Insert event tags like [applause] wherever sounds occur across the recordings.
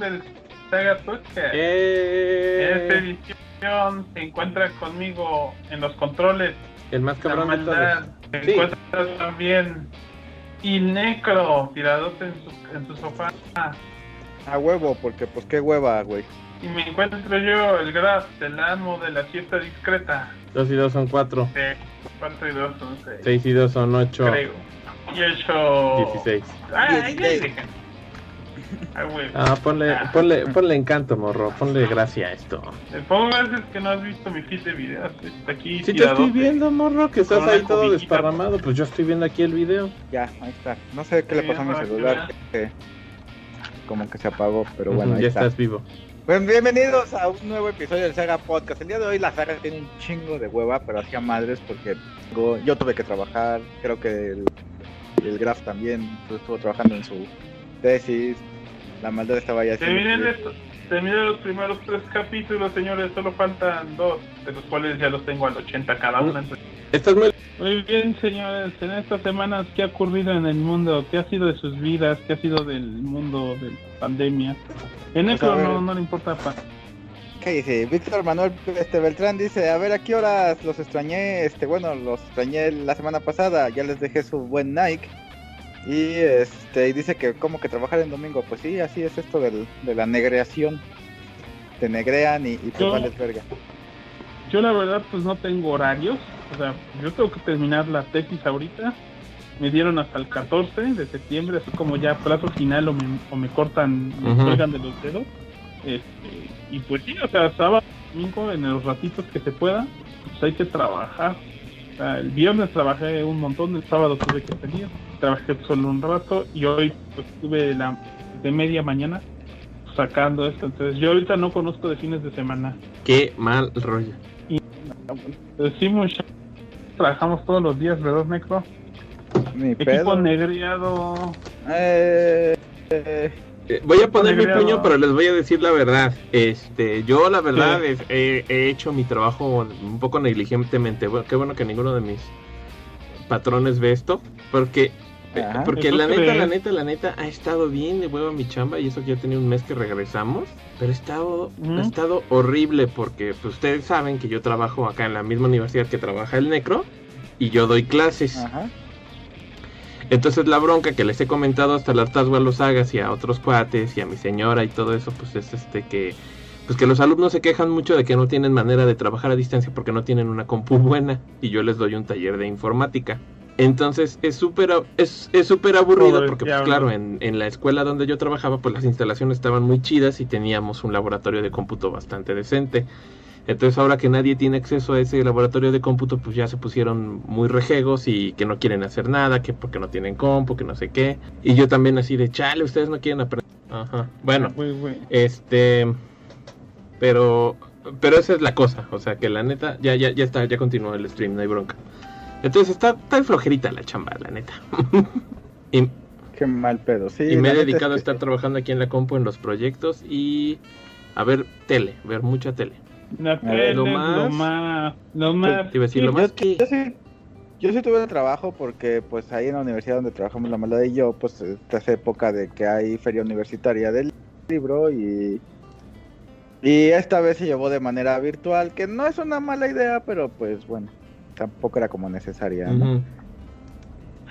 del Saga Podcast. ¡Eh! En esta edición se encuentra conmigo en los controles El más la cabrón de maldad. todos. Se Sí. encuentra también Il Necro, tiradote en su, en su sofá. A huevo, porque pues qué hueva, güey. Y me encuentro yo, el Graf, el amo de la siesta discreta. Dos y dos son cuatro. 4 y 2 son 6. Seis y dos son ocho. Creo. Y 8. Dieciséis. Ah, ahí. Ah. Ah, ponle, Ah. ponle, ponle encanto, morro. Ponle gracia a esto. Pongo que no has visto mi feed de videos. Está aquí Si te estoy viendo, morro, que estás ahí todo desparramado, pues yo estoy viendo aquí el video. Ya, ahí está. No sé qué le pasó a mi celular, que como que se apagó, pero bueno, ahí ya está. estás vivo. Pues bienvenidos a un nuevo episodio del Saga Podcast. El día de hoy la saga tiene un chingo de hueva, pero hacía madres porque tengo- yo tuve que trabajar, creo que el, el Graf también estuvo trabajando en su tesis. La maldad estaba ya Terminen esto. Terminen los primeros tres capítulos, señores. Solo faltan dos, de los cuales ya los tengo al 80 cada uno. entonces- Estás muy... Muy bien, señores. En estas semanas, ¿qué ha ocurrido en el mundo? ¿Qué ha sido de sus vidas? ¿Qué ha sido del mundo de la pandemia? En Pues, eso no, no le importa. pa- ¿Qué dice? Víctor Manuel este Beltrán dice, a ver a qué horas los extrañé, este bueno, los extrañé la semana pasada, ya les dejé su buen Nike. Y este y dice que como que trabajar en domingo, pues sí, así es esto del, de la negreación. Te negrean y, y pues Yo- vales verga. Yo la verdad pues no tengo horarios, o sea, yo tengo que terminar la tesis ahorita. Me dieron hasta el 14 de septiembre, así como ya plazo final o me, o me cortan, me Ujú. cuelgan de los dedos. Este, y pues sí, o sea, sábado, domingo, en los ratitos que se pueda, pues hay que trabajar. Sea, el viernes trabajé un montón, el sábado tuve que salir, trabajé solo un rato y hoy pues tuve la de media mañana sacando esto. Entonces yo ahorita no conozco de fines de semana. Qué mal rollo. Decimos, trabajamos todos los días, ¿verdad, Necro? Mi Equipo pedo. negreado. Eh, eh, Eh, Voy a poner mi puño, pero les voy a decir la verdad. Este, yo la verdad Sí. he, he hecho mi trabajo un poco negligentemente. Bueno, qué bueno que ninguno de mis patrones ve esto, porque eh, Ajá. porque ¿Eso la neta, la neta, la neta ha estado bien de huevo mi chamba y eso que ya tenía un mes que regresamos, pero ha estado, ha estado horrible porque pues, ustedes saben que yo trabajo acá en la misma universidad que trabaja el Necro y yo doy clases. ajá. Entonces la bronca que les he comentado hasta el hartazgo a los sagas y a otros cuates y a mi señora y todo eso, pues es este que pues que los alumnos se quejan mucho de que no tienen manera de trabajar a distancia porque no tienen una compu [laughs] buena y yo les doy un taller de informática. Entonces es súper es, es súper aburrido porque pues claro, en, en la escuela donde yo trabajaba pues las instalaciones estaban muy chidas y teníamos un laboratorio de cómputo bastante decente. Entonces ahora que nadie tiene acceso a ese laboratorio de cómputo, pues ya se pusieron muy rejegos y que no quieren hacer nada, que porque no tienen compu, que no sé qué. Y yo también así de, chale, ustedes no quieren aprender. Ajá. Bueno, este... Pero... Pero esa es la cosa, o sea que la neta, ya, ya, ya está, ya continuó el stream, no hay bronca. Entonces está tan flojerita la chamba, la neta. [laughs] y, Qué mal pedo, sí. y me he dedicado a es que- estar trabajando aquí en la compu en los proyectos y a ver tele, ver mucha tele. Ver, lo lo más-. Lo más. Te iba a decir, lo más yo, que... yo sí, yo sí tuve trabajo porque pues ahí en la universidad donde trabajamos la maldad y yo, pues esta es época de que hay feria universitaria del libro y y esta vez se llevó de manera virtual, que no es una mala idea, pero pues bueno, tampoco era como necesaria, ¿no?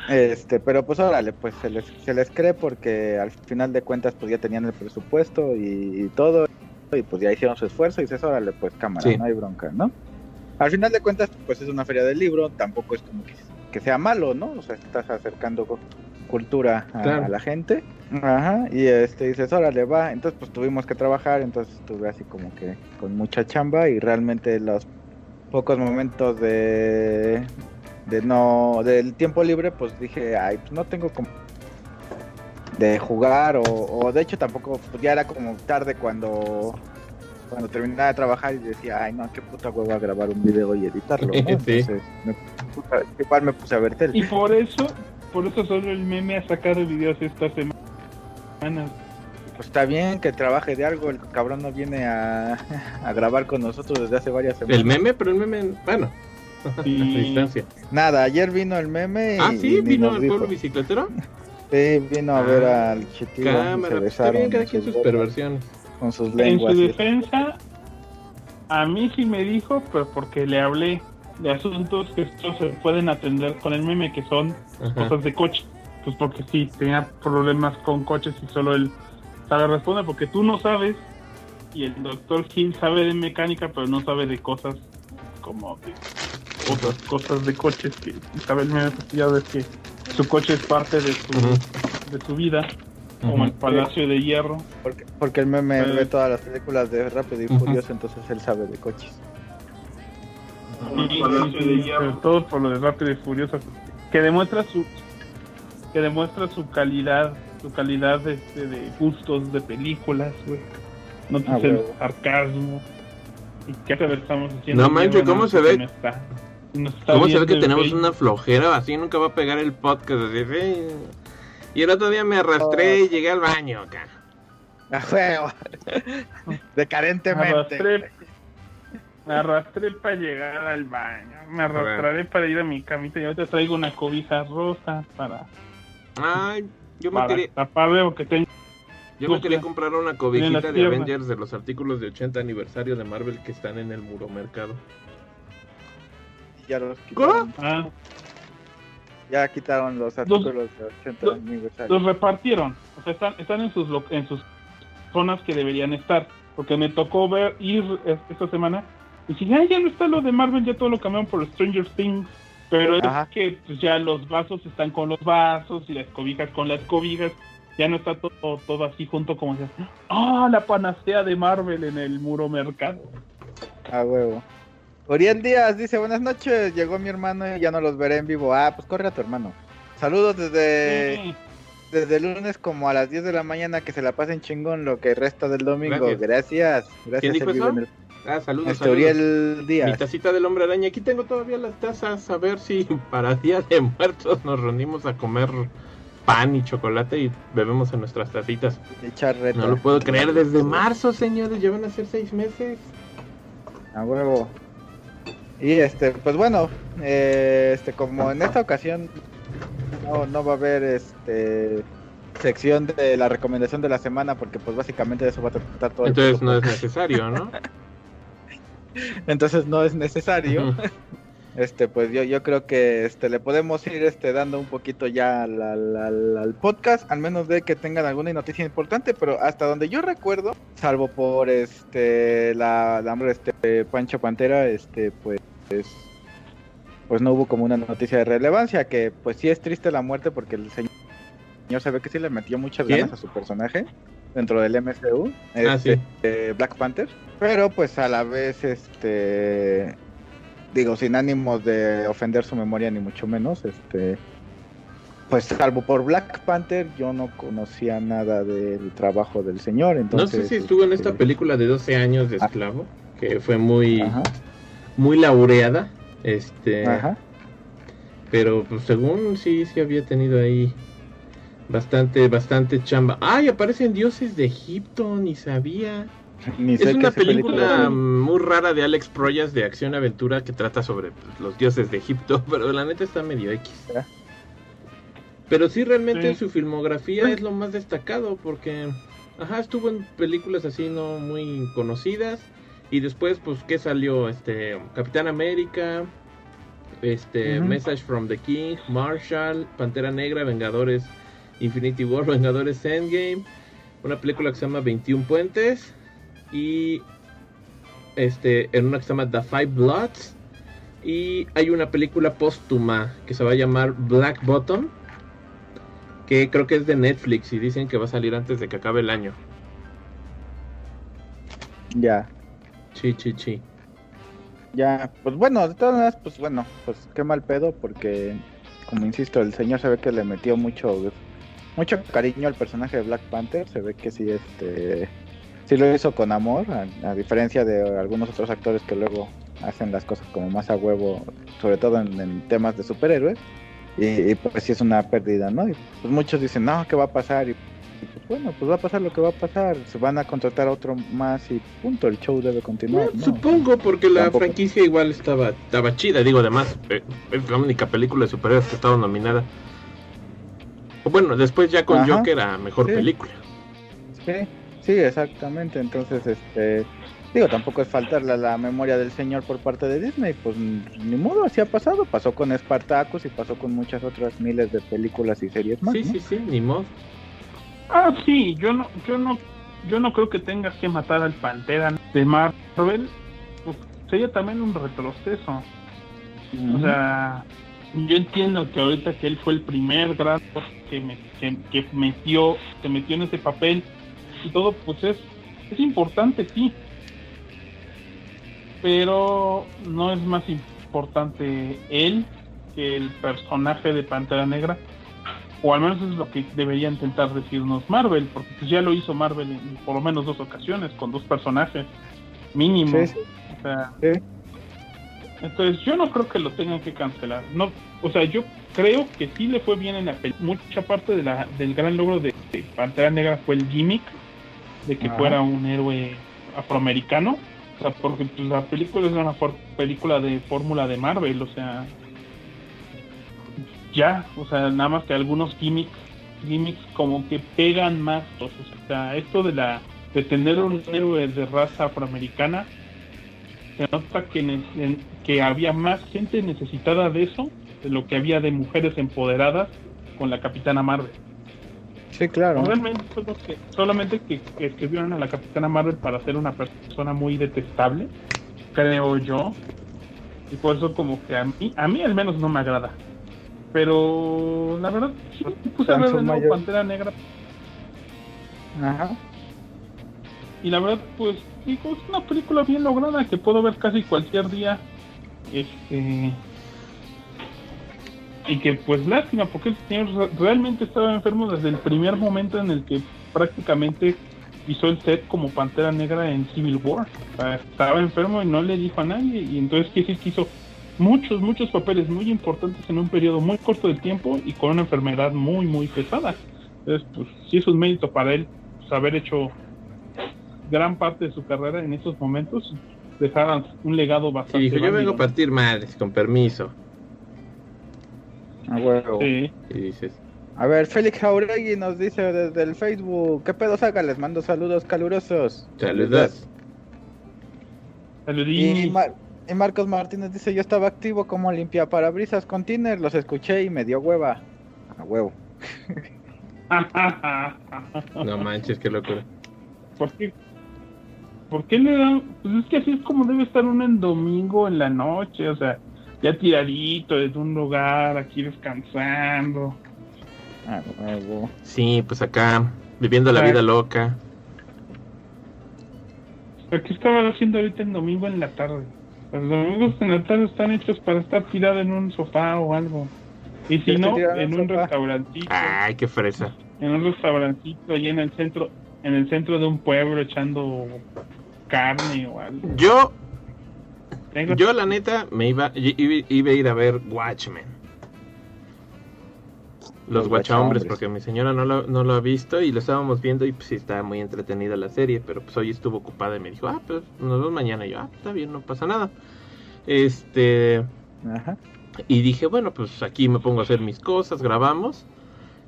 Este, pero pues órale, pues se les, se les cree porque al final de cuentas pues ya tenían el presupuesto y, y todo, y pues ya hicieron su esfuerzo y dices, órale, pues cámara, Sí. no hay bronca, ¿no? Al final de cuentas pues es una feria del libro, tampoco es como que, que sea malo, ¿no? O sea, estás acercando cu- cultura a, Claro. a la gente. Ajá, y este dices, órale, va, entonces pues tuvimos que trabajar, entonces estuve así como que con mucha chamba y realmente los pocos momentos de de no del tiempo libre pues dije ay pues no tengo como de jugar o, o de hecho tampoco pues, ya era como tarde cuando cuando terminaba de trabajar y decía ay no qué puta hueva grabar un video y editarlo ¿no? [laughs] Sí. entonces me puse- igual me puse a ver tele Y por eso, por eso solo el meme ha sacado videos esta semana. pues está bien que trabaje de algo el cabrón no viene a, [laughs] a grabar con nosotros desde hace varias semanas El meme, pero el meme, bueno, Sí. a su distancia. nada ayer vino el meme y, Ah, sí, y vino el pueblo bicicletero. [laughs] Sí, vino a ver Ah, al chitivo. Cámara, se pues está bien besaron cada en quien sus sus bocas, perversiones. con sus En lenguas. su y- defensa, a mí sí me dijo, pero porque le hablé de asuntos que estos se pueden atender con el meme, que son Ajá. cosas de coche. Pues porque sí, tenía problemas con coches y solo él sabe responder, porque tú no sabes y el doctor Hill sabe de mecánica, pero no sabe de cosas como de otras cosas de coches que sabe el meme, pues ya ves que su coche es parte de su, de su vida, como el Palacio de Hierro. Porque, porque el meme Eh. ve todas las películas de Rápido y. Furioso, entonces él sabe de coches. Y sobre todo por lo de Rápido y Furioso, que demuestra su que demuestra su calidad, su calidad de, de, de gustos de películas, güey. No Ah, el sarcasmo. ¿Y qué te estamos haciendo? No manches, ¿cómo se ve? ¿Cómo se ve que tenemos una flojera? Así nunca va a pegar el podcast. Así, sí. Y el otro día me arrastré y llegué al baño acá. [laughs] ¡A huevo! Decadentemente. Arrastré, me arrastré para llegar al baño. Me arrastraré para ir a mi camita y ahorita traigo una cobija rosa para, Ay, yo me para quería, taparle porque tengo yo me quería comprar una cobijita de. Avengers de los artículos de 80 aniversario de Marvel que están en el muro mercado. Ya los quitaron. ah, Ya quitaron los artículos de 80 los- aniversario. los repartieron. O sea, están, están en sus lo- en sus zonas que deberían estar. Porque me tocó ver ir es- esta semana y dije, "Ay, ya no está lo de Marvel, ya todo lo cambiaron por Stranger Things. Pero es que pues, ya los vasos están con los vasos y las cobijas con las cobijas. Ya no está todo, todo así junto como si ¡Ah, la panacea de Marvel en el muro mercado! A huevo. Uriel Díaz dice, buenas noches, llegó mi hermano y ya no los veré en vivo. Ah, pues corre a tu hermano. Saludos desde, Sí. desde el lunes como a las 10 de la mañana, que se la pasen chingón lo que resta del domingo. Gracias. Gracias. Gracias. ¿Quién dijo eso? el- Ah, saludos, Este, saludos. Uriel Mi Díaz. tacita del hombre araña. Aquí tengo todavía las tazas. A ver si [laughs] para Día de Muertos nos reunimos a comer pan y chocolate y bebemos en nuestras tacitas. No lo puedo creer. Desde marzo, señores. Ya van a ser seis meses. A huevo. Y este, pues bueno, eh, este, como en esta ocasión no, no va a haber este sección de la recomendación de la semana, porque pues básicamente de eso va a tratar todo el Entonces puto no es necesario, ¿no? [laughs] Entonces no es necesario. [laughs] Este, pues yo, yo creo que este le podemos ir este dando un poquito ya al, al- al- podcast, al menos de que tengan alguna noticia importante, pero hasta donde yo recuerdo, salvo por este la, la hombre este Pancho Pantera, este pues pues no hubo como una noticia de relevancia, que pues sí es triste la muerte porque el señor se ve que sí le metió muchas ¿Quién? ganas a su personaje dentro del MCU, Ah, este, sí. eh, Black Panther, pero pues a la vez este digo sin ánimos de ofender su memoria ni mucho menos, este pues salvo por Black Panther yo no conocía nada del trabajo del señor, No entonces sé si estuvo en esta este, película de 12 años de Ah. esclavo, que fue muy, Ajá, muy laureada. Este, ajá. pero pues según sí, sí había tenido ahí bastante, bastante chamba. ¡Ay! Aparecen dioses de Egipto, ni sabía. [laughs] Ni Es una película muy rara de Alex Proyas de acción aventura que trata sobre pues, los dioses de Egipto, [laughs] pero la neta está medio X. Pero sí, realmente Sí. en su filmografía es lo más destacado porque, ajá, estuvo en películas así no muy conocidas y después, pues, ¿qué salió? Este, Capitán América, este. Message from the King, Marshall, Pantera Negra, Vengadores, Infinity War, [laughs] Vengadores Endgame, una película que se llama 21 Puentes y este en una que se llama The Five Bloods y hay una película póstuma que se va a llamar Black Bottom que creo que es de Netflix y dicen que va a salir antes de que acabe el año. Ya. Chi chi chi. Ya, pues bueno, de todas maneras, pues bueno, pues qué mal pedo, porque como insisto, el señor se ve que le metió mucho, mucho cariño al personaje de Black Panther, se ve que sí, este, sí lo hizo con amor, a, diferencia de algunos otros actores que luego hacen las cosas como más a huevo, sobre todo en, temas de superhéroes, y, pues sí es una pérdida, ¿no? Pues muchos dicen, no, ¿qué va a pasar? Y, bueno, pues va a pasar lo que va a pasar, se van a contratar a otro más y punto, el show debe continuar. Eh, ¿no? Supongo porque la Tampoco. franquicia igual estaba estaba chida, digo además eh, es la única película de superhéroes que estaba nominada. Bueno, después ya con Ajá. Joker a mejor Sí. película. Sí, sí, exactamente. Entonces, este, digo, tampoco es faltarle a la memoria del señor por parte de Disney, pues ni modo, así ha pasado. Pasó con Spartacus y pasó con muchas otras miles de películas y series más. Sí, ¿no? sí, sí, ni modo. Ah, sí, yo no, yo no, yo no creo que tengas que matar al Pantera de Marvel. Pues, sería también un retroceso. O sea, yo entiendo que ahorita que él fue el primer gran que, me, que, que metió, que metió en ese papel y todo, pues es, es importante, sí. Pero no es más importante él que el personaje de Pantera Negra. O al menos es lo que debería intentar decirnos Marvel, porque pues ya lo hizo Marvel en por lo menos dos ocasiones, con dos personajes mínimo. Sí, sí. O sea, Sí. entonces yo no creo que lo tengan que cancelar. No, o sea, yo creo que sí le fue bien en la película. Mucha parte de la, del gran logro de, de Pantera Negra fue el gimmick de que Ajá. fuera un héroe afroamericano. O sea, porque pues, la película es una película de fórmula de Marvel, o sea, ya, o sea, nada más que algunos gimmicks, gimmicks como que pegan más. O sea, esto de la de tener un héroe de raza afroamericana se nota que, en- que había más gente necesitada de eso de lo que había de mujeres empoderadas con la Capitana Marvel. Sí, claro. Realmente solo que, solamente que, que escribieron a la Capitana Marvel para ser una persona muy detestable, creo yo. Y por eso como que a mí, a mí al menos no me agrada. Pero la verdad, sí, puse a ver de nuevo Pantera Negra. Ajá. y la verdad pues digo es una película bien lograda que puedo ver casi cualquier día este y que pues lástima porque el señor re- realmente estaba enfermo desde el primer momento en el que prácticamente pisó el set como Pantera Negra en Civil War. O sea, estaba enfermo y no le dijo a nadie y entonces decir que hizo muchos muchos papeles muy importantes en un periodo muy corto de tiempo y con una enfermedad muy muy pesada entonces pues sí es un mérito para él pues, haber hecho gran parte de su carrera en estos momentos dejaron un legado Y bastante dijo, yo vengo a partir madres, con permiso. A huevo. ¿no? Sí. Y dices, A ver, Félix Jauregui nos dice desde el Facebook, ¿qué pedo saga? Les mando saludos calurosos. saludos. Saludín. Y, Mar- Marcos Martínez dice, yo estaba activo como limpia parabrisas con Tiner, los escuché y me dio hueva. A huevo. [laughs] No manches, qué locura. ¿Por qué? ¿Por qué le dan? Pues es que así es como debe estar uno en domingo en la noche, o sea, ya tiradito desde un lugar, aquí descansando. A huevo. Sí, pues acá, viviendo la vida loca. ¿Pero qué estaba haciendo ahorita en domingo en la tarde? Los domingos en la tarde están hechos para estar tirado en un sofá o algo. Y si no, en un un sofá. restaurantito, Ay, qué fresa. en un restaurantito ahí en el centro, en el centro de un pueblo echando carne o algo. Yo, Tengo- yo la neta, me iba, iba, iba a ir a ver Watchmen. Los Los guachahombres, porque mi señora no lo, no lo ha visto y lo estábamos viendo y pues sí estaba muy entretenida la serie, pero pues hoy estuvo ocupada y me dijo, ah, pues nos vemos mañana. Y yo, ah, está bien, no pasa nada. Este, Ajá. y dije, bueno, pues aquí me pongo a hacer mis cosas, grabamos.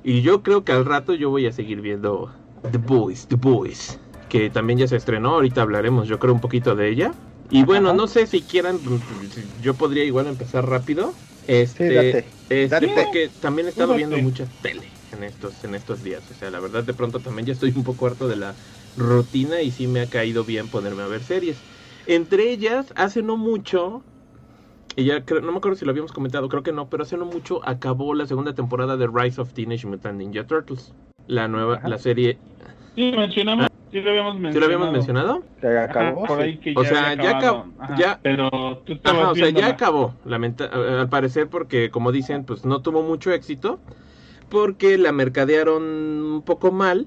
Y yo creo que al rato yo voy a seguir viendo The Boys, The Boys. Que también ya se estrenó, ahorita hablaremos yo creo un poquito de ella. Y bueno, Ajá. no sé si quieran, yo podría igual empezar rápido. Este, Sí, date. este, Date. porque también he estado Date. viendo mucha tele en estos, en estos días. O sea, la verdad de pronto también ya estoy un poco harto de la rutina y sí me ha caído bien ponerme a ver series. Entre ellas, hace no mucho, y ya creo- no me acuerdo si lo habíamos comentado, creo que no, pero hace no mucho acabó la segunda temporada de Rise of Teenage Mutant Ninja Turtles. La nueva, Ajá. la serie. Sí, mencionamos, sí lo habíamos mencionado. ¿Sí lo habíamos mencionado? Se Ajá, acabó. por sí. ahí que O ya sea, ya acabó, ya- Pero tú estabas Ajá, o sea, ya acabó, lamenta al parecer porque como dicen, pues no tuvo mucho éxito porque la mercadearon un poco mal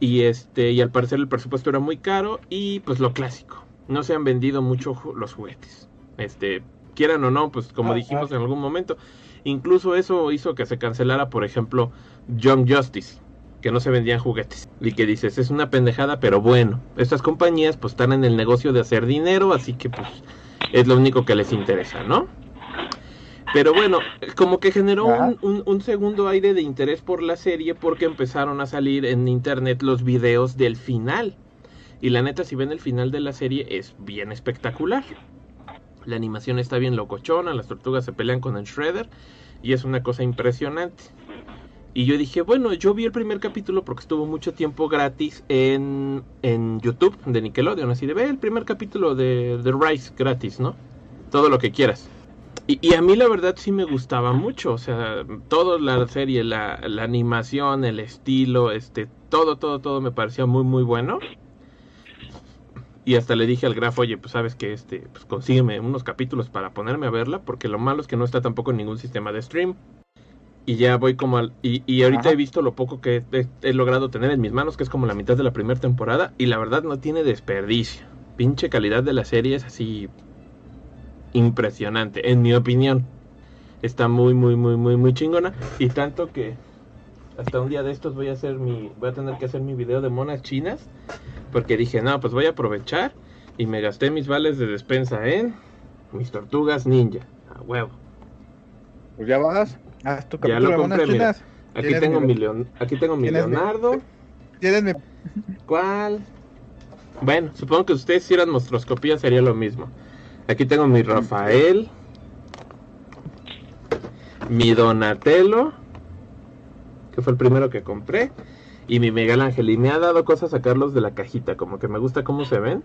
y este y al parecer el presupuesto era muy caro y pues lo clásico, no se han vendido mucho los juguetes. Este, quieran o no, pues como Ah, dijimos ah. en algún momento, incluso eso hizo que se cancelara, por ejemplo, Young Justice, que no se vendían juguetes. Y que dices, es una pendejada, pero bueno, estas compañías pues están en el negocio de hacer dinero, así que pues es lo único que les interesa, ¿no? Pero bueno, como que generó un, un, un, segundo aire de interés por la serie porque empezaron a salir en internet los videos del final. Y la neta, si ven el final de la serie, es bien espectacular. La animación está bien locochona, las tortugas se pelean con el Shredder y es una cosa impresionante. Y yo dije, bueno, yo vi el primer capítulo porque estuvo mucho tiempo gratis en, en YouTube de Nickelodeon. Así de, ve el primer capítulo de, de Rise gratis, ¿no? Todo lo que quieras. Y, y, a mí la verdad sí me gustaba mucho, o sea, toda la serie, la, la, animación, el estilo, este, todo, todo, todo me parecía muy, muy bueno. Y hasta le dije al grafo, oye, pues sabes que este, pues consígueme unos capítulos para ponerme a verla, porque lo malo es que no está tampoco en ningún sistema de stream. Y ya voy como al... Y, y ahorita Ajá. he visto lo poco que he, he, logrado tener en mis manos, que es como la mitad de la primera temporada, y la verdad no tiene desperdicio. Pinche calidad de la serie es así impresionante, en mi opinión. Está muy, muy, muy, muy, muy chingona. Y tanto que hasta un día de estos voy a hacer mi, voy a tener que hacer mi video de monas chinas. Porque dije, no, pues voy a aprovechar. Y me gasté mis vales de despensa en mis tortugas ninja. A huevo. Pues ya vas. Haz tu ya lo compré, mira. Aquí tengo, mi Leon, aquí tengo mi Leonardo. ¿Tienes mi... ¿Cuál? Bueno, supongo que si ustedes hicieran monstruoscopía sería lo mismo. Aquí tengo mi Rafael, mi Donatello, que fue el primero que compré, y mi Miguel Ángel. Y me ha dado cosas sacarlos de la cajita, como que me gusta cómo se ven.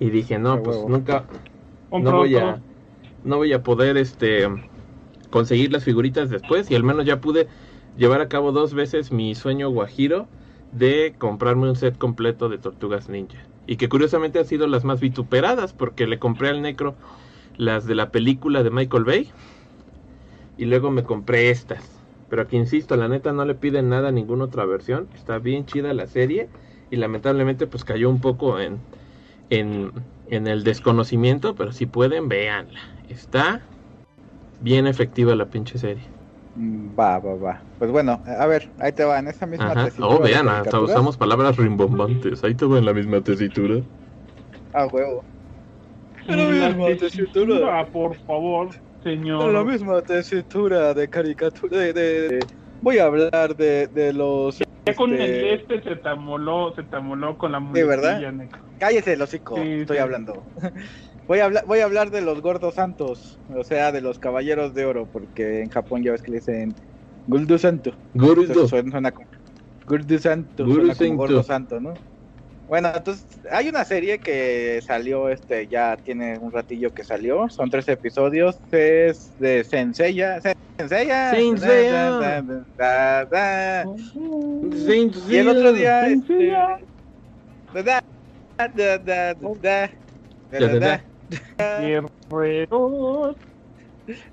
Y dije, no, pues nunca, no voy a, no voy a poder, este, conseguir las figuritas después. Y al menos ya pude llevar a cabo dos veces mi sueño guajiro de comprarme un set completo de Tortugas Ninja y que curiosamente han sido las más vituperadas porque le compré al Necro las de la película de Michael Bay y luego me compré estas. Pero aquí insisto, la neta no le piden nada a ninguna otra versión. Está bien chida la serie y lamentablemente pues cayó un poco en, en, en el desconocimiento, pero si pueden, véanla. Está bien efectiva la pinche serie. Va, va, va. Pues bueno, a ver, ahí te va, en esa misma Ajá. tesitura. Oh, vean, hasta usamos palabras rimbombantes. Ahí te va en la misma tesitura. Ah, huevo. La tesitura, por favor, señor. la misma tesitura de caricatura. De, de- de- Voy a hablar de, de los. Ya con el este, este se te amoló, se te amoló con la Sí, ¿verdad? Cállese el hocico, Sí, estoy sí. hablando. [laughs] Voy a, hablar, voy a hablar de los gordos santos, o sea, de los caballeros de oro, porque en Japón ya ves que le dicen Guldu Santo. Gordo. suena, suena como Gurdu Santo, Gurdu Santo. Gordo Santo, ¿no? Bueno, entonces hay una serie que salió, este, ya tiene un ratillo que salió, son tres episodios, es de Senseiya, Senseiya, Saint Seiya. Da, y el otro día, este, Senseiya. da, da, da, da, Da, da, da. Guerrero.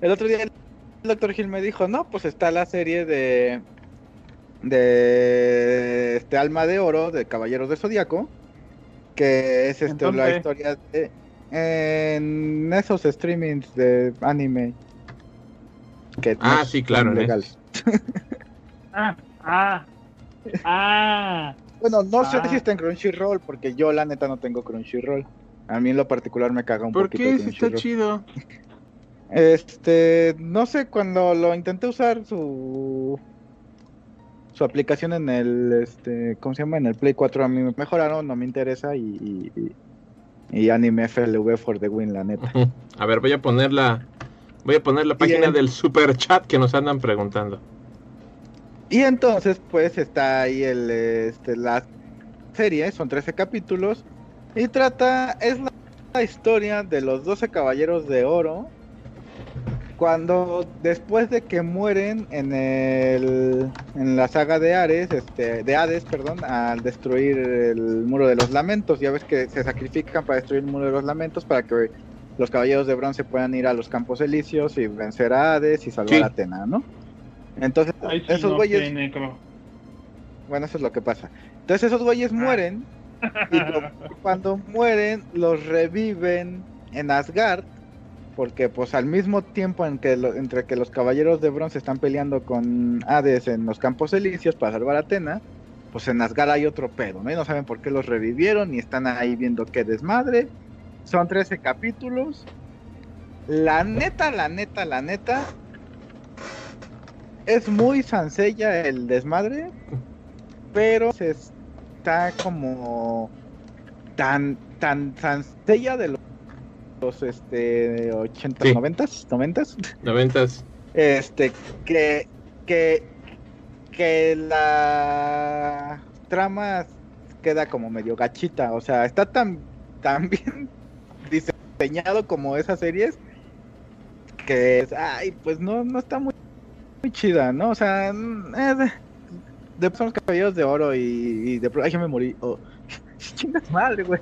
El otro día el doctor Gil me dijo, no, pues está la serie de de este Alma de Oro de Caballeros de Zodíaco, que es este, la historia de en esos streamings de anime que Ah, no sí, claro, en legales. [laughs] Ah, ah, ah. Bueno, no sé Ah. si está en Crunchyroll porque yo la neta no tengo Crunchyroll. A mí en lo particular me caga un ¿Por poquito qué? Si está chido. Este, no sé, cuando lo intenté usar su su aplicación en el este, ¿cómo se llama? En el Play 4 a mí me mejoraron, no me interesa y y, y anime FLV for the win, la neta. A ver, voy a poner la voy a poner la página del super chat que nos andan preguntando. Y entonces, pues está ahí el este la serie, son 13 capítulos y trata es la, la historia de los 12 caballeros de oro cuando después de que mueren en el en la saga de Ares, este de Hades, perdón, al destruir el muro de los lamentos, ya ves que se sacrifican para destruir el muro de los lamentos para que los caballeros de bronce puedan ir a los campos elíseos y vencer a Hades y salvar Sí. a Atena, ¿no? Entonces, Ay, sí, esos no güeyes bueno, eso es lo que pasa. Entonces esos güeyes Ah. mueren y lo- cuando mueren los reviven en Asgard porque pues al mismo tiempo en que entre que los caballeros de bronce están peleando con Hades en los campos elíseos para salvar a Atena, pues en Asgard hay otro pedo, ¿no? Y no saben por qué los revivieron y están ahí viendo qué desmadre. Son 13 capítulos La neta, la neta, la neta. Es muy sansella el desmadre. Pero se está como tan, tan sansella de los, los este 80, Sí. 90, 90 Noventas. este que que que la trama queda como medio gachita, o sea, está tan tan [laughs] bien diseñado como esas series que es, ay, pues no no está muy, muy chida, ¿no? O sea, mm, eh, de, son caballeros de oro y, y de ay, ya me morí. Oh, [laughs] chingas madre, güey.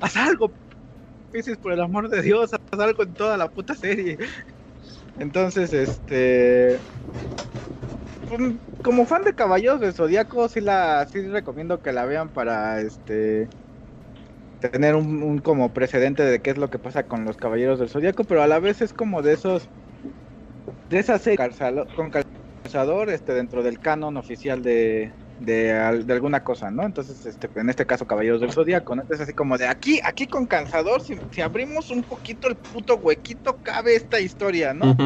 Haz algo, Pisces, por el amor de Dios, haz algo en toda la puta serie. Entonces, este. pues, Como fan de Caballeros del Zodíaco, sí la sí recomiendo que la vean para este tener un, como precedente de qué es lo que pasa con los Caballeros del Zodíaco, pero a la vez es como de esos de esa serie con calzador este dentro del canon oficial de de, de alguna cosa, ¿no? Entonces, este, en este caso, Caballeros del Zodíaco, ¿no? Entonces, así como de aquí, aquí con calzador, si, si abrimos un poquito el puto huequito, cabe esta historia, ¿no?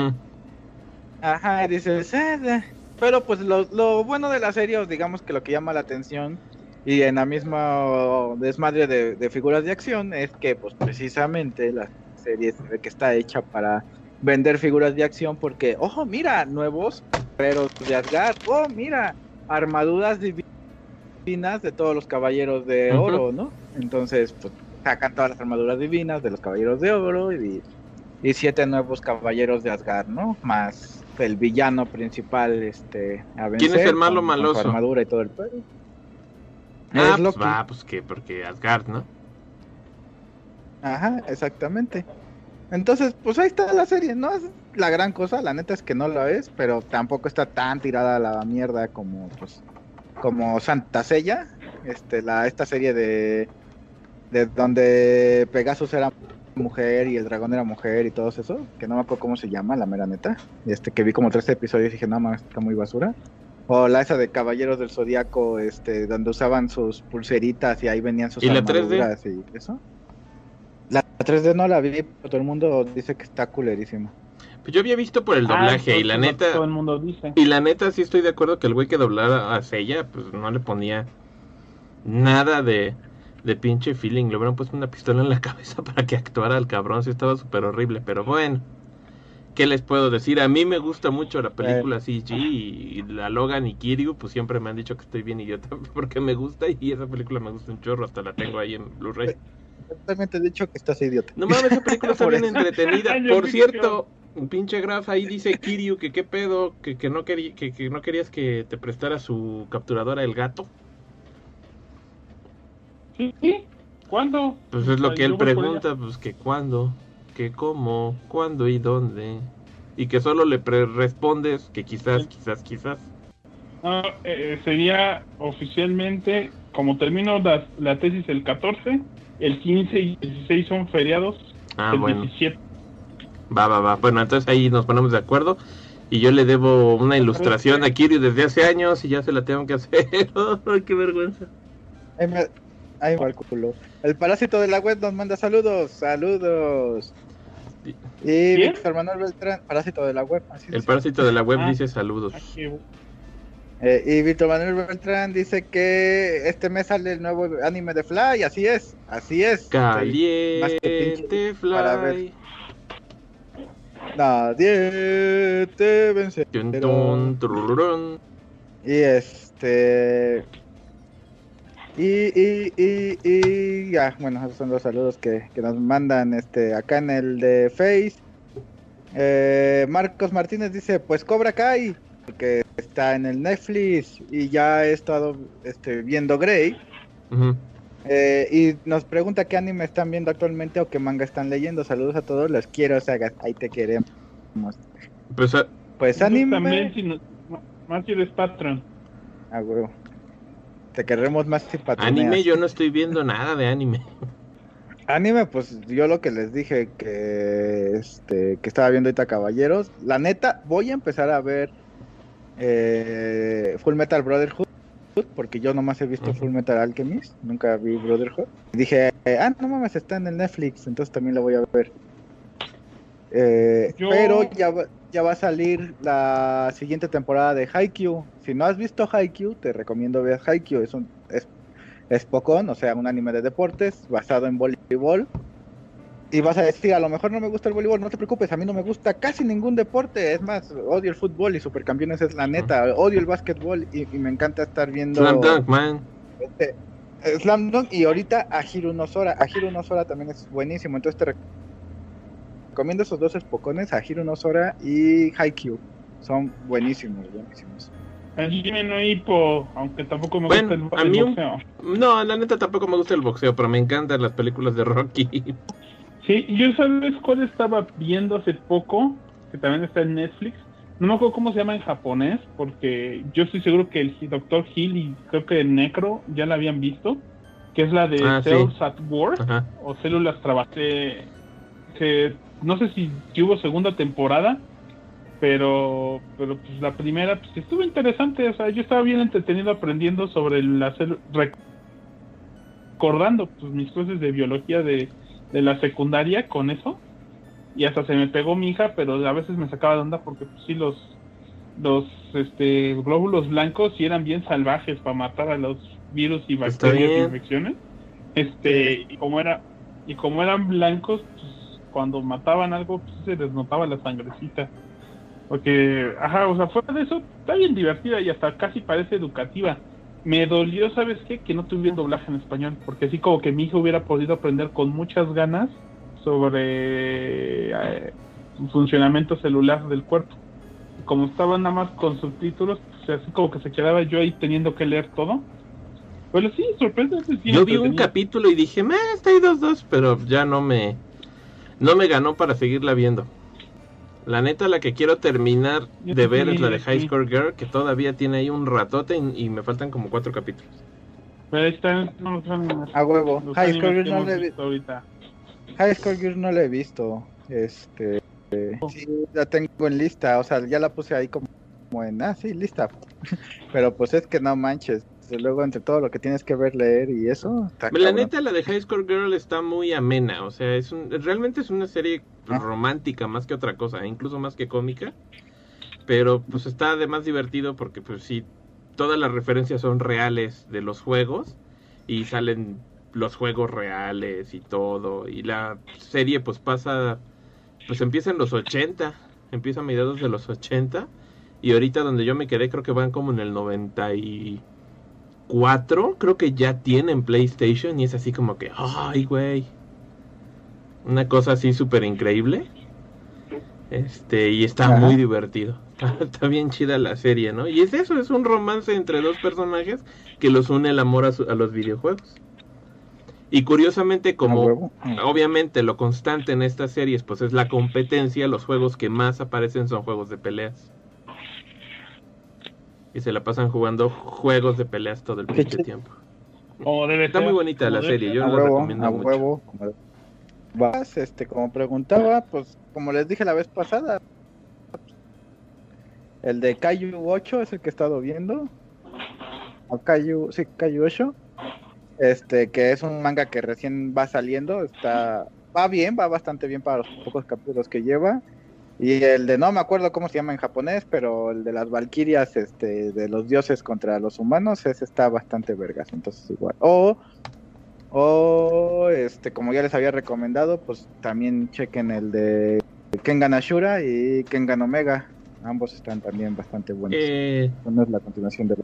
Ajá, y dices, "Eh, eh". pero pues lo, lo bueno de la serie, o digamos que lo que llama la atención, y en la misma desmadre de, de figuras de acción, es que pues precisamente la serie se ve que está hecha para vender figuras de acción, porque, ojo, mira, nuevos guerreros de Asgard, oh, mira, armaduras divinas de todos los caballeros de oro, ¿no? Entonces, pues sacan todas las armaduras divinas de los caballeros de oro y y siete nuevos caballeros de Asgard, ¿no? Más el villano principal, este, a ¿Quién es el malo con- con su maloso? armadura y todo el pedo. Ah, Es pues va, pues que, porque Asgard, ¿no? Ajá, exactamente. Entonces, pues ahí está la serie, no es la gran cosa, la neta es que no la es, pero tampoco está tan tirada a la mierda como, pues, como Santa Sella, este, la, esta serie de, de donde Pegasus era mujer y el dragón era mujer y todo eso, que no me acuerdo cómo se llama, la mera neta, este, que vi como tres episodios y dije, no más, está muy basura. O la esa de Caballeros del Zodíaco, este, donde usaban sus pulseritas y ahí venían sus ¿Y la 3D? armaduras y eso. La 3D no la vi, pero todo el mundo dice que está culerísima. Pues yo había visto por el Ah, doblaje y la neta... Todo el mundo dice. Y la neta sí estoy de acuerdo que el güey que doblara a Sella, pues no le ponía nada de, de pinche feeling. Le hubieran puesto una pistola en la [laughs] cabeza para que actuara el cabrón. Sí estaba súper horrible, pero bueno. ¿Qué les puedo decir? A mí me gusta mucho la película CG y, y la Logan y Kiryu, pues siempre me han dicho que estoy bien idiota [laughs] porque me gusta y esa película me gusta un chorro, hasta la tengo ahí en Blu-ray. Totalmente he dicho que estás idiota. No mames, esa película está [laughs] bien entretenida. Por cierto, un pinche graf ahí dice Kiryu que qué pedo, que, que no querí- que, que no querías que te prestara su capturadora el gato. Sí. ¿Cuándo? Pues es lo Ay, que él pregunta, pues que cuándo, que cómo, cuándo y dónde. Y que solo le pre- respondes que quizás, quizás, quizás. No, eh, sería oficialmente, como termino la, la tesis el 14, el 15 y 16 son feriados, Ah, el bueno, 17. va, va, va. Bueno, entonces ahí nos ponemos de acuerdo. Y yo le debo una ilustración a Kiryu desde hace años y ya se la tengo que hacer. [laughs] Qué vergüenza. Ahí me, ahí me va el culo. El parásito de la web nos manda saludos, saludos. Y ¿Quién? Víctor Manuel Beltrán, parásito de la web. así El dice. parásito de la web Ah. dice saludos. Ay, qué- Eh, y Víctor Manuel Beltrán dice que este mes sale el nuevo anime de Fly, así es, así es. Caliente pinche para ver. fly. Nadie te vence. Y este. Y, y, y, y ya, bueno, esos son los saludos que, que nos mandan este acá en el de Face. Eh, Marcos Martínez dice, pues Cobra Kai, que está en el Netflix y ya he estado este, viendo Grey. Eh, y nos pregunta qué anime están viendo actualmente o qué manga están leyendo. Saludos a todos, los quiero, Sagas, ahí te queremos. Pues ah, Pues Tú anime. También, si no, más si eres patrón. Ah, huevo. Te queremos más si patroneas. anime, yo no estoy viendo nada de anime. Anime, pues yo lo que les dije que este que estaba viendo ahorita Caballeros, la neta voy a empezar a ver eh, Full Metal Brotherhood porque yo nomás he visto. Full Metal Alchemist, nunca vi Brotherhood. Y dije, ah, no mames, está en el Netflix, entonces también la voy a ver. Eh, Yo- Pero ya va, ya va a salir la siguiente temporada de Haikyuu. Si no has visto Haikyuu, te recomiendo ver Haikyuu. Es un es, es Pokon, o sea, un anime de deportes basado en voleibol. Y vas a decir, a lo mejor no me gusta el voleibol, no te preocupes, a mí no me gusta casi ningún deporte. Es más, odio el fútbol y Supercampeones es la neta. Odio el básquetbol y, y me encanta estar viendo Slam Dunk, man. este, Slam Dunk y ahorita Sora. Ahiru no Sora también es buenísimo. Entonces te rec- recomiendo esos dos espocones, no Sora y Haikyuu. Son buenísimos, buenísimos. El Jimmy no Hippo, aunque tampoco me Bueno, gusta el, a el mí un- boxeo. No, la neta tampoco me gusta el boxeo, pero me encantan las películas de Rocky. Sí, yo sabes cuál estaba viendo hace poco, que también está en Netflix. No me acuerdo cómo se llama en japonés, porque yo estoy seguro que el Dr. Hill y creo que el Necro ya la habían visto, que es la de Ah, sí. Cells at War Ajá. o Células Trabajadas. Que no sé si, hubo segunda temporada, pero pero pues la primera pues estuvo interesante, o sea, yo estaba bien entretenido aprendiendo sobre rec- recordando pues mis clases de biología de, de la secundaria con eso y hasta se me pegó mi hija, pero a veces me sacaba de onda porque pues sí los los este glóbulos blancos sí eran bien salvajes para matar a los virus y bacterias y infecciones. Este, y como era y como eran blancos, pues, cuando mataban algo pues, se les notaba la sangrecita. Porque, ajá, o sea, fuera de eso, está bien divertida y hasta casi parece educativa. Me dolió, ¿sabes qué? Que no tuviera doblaje en español, porque así como que mi hijo hubiera podido aprender con muchas ganas sobre eh, funcionamiento celular del cuerpo. Como estaba nada más con subtítulos, pues así como que se quedaba yo ahí teniendo que leer todo. Pero sí, sorprendente. sí, Yo vi un capítulo y dije, "Meh, está ahí dos dos, pero ya no me no me ganó para seguirla viendo. La neta, la que quiero terminar Yo de ver sí, es la de sí. High Score Girl, que todavía tiene ahí un ratote y, y me faltan como cuatro capítulos. Pero ahí están no, los animes- A huevo. los High Score Girl no le vi- visto ahorita. High Score Girl no la he visto. Este. eh, sí, la tengo en lista. O sea, ya la puse ahí como, como en. Ah, sí, lista. [laughs] Pero pues es que no manches. Luego, entre todo lo que tienes que ver, leer y eso. Está La cabrón. neta, la de High Score Girl está muy amena, o sea, es un, realmente es una serie Ah. romántica más que otra cosa, incluso más que cómica, pero pues está además divertido porque pues sí, todas las referencias son reales de los juegos y salen los juegos reales y todo, y la serie pues pasa, pues empieza en los 80, empieza a mediados de los 80, y ahorita donde yo me quedé creo que van como en el 90 y... 4 creo que ya tienen PlayStation y es así como que, ay, güey. Una cosa así súper increíble. Este, y está Ajá. muy divertido. [laughs] Está, bien chida la serie, ¿no? Y es eso, es un romance entre dos personajes que los une el amor a, su- a los videojuegos. Y curiosamente, A como obviamente lo constante en estas series, pues es la competencia, los juegos que más aparecen son juegos de peleas. Y se la pasan jugando juegos de peleas todo el pinche tiempo. Como debe Está ser, muy bonita como la serie, ser. yo a la huevo, recomiendo a mucho. huevo. Como, vas, este, como preguntaba, pues como les dije la vez pasada, el de Kaiju 8 es el que he estado viendo. O Kaiju, sí, Kaiju 8. Este, que es un manga que recién va saliendo, está va bien, va bastante bien para los pocos capítulos que lleva. Y el de no me acuerdo cómo se llama en japonés, pero el de las valquirias, este, de los dioses contra los humanos, ese está bastante vergas, entonces igual. O o este, como ya les había recomendado, pues también chequen el de Kengan Ashura y Kengan Omega. Ambos están también bastante buenos. Eh, Bueno, es la continuación de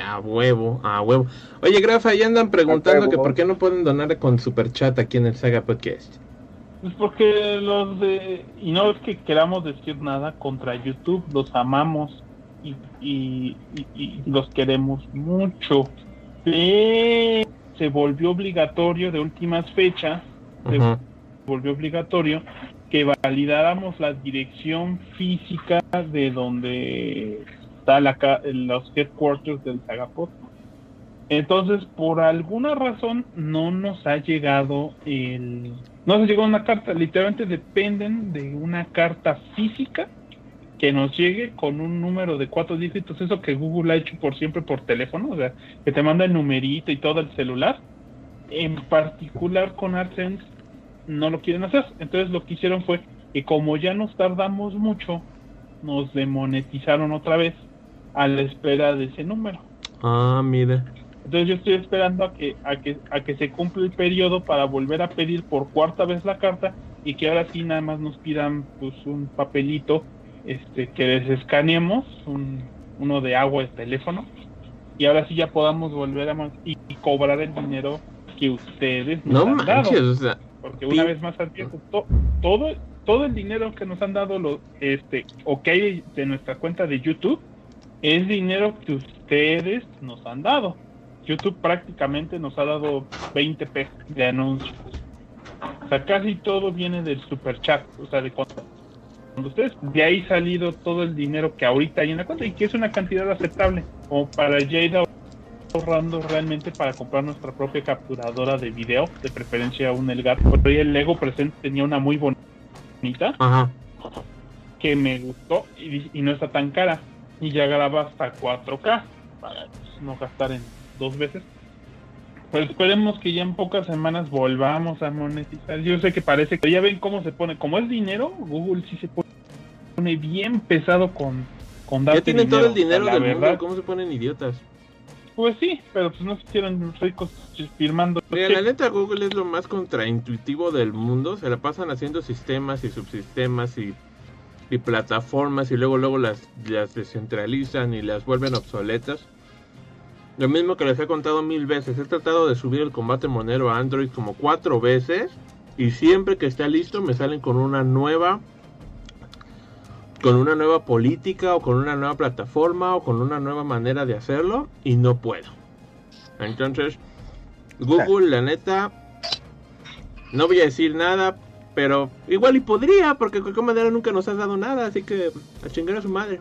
a huevo, a huevo. Oye, Grafa, ya andan preguntando que por qué no pueden donar con super chat aquí en el Saga Podcast. Pues porque los de... Y no es que queramos decir nada contra YouTube, los amamos y, y, y- y los queremos mucho. Pero se volvió obligatorio de últimas fechas, se volvió obligatorio que validáramos la dirección física de donde está la, los headquarters del Sagapod. Entonces, por alguna razón, no nos ha llegado el... No nos llegado una carta, literalmente dependen de una carta física que nos llegue con un número de cuatro dígitos, eso que Google ha hecho por siempre por teléfono, o sea, que te manda el numerito y todo el celular. En particular con AdSense, no lo quieren hacer. Entonces lo que hicieron fue que como ya nos tardamos mucho, nos demonetizaron otra vez a la espera de ese número. Ah, mira. Entonces yo estoy esperando a que, a que, a que se cumpla el periodo para volver a pedir por cuarta vez la carta y que ahora sí nada más nos pidan pues un papelito este que les escaneemos, un, uno de agua de teléfono y ahora sí ya podamos volver a y, cobrar el dinero que ustedes nos no han dado. o sea, porque una vez más advierto, todo todo el dinero que nos han dado los este o que hay de nuestra cuenta de YouTube es dinero que ustedes nos han dado. YouTube prácticamente nos ha dado 20 pesos de anuncios. O sea, casi todo viene del super chat, o sea, de cuando, ustedes de ahí salido todo el dinero que ahorita hay en la cuenta y que es una cantidad aceptable como para ir ahorrando realmente para comprar nuestra propia capturadora de video, de preferencia un Elgato. Pero ahí el Lego presente tenía una muy bonita que me gustó y, y no está tan cara y ya graba hasta 4K para pues, no gastar en dos veces. Pues esperemos que ya en pocas semanas volvamos a monetizar. Yo sé que parece que ya ven cómo se pone, como es dinero, Google sí se pone bien pesado con, con Ya tienen todo el dinero del mundo, ¿cómo se ponen idiotas? Pues sí, pero pues no se hicieron ricos firmando. Mira, la neta Google es lo más contraintuitivo del mundo, se la pasan haciendo sistemas y subsistemas y y plataformas y luego luego las, las descentralizan y las vuelven obsoletas. Lo mismo que les he contado mil veces, he tratado de subir el combate monero a Android como cuatro veces y siempre que está listo me salen con una nueva con una nueva política o con una nueva plataforma o con una nueva manera de hacerlo y no puedo. Entonces, Google, la neta, no voy a decir nada, pero igual y podría, porque de cualquier manera nunca nos ha dado nada, así que a chingar a su madre.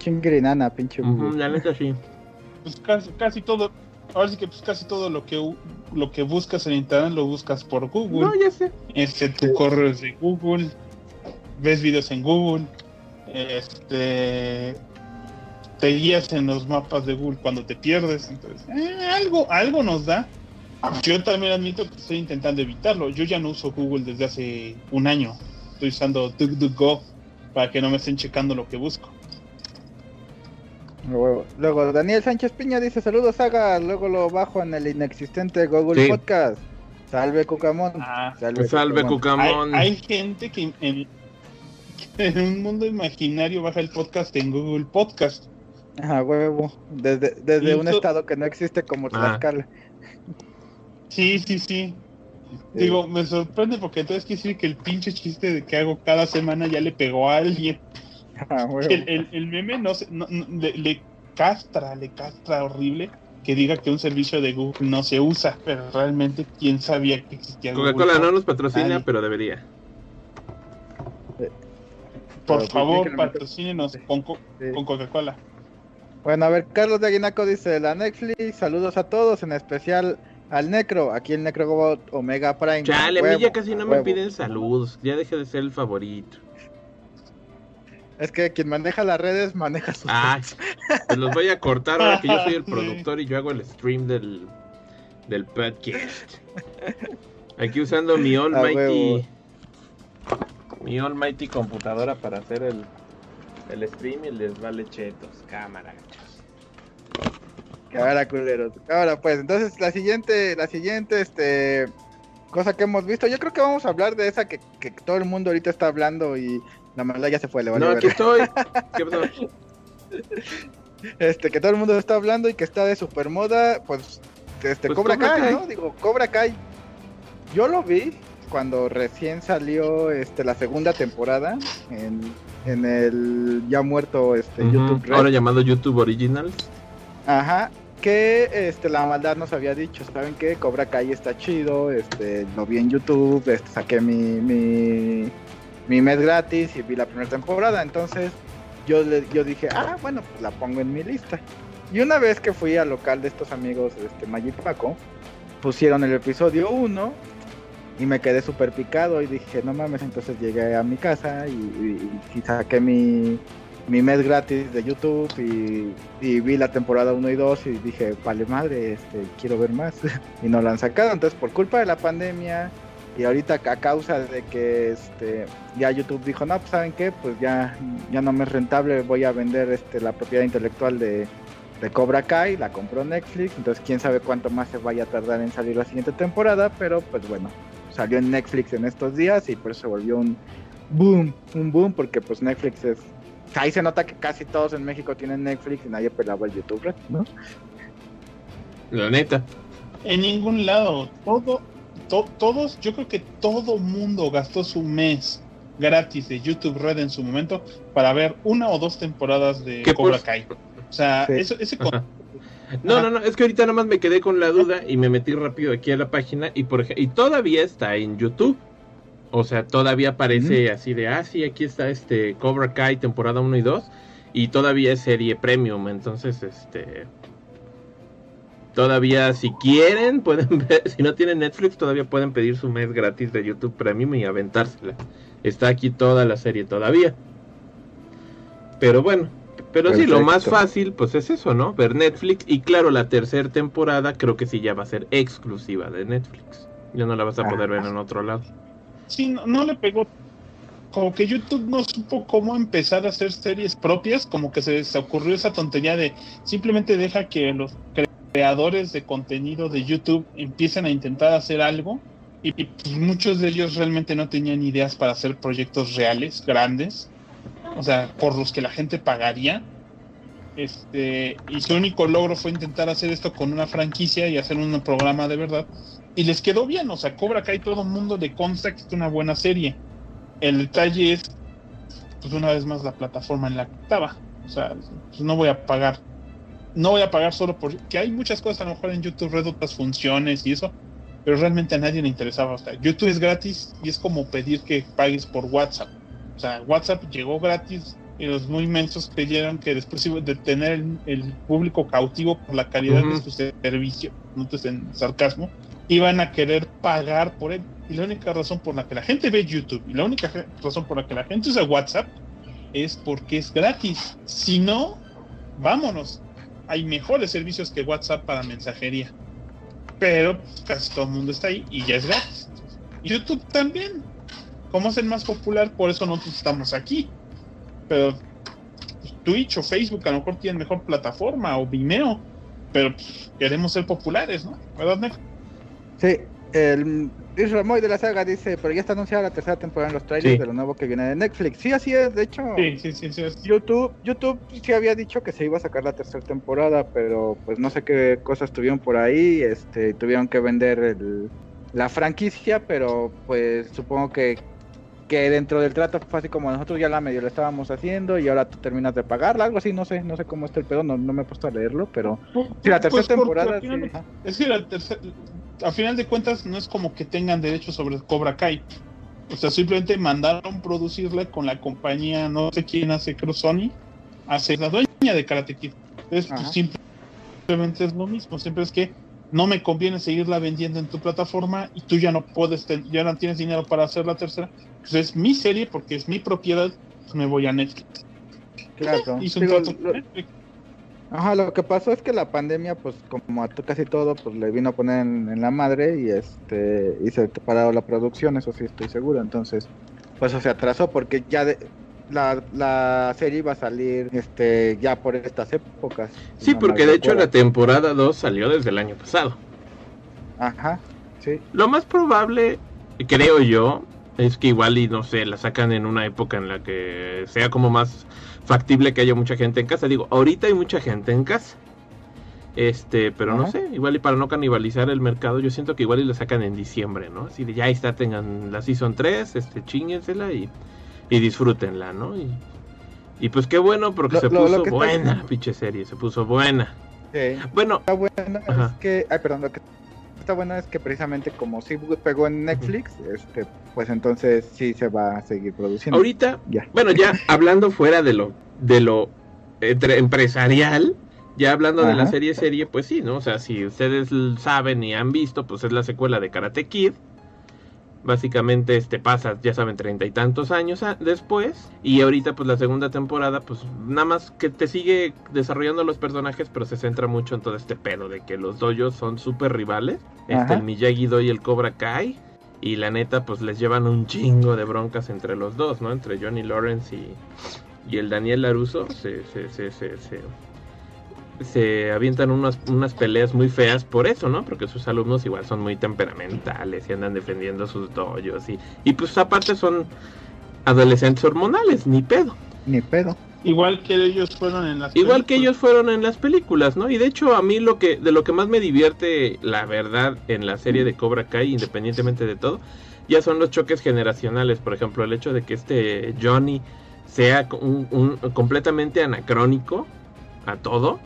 Chingrinana, pinche. la neta sí. [laughs] Pues casi, casi todo, ahora sí que pues casi todo lo que lo que buscas en internet lo buscas por Google. No, ya sé. Este, tu correo es de Google, ves videos en Google, este te guías en los mapas de Google cuando te pierdes, entonces eh, algo, algo nos da yo también admito que estoy intentando evitarlo. Yo ya no uso Google desde hace un año. Estoy usando DuckDuckGo para que no me estén checando lo que busco. Luego, Daniel Sánchez Piña dice saludos Saga, luego lo bajo en el inexistente Google Podcast. Salve Cucamón. Ah, salve, Cucamón. Hay, gente que en, un mundo imaginario baja el podcast en Google Podcast. Ah, huevo. Desde, desde un estado que no existe como ah. Tlaxcala. Sí, sí, sí. Digo, me sorprende porque entonces quiere decir que el pinche chiste de que hago cada semana ya le pegó a alguien. Ah, [laughs] el, meme no, se, le, castra, le castra horrible que diga que un servicio de Google no se usa, pero realmente quién sabía que existía Coca-Cola no nos patrocina, pero debería. Por favor, patrocínenos con, con Coca-Cola. Bueno, a ver, Carlos de Aguinaco dice, la Netflix, saludos a todos, en especial al Necro, aquí el Necrobot Omega Prime. Chale, a mí ya casi no me piden saludos, ya dejé de ser el favorito. Es que quien maneja las redes maneja sus Ah, pues los voy a cortar ahora que yo soy el [laughs] productor y yo hago el stream del, del podcast. Aquí usando mi almighty mi almighty computadora para hacer el, el stream y les vale chetos, cámara. Ahora, culeros. Ahora, pues, entonces la siguiente, la siguiente, este, cosa que hemos visto, yo creo que vamos a hablar de esa que, que todo el mundo ahorita está hablando y la maldad ya se fue, le No, aquí estoy. [laughs] Este, que todo el mundo está hablando y que está de super moda, pues, este, pues Cobra, Kai, ¿no? Digo, Cobra Kai. Yo lo vi cuando recién salió este la segunda temporada en, en el ya muerto este YouTube Ahora llamado YouTube Originals. Ajá, que este, la maldad nos había dicho, ¿saben qué? Cobra Kai está chido, este, lo vi en YouTube, este, saqué mi, mi, mi mes gratis y vi la primera temporada, entonces yo, le, yo dije, ah, bueno, pues la pongo en mi lista. Y una vez que fui al local de estos amigos, este, Magic Paco, pusieron el episodio 1 y me quedé súper picado y dije, no mames, entonces llegué a mi casa y saqué mi, mi mes gratis de YouTube y, vi la temporada 1 y 2 y dije, vale madre, este, quiero ver más. [laughs] y no la han sacado. Entonces, por culpa de la pandemia Y ahorita a causa de que este ya YouTube dijo, no, pues saben qué, pues ya, ya no me es rentable, voy a vender este la propiedad intelectual de, de Cobra Kai, la compró Netflix, entonces quién sabe cuánto más se vaya a tardar en salir la siguiente temporada, pero pues bueno, salió en Netflix en estos días y por eso se volvió un boom, un boom, porque pues Netflix es... Ahí se nota que casi todos en México tienen Netflix y nadie pelaba el YouTube, ¿no? La neta. En ningún lado, todo todos, yo creo que todo mundo gastó su mes gratis de YouTube Red en su momento para ver una o dos temporadas de Cobra Kai. O sea, eso, ese No, no, no, es que ahorita nada más me quedé con la duda y me metí rápido aquí a la página y por y todavía está en YouTube. O sea, todavía aparece así de, ah, sí, aquí está este Cobra Kai temporada 1 y 2 y todavía es serie premium, entonces este Todavía, si quieren, [laughs] pueden ver. Si no tienen Netflix, todavía pueden pedir su mes gratis de YouTube Premium y aventársela. Está aquí toda la serie todavía. Pero bueno, pero sí, lo más fácil, pues es eso, ¿no? Ver Netflix. Y claro, la tercera temporada creo que sí ya va a ser exclusiva de Netflix. Ya no la vas a poder ver en otro lado. Sí, no, le pegó. Como que YouTube no supo cómo empezar a hacer series propias. Como que se, se ocurrió esa tontería de simplemente deja que los creadores de contenido de YouTube empiezan a intentar hacer algo y, pues, muchos de ellos realmente no tenían ideas para hacer proyectos reales, grandes, o sea, por los que la gente pagaría. Este, y su único logro fue intentar hacer esto con una franquicia y hacer un programa de verdad. Y les quedó bien, o sea, Cobra Kai todo el mundo de consta que es una buena serie. El detalle es, pues una vez más, la plataforma en la que estaba. O sea, pues no voy a pagar no voy a pagar solo por que hay muchas cosas a lo mejor en YouTube Red otras funciones y eso pero realmente a nadie le interesaba. O sea, YouTube es gratis y es como pedir que pagues por WhatsApp. O sea WhatsApp llegó gratis y los muy inmensos creyeron que después de tener el, público cautivo por la calidad de su servicio no te en sarcasmo iban a querer pagar por él. Y la única razón por la que la gente ve YouTube y la única razón por la que la gente usa WhatsApp es porque es gratis. Si no vámonos hay mejores servicios que WhatsApp para mensajería. Pero casi todo el mundo está ahí y ya es gratis. YouTube también. Como es el más popular, por eso nosotros estamos aquí. Pero Twitch o Facebook a lo mejor tienen mejor plataforma o Vimeo. Pero pues, queremos ser populares, ¿no? ¿Verdad, Nick? Sí, el Luis Ramoy de la saga dice, pero ya está anunciada la tercera temporada en los trailers de lo nuevo que viene de Netflix. Sí, así es, de hecho. Sí, sí, sí, sí YouTube, YouTube sí había dicho que se iba a sacar la tercera temporada, pero pues no sé qué cosas tuvieron por ahí, este, tuvieron que vender el, la franquicia, pero pues supongo que que dentro del trato fue así como nosotros ya la medio lo estábamos haciendo y ahora tú terminas de pagarla, algo así, no sé, no sé cómo está el pedo, no, no me he puesto a leerlo, pero pues, la tercera pues, temporada es que la tercera a final de cuentas no es como que tengan derecho sobre Cobra Kai. O sea, simplemente mandaron producirle con la compañía, no sé quién hace, creo Sony, hace la dueña de Karate Kid. Entonces, pues, simplemente es lo mismo. Siempre es que no me conviene seguirla vendiendo en tu plataforma y tú ya no puedes, ya no tienes dinero para hacer la tercera. Pues es mi serie porque es mi propiedad, pues me voy a Netflix. Claro. Ajá, lo que pasó es que la pandemia, pues como a casi todo, pues le vino a poner en, la madre y este y se parado la producción, eso sí estoy seguro. Entonces, pues se atrasó porque ya de, la, la serie iba a salir este ya por estas épocas. Sí, porque de hecho la temporada 2 salió desde el año pasado. Ajá, sí. Lo más probable, creo yo, es que igual y no sé, la sacan en una época en la que sea como más factible que haya mucha gente en casa. Digo, ahorita hay mucha gente en casa. Este, pero no sé, igual y para no canibalizar el mercado, yo siento que igual y la sacan en diciembre, ¿no? Así de ya está, tengan la Season 3, este, chíñensela y, y disfrútenla, ¿no? Y, pues qué bueno, porque se puso buena la pinche serie, se puso buena. Bueno, está buena, es que, ay, perdón, lo que está buena es que precisamente como si pegó en Netflix, este, pues entonces sí se va a seguir produciendo. Ahorita, bueno, ya [laughs] hablando fuera de lo, de lo empresarial, ya hablando de la serie serie, pues sí, ¿no? O sea, si ustedes saben y han visto, pues es la secuela de Karate Kid. Básicamente este pasa, ya saben, treinta y tantos años después. Y ahorita pues la segunda temporada pues nada más que te sigue desarrollando los personajes, pero se centra mucho en todo este pedo de que los doyos son súper rivales. Este, el Miyagi-Do y el Cobra Kai. Y la neta, pues les llevan un chingo de broncas entre los dos, ¿no? Entre Johnny Lawrence y, y el Daniel Laruso. Se, se, se, se, se, avientan unas, unas peleas muy feas por eso, ¿no? Porque sus alumnos igual son muy temperamentales y andan defendiendo sus doyos. Y, y pues aparte son adolescentes hormonales, ni pedo. Ni pedo. Igual que ellos fueron en las Igual que películas. ellos fueron en las películas, ¿no? Y de hecho a mí lo que de lo que más me divierte, la verdad, en la serie de Cobra Kai, independientemente de todo, ya son los choques generacionales. Por ejemplo, el hecho de que este Johnny sea un, un- completamente anacrónico a todo.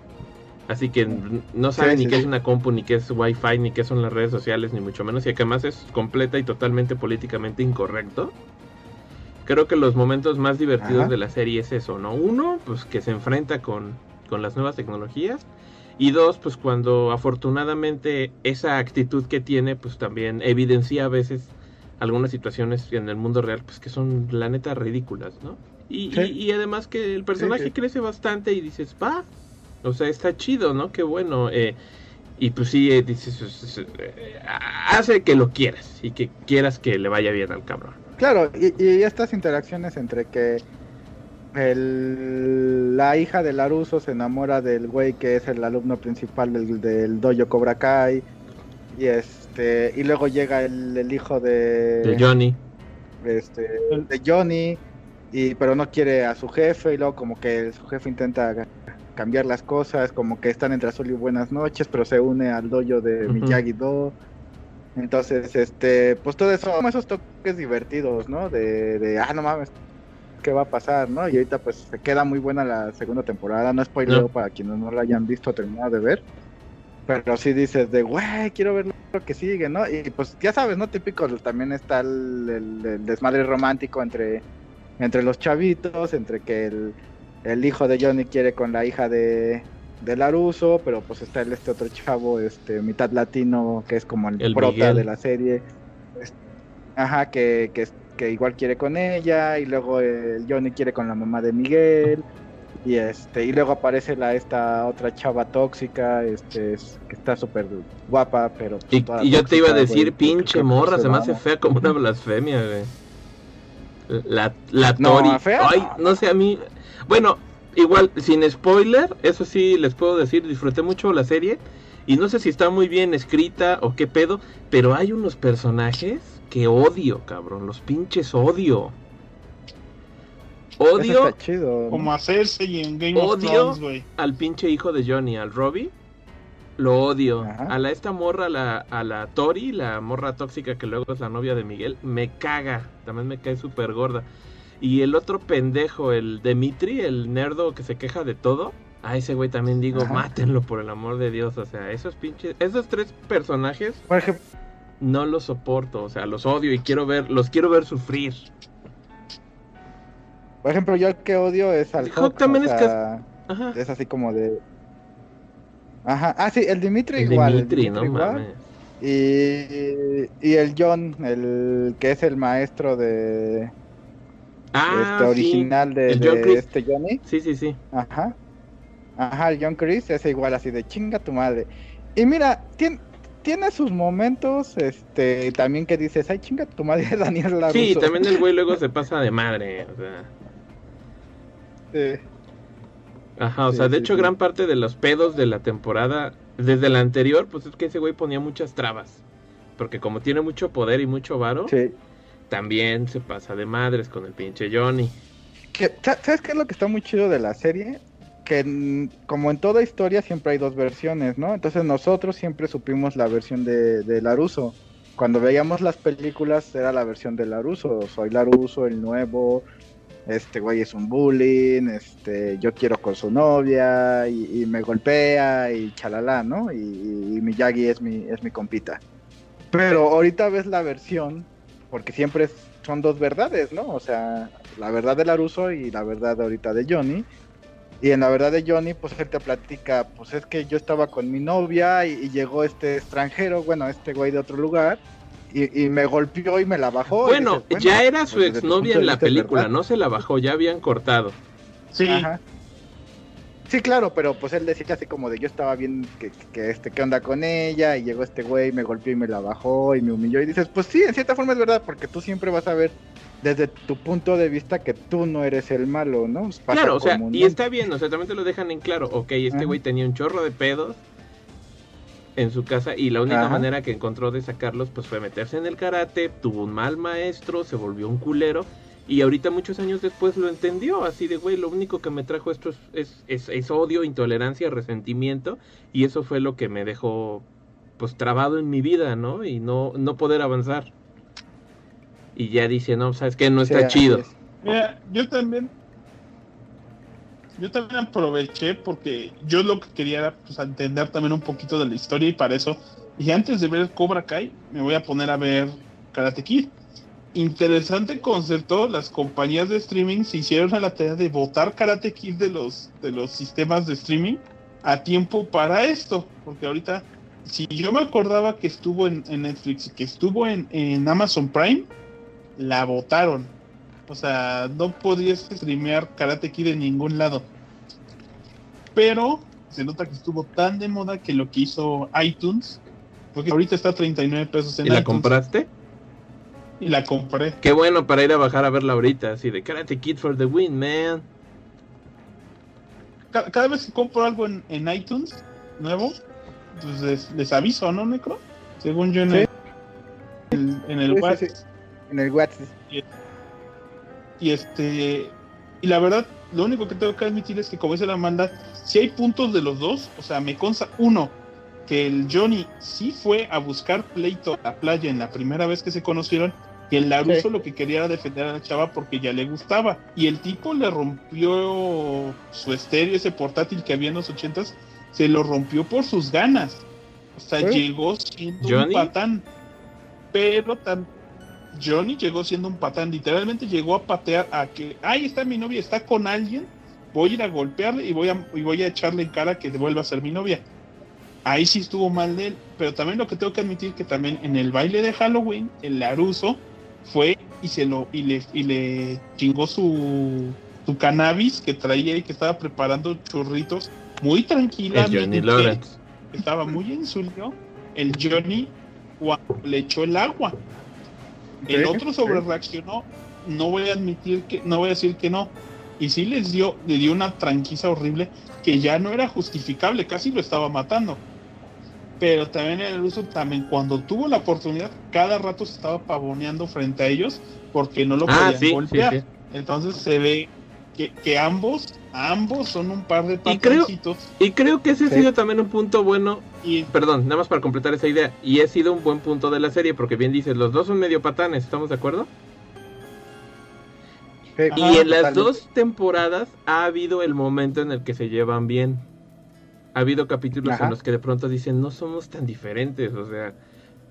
Así que no sabe Sí, ni sí, qué sí. es una compu, ni qué es wifi, ni qué son las redes sociales, ni mucho menos. Y que además es completa y totalmente políticamente incorrecto. Creo que los momentos más divertidos Ajá. de la serie es eso, ¿no? Uno, pues que se enfrenta con, con las nuevas tecnologías. Y dos, pues cuando afortunadamente esa actitud que tiene, pues también evidencia a veces algunas situaciones en el mundo real, pues que son la neta ridículas, ¿no? Y, y- y además que el personaje crece bastante y dices, va, o sea, está chido, ¿no? Qué bueno. eh, y pues sí, eh, dices, es- es- eh, hace que lo quieras y que quieras que le vaya bien al cabrón. Claro, y, y estas interacciones entre que el, la hija de Laruso se enamora del güey que es el alumno principal del, del dojo Cobra Kai y este y luego llega el, el hijo de, De Johnny. este de Johnny y pero no quiere a su jefe y luego como que su jefe intenta cambiar las cosas como que están entre azul y buenas noches pero se une al dojo de Ujú. Miyagi Do entonces este pues todo eso como esos toques divertidos no de, de ah no mames qué va a pasar no y ahorita pues se queda muy buena la segunda temporada no spoileo No. para quienes no la hayan visto o terminado de ver pero sí dices de, güey, quiero ver lo que sigue, ¿no? Y pues ya sabes, ¿no? Típico, también está el, el- el desmadre romántico entre, entre los chavitos, entre que el, el hijo de Johnny quiere con la hija de, de Laruso, pero pues está el, este otro chavo, este mitad latino, que es como el, El prota Miguel. de la serie. Ajá, que, que, que igual quiere con ella, y luego el Johnny quiere con la mamá de Miguel. Y este, y luego aparece la esta otra chava tóxica, este, es- que está súper guapa, pero pues, Y, yo te iba a decir, pinche morra, se se me hace fea como una blasfemia, güey. La, la No, Tori. fea Ay, no. no sé, a mí. Bueno, igual, sin spoiler, eso sí les puedo decir, disfruté mucho la serie. Y no sé si está muy bien escrita o qué pedo, pero hay unos personajes que odio, cabrón. Los pinches odio. Eso Odio está chido. ¿no? Como a Cersei en Game of Odio. Thrones, güey. al pinche hijo de Johnny, al Robbie. Lo odio. Ajá. A la esta morra, a la, a la Tori, la morra tóxica que luego es la novia de Miguel, me caga. También me cae súper gorda. Y el otro pendejo, el Dimitri, el nerdo que se queja de todo. A ese güey también digo, Ajá. mátenlo por el amor de Dios. O sea, esos pinches, esos tres personajes Por ejemplo, no los soporto. O sea, los odio y quiero ver, los quiero ver sufrir. por ejemplo, yo el que odio es al Hulk Hulk, también o es sea, Ajá. es así como de... Ajá, ah, sí, el Dimitri El igual. el Dimitri, no igual. mames. Y, y el John, el que es el maestro de Ah, este, sí. original de, el John de Chris. este Johnny. Sí, sí, sí. Ajá. Ajá, el John Chris es igual así de chinga tu madre. Y mira, tiene, tiene sus momentos, este, también que dices, ay chinga tu madre [laughs] Daniel Laruso. Sí, también el güey luego se pasa de madre, o sea. Sí. Ajá, o Sí, sea, de sí, hecho gran parte de los pedos de la temporada, desde la anterior, pues es que ese güey ponía muchas trabas. Porque como tiene mucho poder y mucho varo, Sí. También se pasa de madres con el pinche Johnny. ¿Sabes qué es lo que está muy chido de la serie? Que como en toda historia siempre hay dos versiones, ¿no? Entonces nosotros siempre supimos la versión de, de Laruso. Cuando veíamos las películas era la versión de Laruso. Soy Laruso, el nuevo. Este güey es un bullying. Este, yo quiero con su novia y, y me golpea y chalala, ¿no? Y, y Miyagi es mi, es mi compita. Pero ahorita ves la versión, porque siempre es- son dos verdades, ¿no? O sea, la verdad de Laruso y la verdad ahorita de Johnny. Y en la verdad de Johnny, pues él te platica, pues es que yo estaba con mi novia y, y llegó este extranjero, bueno, este güey de otro lugar, y, y me golpeó y me la bajó. Bueno, dices, ya era su pues, exnovia en la película, verdad. no se la bajó, ya habían cortado. Sí, Ajá. Sí, claro, pero pues él decía así como de yo estaba bien que, que este, qué onda con ella, y llegó este güey, me golpeó y me la bajó y me humilló. Y dices, pues sí, en cierta forma es verdad, porque tú siempre vas a ver desde tu punto de vista que tú no eres el malo, ¿no? Pasa Claro, o sea, y está bien, o sea, también te lo dejan en claro. Ok, este Ajá. güey tenía un chorro de pedos en su casa y la única Ajá. manera que encontró de sacarlos pues fue meterse en el karate, tuvo un mal maestro, se volvió un culero y ahorita muchos años después lo entendió, así de güey, lo único que me trajo esto es, es, es- es odio, intolerancia, resentimiento y eso fue lo que me dejó pues trabado en mi vida, ¿no? Y no, no poder avanzar. Y ya dice, no, sabes que no está chido. es. Mira, yo también. Yo también aproveché porque yo lo que quería era pues, entender también un poquito de la historia y para eso dije antes de ver Cobra Kai me voy a poner a ver Karate Kid. Interesante concepto, las compañías de streaming se hicieron a la tarea de votar Karate Kid de los de los sistemas de streaming a tiempo para esto, porque ahorita si yo me acordaba que estuvo en, en Netflix y que estuvo en, en Amazon Prime, la votaron. O sea, no podías streamear Karate Kid en ningún lado. Pero se nota que estuvo tan de moda que lo que hizo iTunes, porque ahorita está a 39 pesos en ¿Y la compraste? [laughs] Y la compré. Qué bueno para ir a bajar a verla ahorita, así de Karate Kid for the win, man. Ca- Cada, vez que compro algo en, en iTunes nuevo, pues les, les aviso, ¿no, Necro? Según yo en Sí. el, en el Sí, WhatsApp. sí. En el WhatsApp. Y este. Y la verdad, lo único que tengo que admitir es que, como dice la Amanda, si hay puntos de los dos, o sea, me consta, uno, que el Johnny sí fue a buscar pleito a la playa en la primera vez que se conocieron, que el Laruso Sí. lo que quería era defender a la chava porque ya le gustaba. Y el tipo le rompió su estéreo, ese portátil que había en los ochentas, se lo rompió por sus ganas. O sea, ¿Eh? llegó siendo ¿Johnny? un patán. Pero tan, Johnny llegó siendo un patán, literalmente llegó a patear a que, ahí está mi novia, está con alguien, voy a ir a golpearle y voy a, y voy a echarle en cara que vuelva a ser mi novia. Ahí sí estuvo mal de él, pero también lo que tengo que admitir que también en el baile de Halloween, el Laruso fue y se lo y le, y le chingó su, su cannabis que traía y que estaba preparando churritos muy El tranquilamente. Johnny Lawrence. Estaba muy en suyo el Johnny cuando le echó el agua. El otro sobre reaccionó, no voy a admitir que, no voy a decir que no. Y sí les dio, le dio una tranquiza horrible que ya no era justificable, casi lo estaba matando. Pero también el uso, también cuando tuvo la oportunidad, cada rato se estaba pavoneando frente a ellos porque no lo Ah, podían sí, golpear. sí. Entonces se ve que, que ambos, ambos son un par de creo- patancitos Y creo que ese ha sido también un punto bueno y Perdón, nada más para completar esa idea. Y ha sido un buen punto de la serie, porque bien dices, los dos son medio patanes, ¿estamos de acuerdo? Ajá, y en las totalmente. dos temporadas ha habido el momento en el que se llevan bien. Ha habido capítulos Ajá. en los que de pronto dicen, no somos tan diferentes, o sea,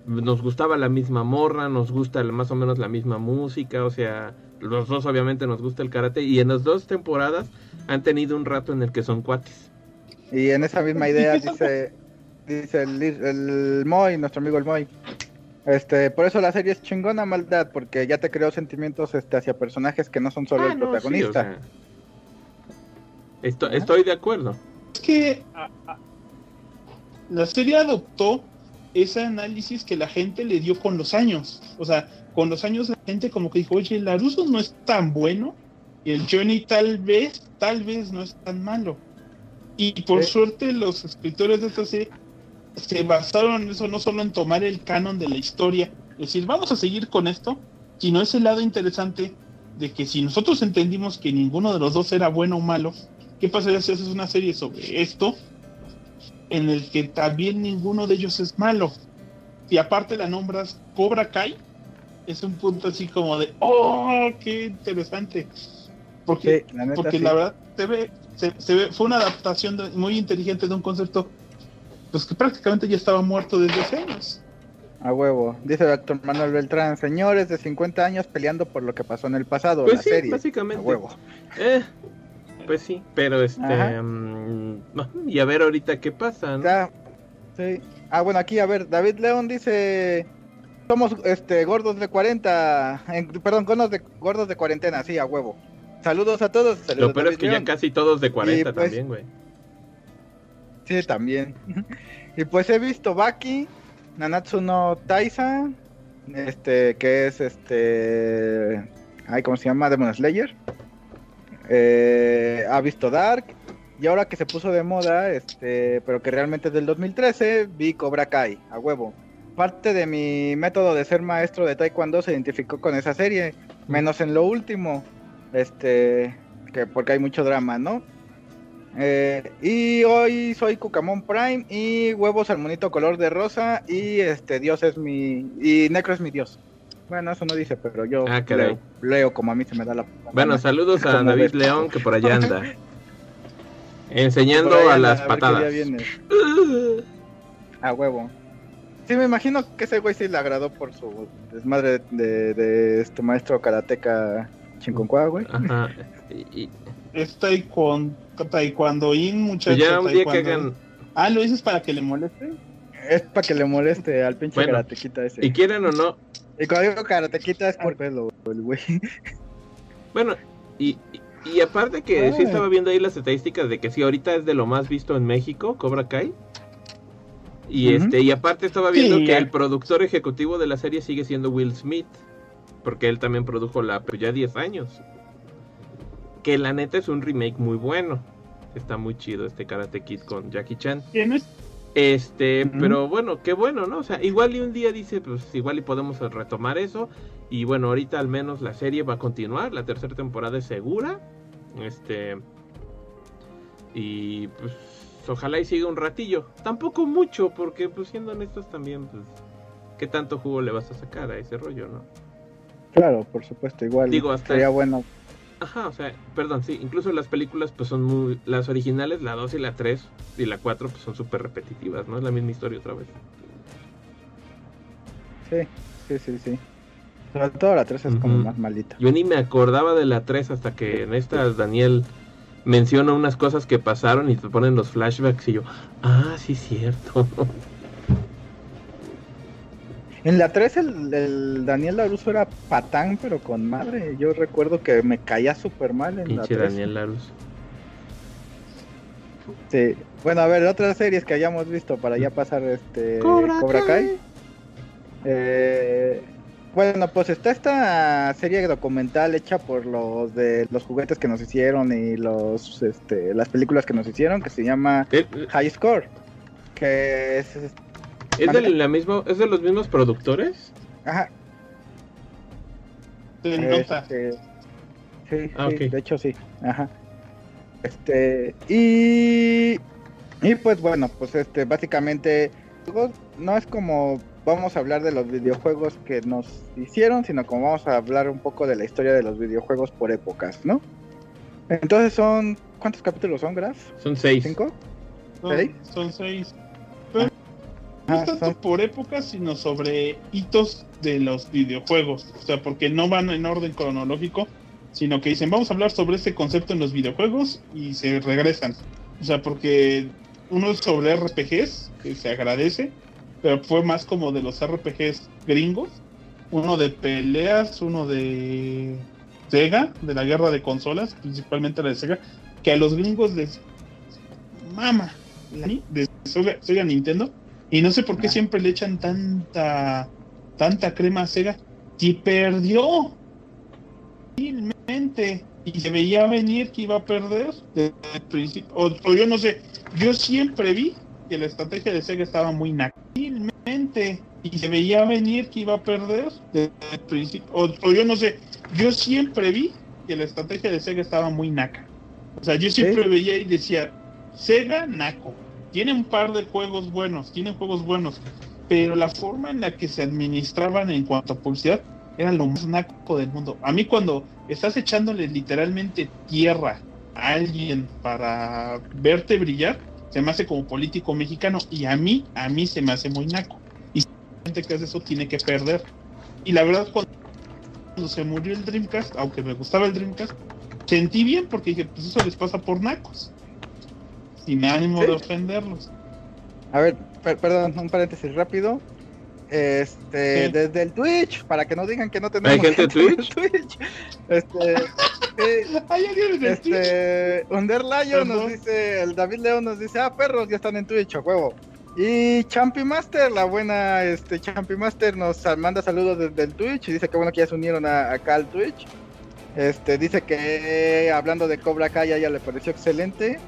nos gustaba la misma morra, nos gusta más o menos la misma música, o sea, los dos obviamente nos gusta el karate, y en las dos temporadas han tenido un rato en el que son cuates. Y en esa misma idea [laughs] dice, dice el, el Moy, nuestro amigo el Moy. Este, por eso la serie es chingona maldad, porque ya te creó sentimientos este, hacia personajes que no son solo Ah, el no, sí, o protagonista. sea, estoy de acuerdo. Que a- a- la serie adoptó ese análisis que la gente le dio con los años. O sea, con los años la gente como que dijo, oye, el Laruso no es tan bueno y el Johnny tal vez, tal vez no es tan malo. Y por Sí. suerte los escritores de esta serie se basaron en eso, no solo en tomar el canon de la historia, es decir, vamos a seguir con esto, sino ese lado interesante de que si nosotros entendimos que ninguno de los dos era bueno o malo, ¿qué pasaría si haces una serie sobre esto en el que también ninguno de ellos es malo? Y aparte la nombras Cobra Kai, es un punto así como de, oh, qué interesante. Porque Sí, la neta porque sí. la verdad se ve, se, se ve- fue una adaptación de- muy inteligente de un concepto pues que prácticamente ya estaba muerto desde hace años. A huevo. Dice el doctor Manuel Beltrán, señores de 50 años peleando por lo que pasó en el pasado, Pues la sí, serie. A básicamente. huevo. Eh, pues sí, pero este. Mm, y a ver ahorita qué pasa, ¿no? Ya, sí. Ah, bueno, aquí, a ver, David León dice... Somos este gordos de 40, en- perdón, gordos de, gordos de cuarentena, sí, a huevo. Saludos a todos. Saludos, Lo peor es que ya casi todos de 40 Y, pues, también, güey. Sí, también. [laughs] y pues he visto Baki, Nanatsu no Taisa, este, que es este, ay, ¿cómo se llama? Demon Slayer. Eh, ha visto Dark y ahora que se puso de moda, este, pero que realmente es del 2013, vi Cobra Kai, a huevo. Parte de mi método de ser maestro de taekwondo se identificó con esa serie, menos en lo último, este, que porque hay mucho drama, ¿no? Eh, y hoy soy Cucamón Prime y huevos al monito color de rosa y este Dios es mi y Necro es mi Dios. Bueno, eso no dice, pero yo Ah, leo, leo como a mí se me da la Bueno, gana. saludos a David ves. León que por allá anda. [laughs] Enseñando a las qué patadas. [laughs] A huevo. Sí, me imagino que ese güey sí le agradó por su desmadre de, de este maestro karateca Chinconcua, güey. Ajá. Y, y- Es taekwondo, taekwondoín, pues muchachos. ya un día que hagan, Ah, ¿lo dices para que le moleste? Es para que le moleste al pinche Bueno. karatequita ese. y quieren o no, Y cuando digo karatequita es por pelo, el güey. bueno, y, y, y aparte que sí estaba viendo ahí las estadísticas de que sí, ahorita es de lo más visto en México, Cobra Kai. Y este, y aparte estaba viendo Sí, que ya. el productor ejecutivo de la serie sigue siendo Will Smith, porque él también produjo la pues ya 10 años. Que la neta es un remake muy bueno. Está muy chido este Karate Kid con Jackie Chan. ¿Quién es? Este, pero bueno, qué bueno, ¿no? O sea, igual y un día dice, pues igual y podemos retomar eso. Y bueno, ahorita al menos la serie va a continuar, la tercera temporada es segura. Este. Y pues ojalá y siga un ratillo. Tampoco mucho, porque pues siendo honestos también, pues, ¿qué tanto jugo le vas a sacar a ese rollo, no? Claro, por supuesto, igual. Digo, hasta- Sería bueno. Ajá, o sea, perdón, sí, incluso las películas pues son muy... Las originales, la 2 y la 3 y la 4 pues son súper repetitivas, ¿no? Es la misma historia otra vez. Sí, sí, sí, sí. Sobre todo la 3 es como más malita. Yo ni me acordaba de la 3 hasta que en esta Daniel menciona unas cosas que pasaron y te ponen los flashbacks y yo, ah, sí, cierto. [laughs] En la 3 el, el Daniel Laruso era patán, pero con madre. Yo recuerdo que me caía súper mal en la Pinche 3. Daniel Larus. Sí. Bueno, a ver, otras series que hayamos visto para ya pasar este Cobra Cobra, Kai. Kai. Eh, bueno, pues está esta serie documental hecha por los de los juguetes que nos hicieron y los este las películas que nos hicieron que se llama ¿Es, High Score. Que es es de la misma, ¿Es de los mismos productores? ajá. Este, sí, Ah, sí, de hecho sí. Ajá. Este, y, y pues bueno, pues este, básicamente, juegos no es como vamos a hablar de los videojuegos que nos hicieron, sino como vamos a hablar un poco de la historia de los videojuegos por épocas, ¿no? Entonces son, ¿cuántos capítulos son, Graf? Son seis. ¿Cinco? Son, ¿Seis? son seis. No tanto por épocas, sino sobre hitos de los videojuegos. O sea, porque no van en orden cronológico, sino que dicen, vamos a hablar sobre este concepto en los videojuegos y se regresan. O sea, porque uno es sobre RPGs, que se agradece, pero fue más como de los RPGs gringos. Uno de peleas, uno de Sega, de la guerra de consolas, principalmente la de Sega, que a los gringos les mama la de Sega, Sega Nintendo y no sé por qué Ah. siempre le echan tanta tanta crema a Sega. Y perdió. Y se veía venir que iba a perder desde el principio. O, o yo no sé. Yo siempre vi que la estrategia de Sega estaba muy nácilmente y se veía venir que iba a perder desde el principio. O, o yo no sé. Yo siempre vi que la estrategia de Sega estaba muy naca. O sea yo siempre Sí. veía y decía Sega naco tiene un par de juegos buenos tiene juegos buenos pero la forma en la que se administraban en cuanto a publicidad era lo más naco del mundo. A mí cuando estás echándole literalmente tierra a alguien para verte brillar, se me hace como político mexicano y a mí, a mí se me hace muy naco. Y gente que hace eso tiene que perder. Y la verdad cuando se murió el Dreamcast, aunque me gustaba el Dreamcast, sentí bien porque dije, pues eso les pasa por nacos. Sin ánimo Sí. de ofenderlos. A ver, per- perdón, un paréntesis rápido. Este, Sí. desde el Twitch, para que no digan que no tenemos ¿Hay gente en en el Twitch. Este, [laughs] Hay alguien en el Twitch. Este, Underlayo nos dice, el David León nos dice, ah, perros, ya están en Twitch, a huevo. Y Champi Master, la buena este Champi Master nos manda saludos desde el Twitch y dice que bueno que ya se unieron a- acá al Twitch. Este dice que hablando de Cobra Kai a ella le pareció excelente.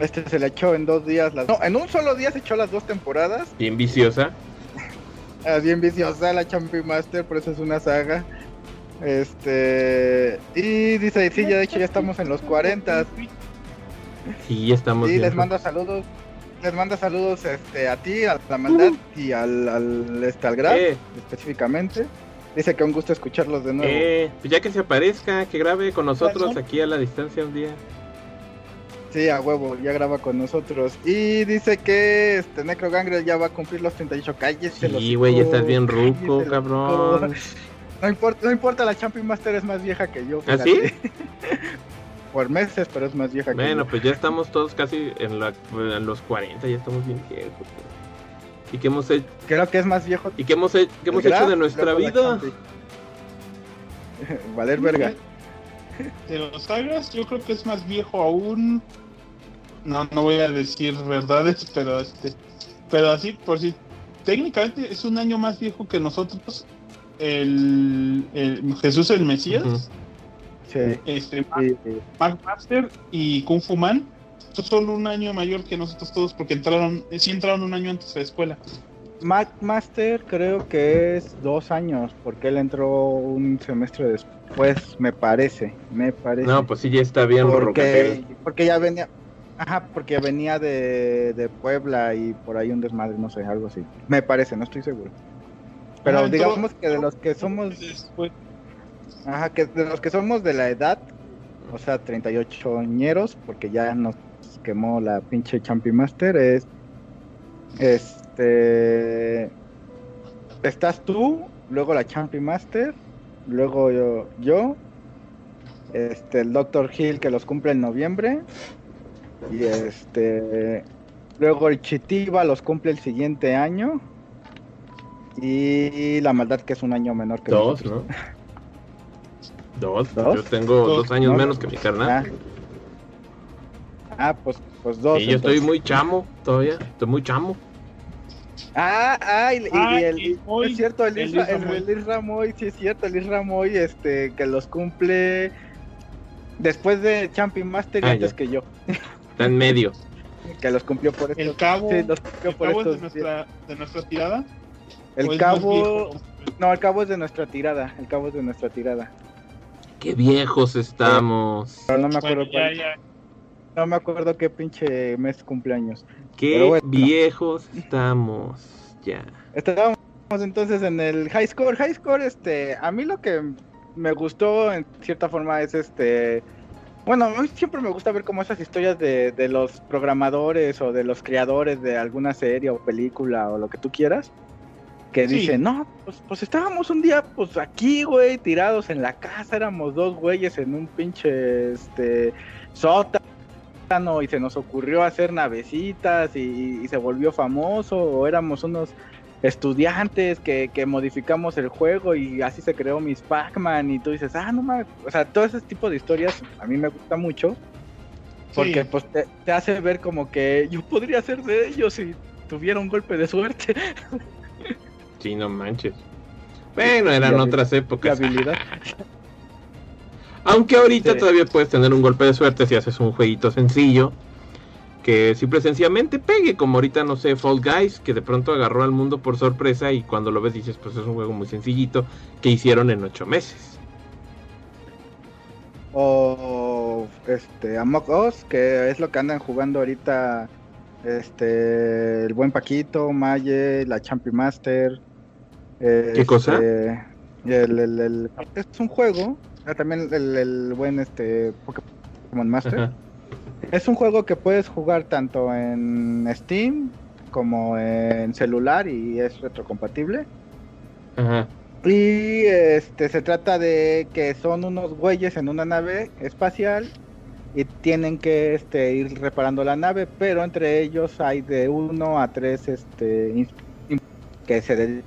Este se le echó en dos días las no, en un solo día se echó las dos temporadas. Bien viciosa. Es bien viciosa la Champion Master, por eso es una saga. Este. Y dice, sí, ya de hecho ya estamos en los 40. Sí, ya estamos Y les manda saludos. Les manda saludos este, a ti, a la maldad y al, al, este, al Eh, específicamente. Dice que un gusto escucharlos de nuevo. eh, pues ya que se aparezca, que grabe con nosotros aquí a la distancia un día. Sí, a huevo, ya graba con nosotros. Y dice que este Necro Gangrel ya va a cumplir los 38. Cállese los Sí, güey, estás bien ruco, cabrón. No importa, no importa, la Champion Master es más vieja que yo. ¿Ah, fíjate. [laughs] Por meses, pero es más vieja que Bueno, yo. pues ya estamos todos casi en, la- en los 40, ya estamos bien viejos. güey. ¿Y qué hemos hecho, Creo que es más viejo. y qué hemos, he- qué hemos hecho de nuestra vida? [laughs] Valer verga. De los sagas, yo creo que es más viejo aún. No, no voy a decir verdades, pero este, pero así, por si técnicamente es un año más viejo que nosotros. El, el Jesús el Mesías, Ujú. Sí. este sí, sí. Mark Master y Kung Fu Man. Son un año mayor que nosotros todos porque entraron, sí entraron un año antes a la escuela. Mac Master creo que es dos años, porque él entró un semestre después, me parece, me parece. No, pues sí, ya está bien porque, porque ya venía, ajá, porque venía de, de Puebla y por ahí un desmadre, no sé, algo así. Me parece, no estoy seguro. Pero digamos que de los que somos, Después, ajá, que de los que somos de la edad, o sea, 38 ñeros, porque ya nos quemó la pinche Champi Master, es este estás tú, luego la Champi Master, luego yo, yo, este el Dr. Hill que los cumple en noviembre, y este luego el Chitiba los cumple el siguiente año. Y la maldad que es un año menor que Dos, nosotros. ¿no? Dos. [laughs] ¿Dos? Yo tengo Dos. dos, años ¿No? menos que mi carnal. Ah. Ah, pues, pues dos. y yo estoy muy chamo todavía. Estoy muy chamo. Ah, ah, y, Ah, el, y hoy es cierto, el el Isra, Isra el, Moy. el Isra Moy, sí es cierto, el Isra Moy, este, que los cumple después de Champion Master y Ah, antes ya. que yo, [laughs] Está en medio. que los cumplió por estos, el cabo, sí, los cumplió el por cabo es de estos nuestra, de nuestra tirada. ¿O El cabo, no, el cabo es de nuestra tirada, el cabo es de nuestra tirada, Qué viejos estamos. pero no me acuerdo Bueno, ya, cuál- ya. no me acuerdo qué pinche mes cumpleaños. Qué bueno. viejos estamos. Ya. Estábamos entonces en el high score. High score, este, a mí lo que me gustó en cierta forma es este. Bueno, a mí siempre me gusta ver como esas historias de, de los programadores o de los creadores de alguna serie o película o lo que tú quieras. Que Sí. dicen, no, pues, pues estábamos un día, pues aquí, güey, tirados en la casa, éramos dos güeyes en un pinche, este, sótano y se nos ocurrió hacer navecitas y, y se volvió famoso, o éramos unos estudiantes que, que modificamos el juego y así se creó Miss Pac-Man y tú dices, ah, no mames, o sea, todo ese tipo de historias a mí me gusta mucho porque Sí. pues te, te hace ver como que yo podría ser de ellos si tuviera un golpe de suerte [laughs] Sí, no manches. Bueno, eran otras épocas. habilidad. [laughs] Aunque ahorita Sí. todavía puedes tener un golpe de suerte si haces un jueguito sencillo. Que simple y sencillamente pegue, como ahorita, no sé, Fall Guys, que de pronto agarró al mundo por sorpresa y cuando lo ves dices, pues es un juego muy sencillito que hicieron en ocho meses. O este Amok Us, que es lo que andan jugando ahorita este el buen Paquito, Maye, la Champi Master. ¿Qué cosa? este, el- el- el- es un juego, ah, también el, el buen este Pokémon Master. Ajá. Es un juego que puedes jugar tanto en Steam como en celular y es retrocompatible. Ajá. Y este se trata de que son unos güeyes en una nave espacial y tienen que este, ir reparando la nave, pero entre ellos hay de uno a tres este que se dedican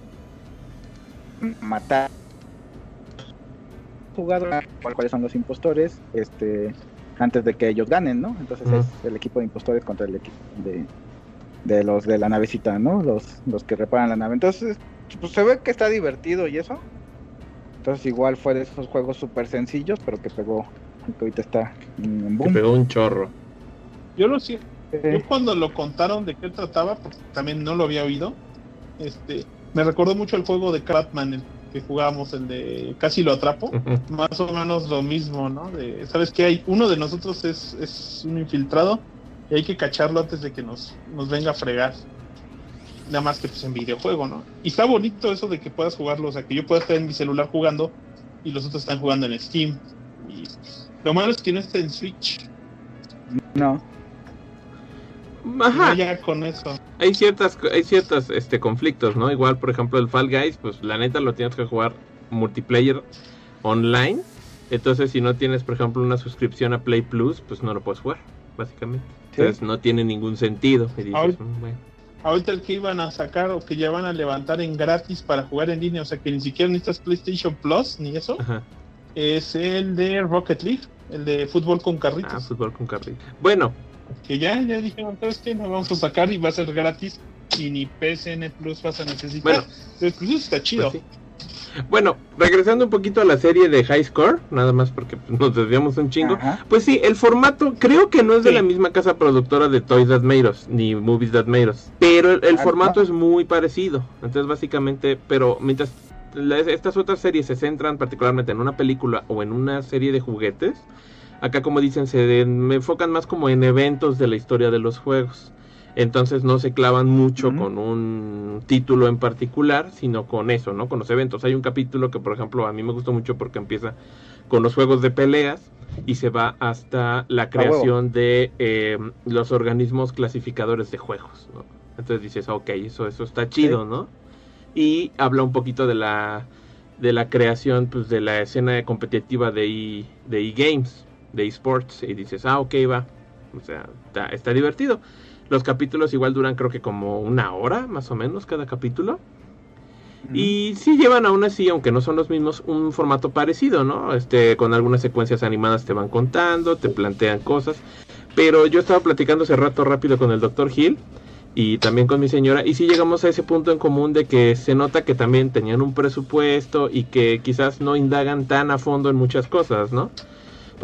a matar jugado, cuáles son los impostores, este, antes de que ellos ganen, ¿no? Entonces es el equipo de impostores contra el equipo de, de los de la navecita, ¿no? Los, los que reparan la nave. Entonces, pues se ve que está divertido y eso. Entonces igual fue de esos juegos súper sencillos, pero que pegó, que ahorita está en Que boom. pegó un chorro. Yo lo siento. Yo cuando lo contaron de qué trataba, porque también no lo había oído, este, me recordó mucho el juego de Crapman, el que jugábamos, el de Casi lo atrapo. Más o menos lo mismo, ¿no? De, ¿Sabes qué? Hay, uno de nosotros es, es un infiltrado y hay que cacharlo antes de que nos, nos venga a fregar. Nada más que pues en videojuego, ¿no? Y está bonito eso de que puedas jugarlo, o sea, que yo pueda estar en mi celular jugando y los otros están jugando en Steam. Y lo malo es que no está en Switch. no. Ajá. No ya con eso. hay ciertas hay ciertos este conflictos no igual por ejemplo el Fall Guys pues la neta lo tienes que jugar multiplayer online entonces si no tienes por ejemplo una suscripción a Play Plus pues no lo puedes jugar básicamente Sí. entonces no tiene ningún sentido y dices, Ahorita- "Mm, bueno". Ahorita el que iban a sacar o que ya van a levantar en gratis para jugar en línea, o sea que ni siquiera necesitas PlayStation Plus ni eso, Ajá. es el de Rocket League, el de fútbol con ah, carritos. fútbol con carril bueno que ya, ya dijeron, ¿sabes qué? Nos vamos a sacar y va a ser gratis y ni PSN Plus vas a necesitar. Bueno. Entonces, pues eso está chido. Pues sí. Bueno, regresando un poquito a la serie de High Score, nada más porque pues, nos desviamos un chingo. Ajá. Pues sí, el formato creo que no es de la misma casa productora de Toys That Made Us, ni Movies That Made Us, pero el, el Ah, formato es muy parecido. Entonces básicamente, pero mientras la- estas otras series se centran particularmente en una película o en una serie de juguetes, acá como dicen se de- me enfocan más como en eventos de la historia de los juegos. Entonces no se clavan mucho con un título en particular, sino con eso, ¿no? Con los eventos. Hay un capítulo que, por ejemplo, a mí me gustó mucho porque empieza con los juegos de peleas y se va hasta la huevo. creación de eh, los organismos clasificadores de juegos, ¿no? Entonces dices, ok, eso, eso está chido, ¿no? Y habla un poquito de la de la creación pues de la escena competitiva de e, de eGames, de esports y dices, ah, ok, va. O sea, está, está divertido. Los capítulos igual duran creo que como una hora más o menos cada capítulo. Y sí llevan aún así, aunque no son los mismos, un formato parecido, ¿no? Este, con algunas secuencias animadas te van contando, te plantean cosas. Pero yo estaba platicando hace rato rápido con el Dr. Hill y también con mi señora y sí llegamos a ese punto en común de que se nota que también tenían un presupuesto y que quizás no indagan tan a fondo en muchas cosas, ¿no?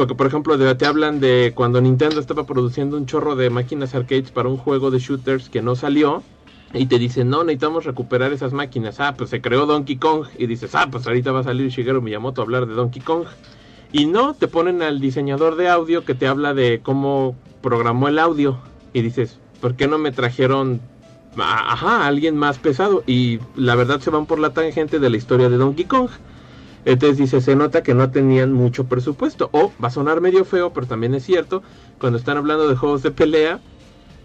Porque por ejemplo te hablan de cuando Nintendo estaba produciendo un chorro de máquinas arcades para un juego de shooters que no salió y te dicen, no, necesitamos recuperar esas máquinas. Ah, pues se creó Donkey Kong. Y dices, ah, pues ahorita va a salir Shigeru Miyamoto a hablar de Donkey Kong. Y no, te ponen al diseñador de audio que te habla de cómo programó el audio. Y dices, ¿por qué no me trajeron, ajá, alguien más pesado? Y la verdad se van por la tangente de la historia de Donkey Kong. Entonces dice, se nota que no tenían mucho presupuesto. O va a sonar medio feo, pero también es cierto, cuando están hablando de juegos de pelea,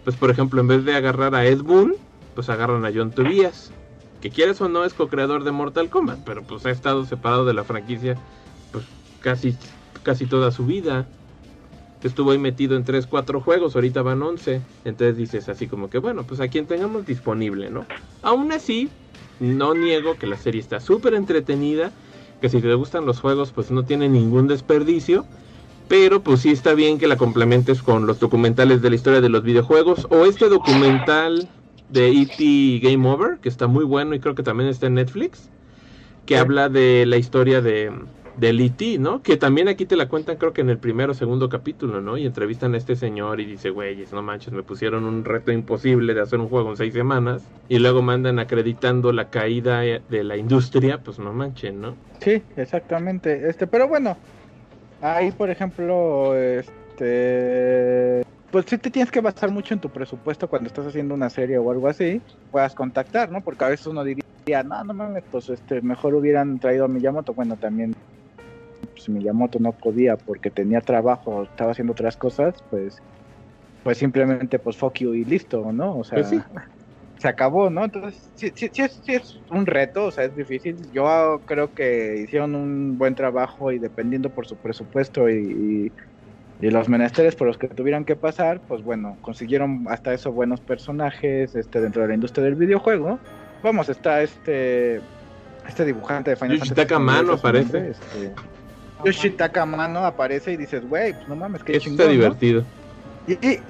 pues por ejemplo, en vez de agarrar a Ed Boon, pues agarran a John Tobias, que quieres o no es co-creador de Mortal Kombat, pero pues ha estado separado de la franquicia pues casi, casi toda su vida. Estuvo ahí metido en 3, 4 juegos, ahorita van 11. Entonces dices así como que bueno, pues a quien tengamos disponible, ¿no? Aún así, no niego que la serie está súper entretenida, que si te gustan los juegos pues no tiene ningún desperdicio. Pero pues sí está bien que la complementes con los documentales de la historia de los videojuegos o este documental de E.T. Game Over, que está muy bueno y creo que también está en Netflix, que Sí. habla de la historia de del E.T., ¿no? Que también aquí te la cuentan creo que en el primero o segundo capítulo, ¿no? Y entrevistan a este señor y dice, güeyes, no manches, me pusieron un reto imposible de hacer un juego en seis semanas y luego mandan acreditando la caída de la industria, pues no manchen, ¿no? Sí, exactamente. Este, pero bueno, ahí por ejemplo, este, pues sí te tienes que basar mucho en tu presupuesto cuando estás haciendo una serie o algo así, puedas contactar, ¿no? Porque a veces uno diría, no, no mames, pues este, mejor hubieran traído a Miyamoto. Bueno, también, pues Miyamoto no podía porque tenía trabajo, estaba haciendo otras cosas, pues, pues simplemente, pues fuck you y listo, ¿no? O sea, Pues sí. se acabó, ¿no? Entonces, sí, sí, sí es, sí es un reto, o sea, es difícil. Yo creo que hicieron un buen trabajo y dependiendo por su presupuesto y, y, y los menesteres por los que tuvieran que pasar, pues bueno, consiguieron hasta eso buenos personajes este dentro de la industria del videojuego. Vamos, está este este dibujante de Final Fantasy. Mano ¿no? aparece. Este, Yoshitaka Mano aparece y dices, güey, pues no mames, qué Eso chingón. está ¿no? divertido. Y, y,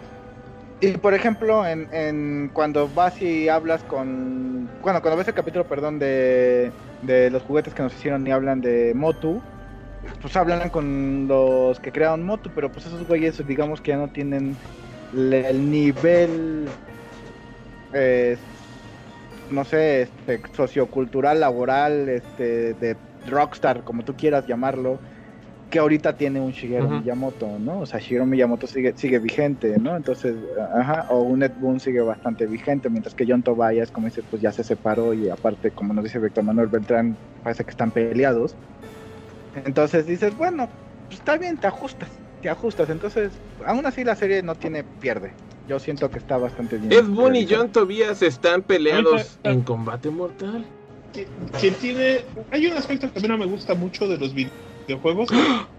y, por ejemplo, en, en cuando vas y hablas con. Bueno, cuando ves el capítulo, perdón, de, de los juguetes que nos hicieron y hablan de Motu, pues hablan con los que crearon Motu, pero pues esos güeyes, digamos que ya no tienen el nivel. eh, no sé, este, sociocultural, laboral, este, de rockstar, como tú quieras llamarlo, que ahorita tiene un Shigeru. Miyamoto, ¿no? O sea, Shigeru Miyamoto sigue, sigue vigente, ¿no? Entonces, ajá, o un Ed Boon sigue bastante vigente, mientras que John Tobias, como dice, pues ya se separó y aparte, como nos dice Víctor Manuel Beltrán, parece que están peleados. Entonces dices, bueno, pues está bien, te ajustas, te ajustas. Entonces, aún así la serie no tiene pierde. Yo siento que está bastante bien. Ed Boon y. John Tobias están peleados en combate mortal. que, que tiene hay un aspecto que a mí no me gusta mucho de los vide- videojuegos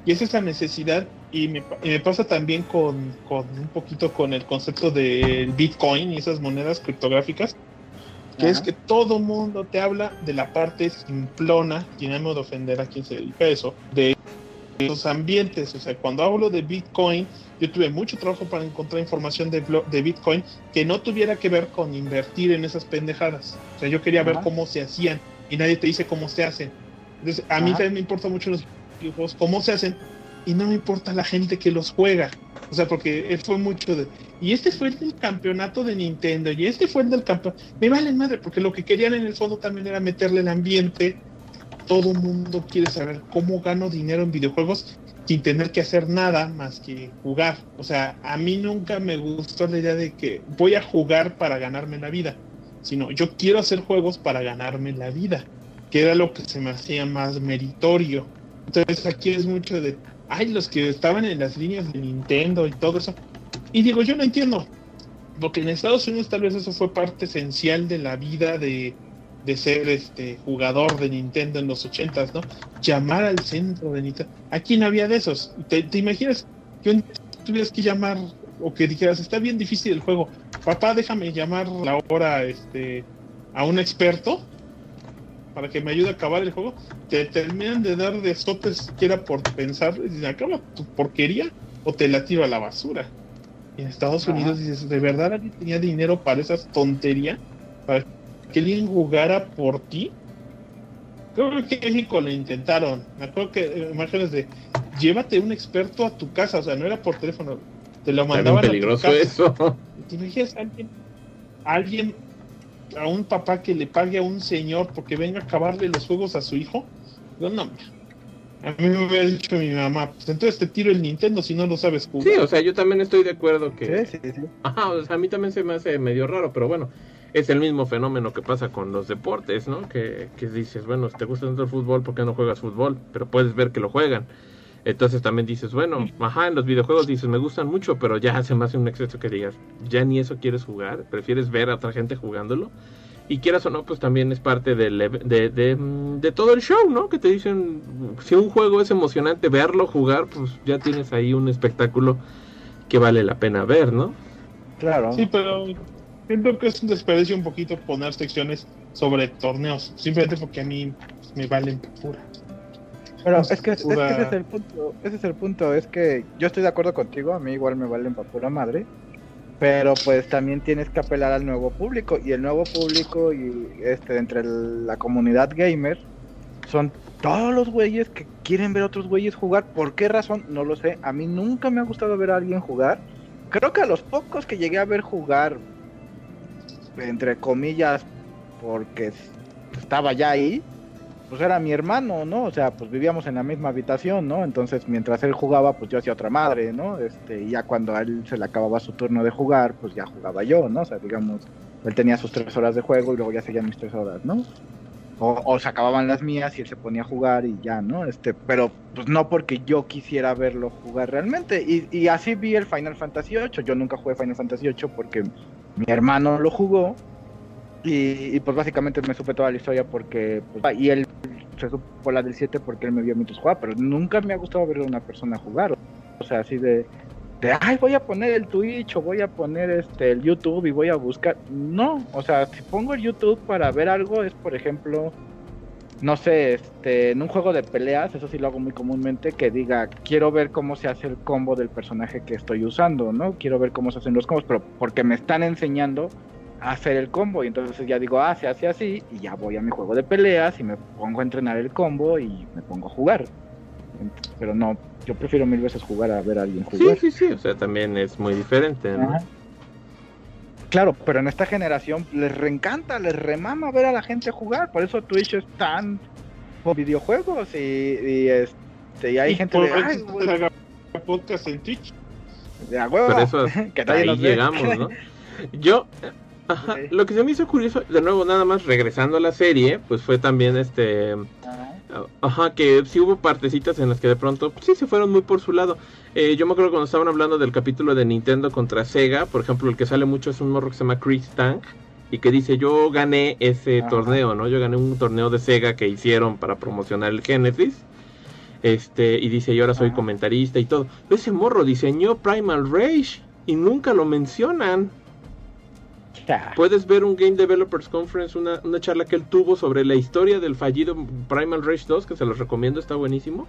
y es esa necesidad y me, y me pasa también con, con un poquito con el concepto del Bitcoin y esas monedas criptográficas que es Ajá. que todo mundo te habla de la parte simplona, sin ánimo de ofender a quien se dedica a eso, de los ambientes. O sea, cuando hablo de Bitcoin, yo tuve mucho trabajo para encontrar información de, de Bitcoin que no tuviera que ver con invertir en esas pendejadas. O sea, yo quería ver Ajá. cómo se hacían y nadie te dice cómo se hacen. Entonces, a mí Ajá. también me importa mucho los videojuegos, cómo se hacen y no me importa la gente que los juega. O sea, porque fue mucho de... Y este fue el del campeonato de Nintendo y este fue el del campeonato... Me vale madre, porque lo que querían en el fondo también era meterle el ambiente. Todo mundo quiere saber cómo gano dinero en videojuegos sin tener que hacer nada más que jugar. O sea, a mí nunca me gustó la idea de que voy a jugar para ganarme la vida, sino yo quiero hacer juegos para ganarme la vida, que era lo que se me hacía más meritorio. Entonces aquí es mucho de, ay, los que estaban en las líneas de Nintendo y todo eso. Y digo, yo no entiendo, porque en Estados Unidos tal vez eso fue parte esencial de la vida de, de ser este jugador de Nintendo en los ochentas, ¿no? Llamar al centro de Nintendo. Aquí no había de esos. ¿Te, imaginas que un- tuvieras que llamar o que dijeras, está bien difícil el juego, papá, déjame llamar la hora este, a un experto para que me ayude a acabar el juego? Te terminan de dar de sopes que era por pensar, dicen, acaba tu porquería o te la tiro a la basura. Y en Estados Ajá. Unidos dices, ¿de verdad alguien tenía dinero para esas tonterías? ¿Para que alguien jugara por ti? Creo que en México lo intentaron. Me acuerdo que eh, imágenes de llévate un experto a tu casa, o sea, no era por teléfono, te lo mandaban a tu peligroso casa. eso. ¿Te imaginas alguien, alguien, a un papá que le pague a un señor porque venga a acabarle los juegos a su hijo? No, no, a mí me hubiera dicho mi mamá, pues entonces te tiro el Nintendo si no lo sabes jugar. Sí, o sea, yo también estoy de acuerdo que... Sí, sí, sí. Ajá, o sea, a mí también se me hace medio raro, pero bueno, es el mismo fenómeno que pasa con los deportes, ¿no? Que, que dices, bueno, te gusta tanto el fútbol, ¿por qué no juegas fútbol? Pero puedes ver que lo juegan. Entonces también dices, bueno, ajá, en los videojuegos dices, me gustan mucho, pero ya se me hace un exceso que digas, ya ni eso quieres jugar, prefieres ver a otra gente jugándolo. Y quieras o no, pues también es parte del de, de, mm, de todo el show, ¿no? Que te dicen, si un juego es emocionante verlo jugar, pues ya tienes ahí un espectáculo que vale la pena ver, ¿no? Claro. Sí, pero siento que es un desperdicio un poquito poner secciones sobre torneos, simplemente porque a mí me valen pura. Pero es que, es que ese es el punto, ese es el punto, es que yo estoy de acuerdo contigo, a mí igual me valen para pura madre, pero pues también tienes que apelar al nuevo público y el nuevo público y este entre el- la comunidad gamer son todos los güeyes que quieren ver a otros güeyes jugar, ¿por qué razón? No lo sé, a mí nunca me ha gustado ver a alguien jugar. Creo que a los pocos que llegué a ver jugar entre comillas porque estaba ya ahí, pues era mi hermano, ¿no? O sea, pues vivíamos en la misma habitación, ¿no? Entonces, mientras él jugaba, pues yo hacía otra madre, ¿no? Este, y ya cuando a él se le acababa su turno de jugar, pues ya jugaba yo, ¿no? O sea, digamos, él tenía sus tres horas de juego y luego ya seguían mis tres horas, ¿no? O, o se acababan las mías y él se ponía a jugar y ya, ¿no? Este, pero pues no porque yo quisiera verlo jugar realmente. Y, y así vi el Final Fantasy VIII. Yo nunca jugué Final Fantasy VIII porque mi hermano lo jugó. Y, y, pues básicamente me supe toda la historia porque... pues, y él se supo la del 7 porque él me vio mientras jugaba. Pero nunca me ha gustado ver a una persona jugar. O sea, así de... De, ay, voy a poner el Twitch o voy a poner este el YouTube y voy a buscar. No, o sea, si pongo el YouTube para ver algo es, por ejemplo, no sé, este, en un juego de peleas, eso sí lo hago muy comúnmente, que diga, quiero ver cómo se hace el combo del personaje que estoy usando, ¿no? Quiero ver cómo se hacen los combos, pero porque me están enseñando hacer el combo y entonces ya digo, ah, se hace así y ya voy a mi juego de peleas y me pongo a entrenar el combo y me pongo a jugar. Pero no, yo prefiero mil veces jugar a ver a alguien jugar. Sí, sí, sí, o sea, también es muy diferente, ¿no? Claro, pero en esta generación les reencanta, les remama ver a la gente jugar, por eso Twitch es tan por videojuegos y, y, este, y hay gente de ay, podcast en Twitch. De a huevo, Por eso [laughs] que nadie ahí llegamos, ¿no? [laughs] Yo, ajá, lo que se me hizo curioso, de nuevo, nada más regresando a la serie, pues fue también este, Ajá. ajá, que sí hubo partecitas en las que de pronto, sí se fueron muy por su lado. Eh, yo me acuerdo cuando estaban hablando del capítulo de Nintendo contra Sega, por ejemplo, el que sale mucho es un morro que se llama Chris Tank. Y que dice, yo gané ese Ajá. torneo, ¿no? Yo gané un torneo de Sega que hicieron para promocionar el Genesis. Este, y dice, yo ahora soy Ajá. comentarista y todo. Ese morro diseñó Primal Rage y nunca lo mencionan. Puedes ver un Game Developers Conference, una, una charla que él tuvo sobre la historia del fallido Primal Rage 2, que se los recomiendo, está buenísimo.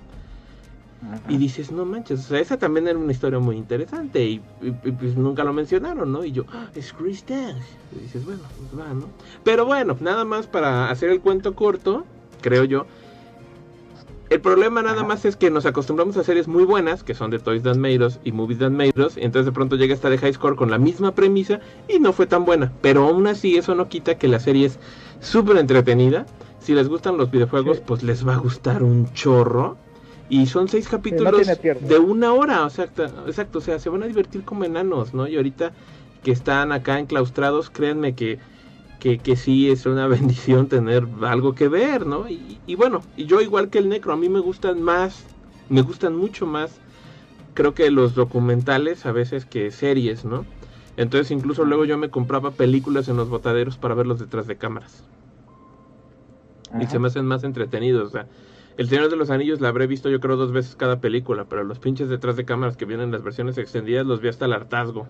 Ajá. Y dices, no manches, o sea, esa también era una historia muy interesante y, y- y, pues nunca lo mencionaron, ¿no? Y yo, "Ah, es Chris Tang. Y dices, bueno, pues va, ¿no? Pero bueno, nada más para hacer el cuento corto, creo yo. El problema nada más es que nos acostumbramos a series muy buenas, que son de Toys That Made Us y Movies That Made Us, y entonces de pronto llega esta de High Score con la misma premisa y no fue tan buena. Pero aún así eso no quita que la serie es súper entretenida. Si les gustan los videojuegos, Sí. pues les va a gustar un chorro. Y son seis capítulos de una hora, o sea, exacto, exacto, o sea, se van a divertir como enanos, ¿no? Y ahorita que están acá enclaustrados, créanme que, que, que sí es una [laughs] bendición tener algo que ver, ¿no? Y, y bueno, y yo igual que el Necro, a mí me gustan más, me gustan mucho más, creo que los documentales a veces que series, ¿no? Entonces incluso luego yo me compraba películas en los botaderos para verlos detrás de cámaras. Y se me hacen más entretenidos, o sea, El Señor de los Anillos la habré visto yo creo dos veces cada película, pero los pinches detrás de cámaras que vienen en las versiones extendidas los vi hasta el hartazgo.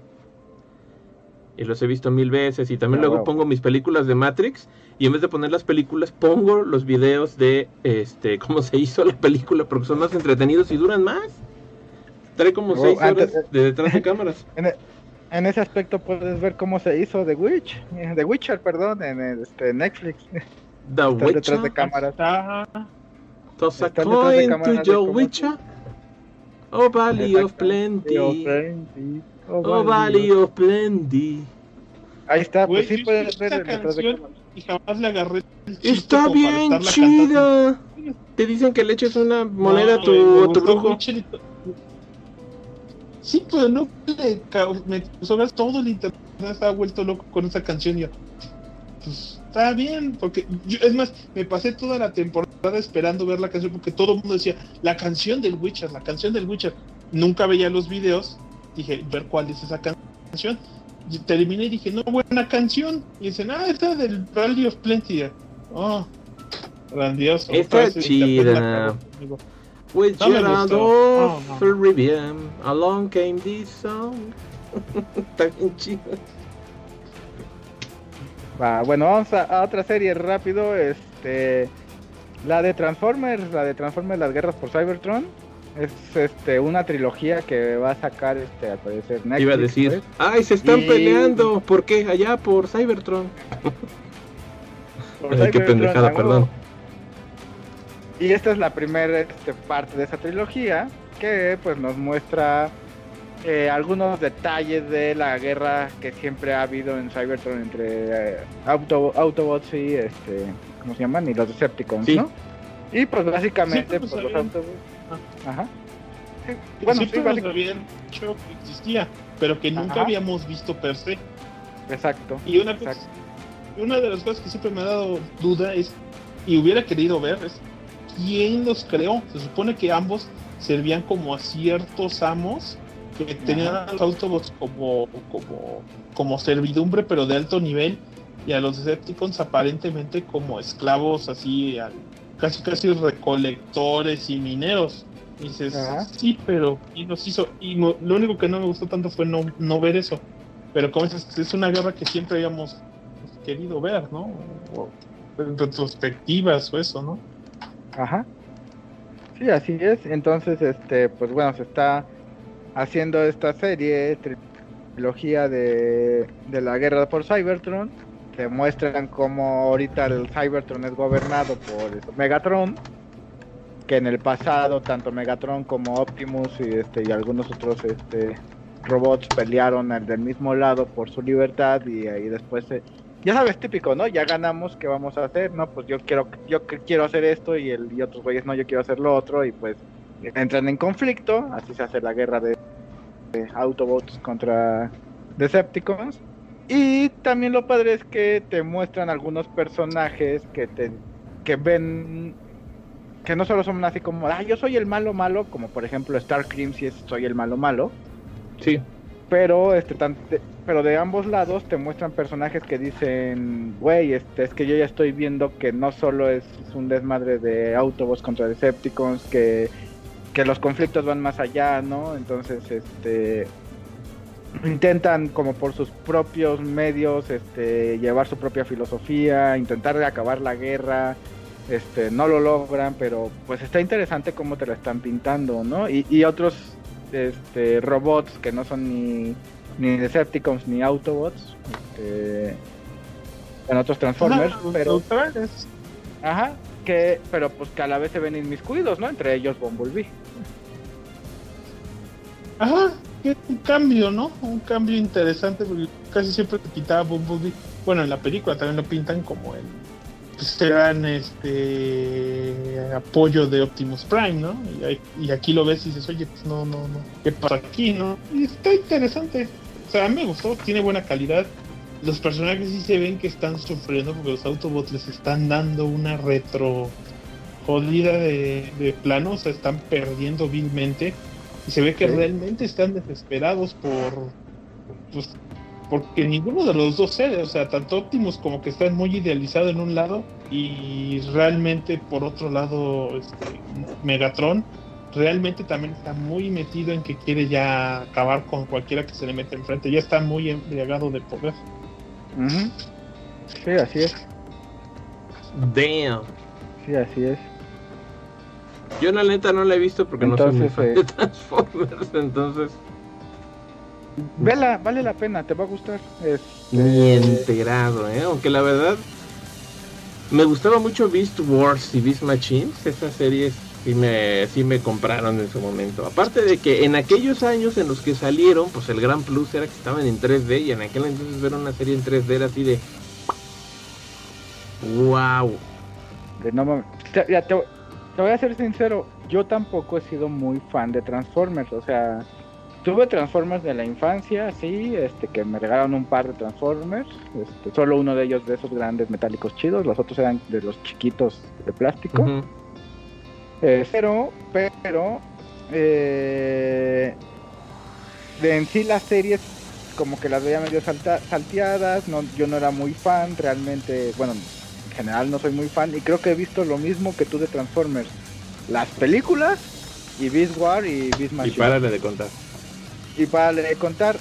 Y los he visto mil veces y también Ah, luego wow. pongo mis películas de Matrix y en vez de poner las películas pongo los videos de este cómo se hizo la película porque son más entretenidos y duran más. Trae como Oh, seis antes- horas de detrás de cámaras. [laughs] En, e- en ese aspecto puedes ver cómo se hizo The Witch, eh, The Witcher, perdón, en el, este, Netflix. [laughs] The Estás detrás Witcher. de cámaras. Está Toss a están detrás de coin to your Witcher. Oh Valley of. Plenty. Oh, plenty. Oh, Oh of Plenty. Ahí está, Güey, pues sí puedes ver detrás de y jamás le agarré el Está bien chida. Te dicen que le eches una moneda No, a tu, me a tu brujo. Sí, pero no le me ver todo el internet estaba vuelto loco con esa canción y yo, pues está bien, porque yo, es más, me pasé toda la temporada esperando ver la canción porque todo el mundo decía, la canción del Witcher, la canción del Witcher. Nunca veía los videos, dije, ver cuál es esa can- canción. Y terminé y dije, no, buena canción. Y dicen, ah, esta del Valley of Plenty. Oh, grandioso. Está chida. With No gustó. of No, along came this song. [laughs] Está bien chido. Va, bueno, vamos a, a otra serie rápido, este, la de Transformers, la de Transformers Las Guerras por Cybertron, es este una trilogía que va a sacar este al parecer Netflix. Iba a decir, pues. ay, se están Y- peleando. ¿Por qué? Allá por Cybertron. [laughs] Por Ay, qué Cybertron, pendejada, a huevo. perdón. Y esta es la primera este, parte de esa trilogía que pues nos muestra eh, algunos detalles de la guerra que siempre ha habido en Cybertron entre eh, Auto- Autobots y este, ¿cómo se llaman? Y los Decepticons, Sí. ¿no? Y pues básicamente nos pues, los Autobots. Ajá. Sí, Bueno, sí, siempre nos básicamente. habían dicho que existía, pero que nunca Ajá. habíamos visto per se. Exacto. Y una, cosa- exacto. una de las cosas que siempre me ha dado duda es, y hubiera querido ver, es quién los creó. Se supone que ambos servían como a ciertos amos que tenían a los Autobots como, como, como servidumbre, pero de alto nivel, y a los Decepticons aparentemente como esclavos así, al- casi casi recolectores y mineros. Y dices, Ajá. sí, pero ¿quién los hizo? Y no- lo único que no me gustó tanto fue no, no ver eso. Pero como es, es una guerra que siempre habíamos querido ver, ¿no? O en retrospectivas o eso, ¿no? Ajá. Sí, así es. Entonces, este, pues bueno, se está haciendo esta serie, trilogía de, de la guerra por Cybertron. Se muestran cómo ahorita el Cybertron es gobernado por Megatron. Que en el pasado tanto Megatron como Optimus y este y algunos otros este robots pelearon al del mismo lado por su libertad y ahí después se, ya sabes, típico, ¿no? Ya ganamos, ¿qué vamos a hacer? No, pues yo quiero, yo quiero hacer esto y el y otros güeyes no, yo quiero hacer lo otro y pues entran en conflicto, así se hace la guerra de, Autobots contra Decepticons. Y también lo padre es que te muestran algunos personajes que te que ven que no solo son así como, ah, yo soy el malo malo, como por ejemplo Starcream si es soy el malo malo. Sí. Pero este tan, pero de ambos lados te muestran personajes que dicen, güey, este, es que yo ya estoy viendo que no solo es un desmadre de Autobots contra Decepticons, que, que los conflictos van más allá, ¿no? Entonces, este, intentan como por sus propios medios, este, llevar su propia filosofía, intentar acabar la guerra, este, no lo logran, pero pues está interesante cómo te lo están pintando, ¿no? Y, y otros, este, robots que no son ni ni Decepticons ni Autobots este, en otros Transformers, pero ajá, que pero pues que a la vez se ven inmiscuidos, ¿no? Entre ellos Bumblebee. Ajá, que un cambio, ¿no? Un cambio interesante porque casi siempre te quitaba Bumblebee. Bueno, en la película también lo pintan como el pues, dan este apoyo de Optimus Prime, ¿no? Y, y, aquí lo ves y dices, oye, pues no, no, no, ¿qué para aquí, no? Y está interesante. O sea, a mí me gustó, tiene buena calidad. Los personajes sí se ven que están sufriendo porque los Autobots les están dando una retro jodida de, de plano, o sea, están perdiendo vilmente. Y se ve que realmente están desesperados por. Pues, porque ninguno de los dos cede, o sea, tanto Optimus como que están muy idealizado en un lado y realmente por otro lado este, Megatron realmente también está muy metido en que quiere ya acabar con cualquiera que se le mete enfrente. Ya está muy embriagado de poder. Sí, así es. Damn. Sí, así es. Yo la neta no la he visto porque no soy muy fan de eh, Transformers, [laughs] entonces... Vela, vale la pena, te va a gustar. Es, Ni enterado, ¿eh? Aunque la verdad... Me gustaba mucho Beast Wars y Beast Machines, esas series sí me, sí me compraron en su momento. Aparte de que en aquellos años en los que salieron, pues el gran plus era que estaban en 3D y en aquel entonces ver una serie en 3D era así de... ¡Wow! De no te, te, voy a ser sincero, yo tampoco he sido muy fan de Transformers, o sea, tuve Transformers de la infancia, sí, este que me regalaron un par de Transformers, este, solo uno de ellos de esos grandes metálicos chidos, los otros eran de los chiquitos de plástico. Eh, pero, pero, eh, de en sí las series como que las veía medio salteadas, no, yo no era muy fan, realmente, bueno, en general no soy muy fan y creo que he visto lo mismo que tú de Transformers, las películas y Beast War y Beast Machine. Y párale de contar. Y para de contar,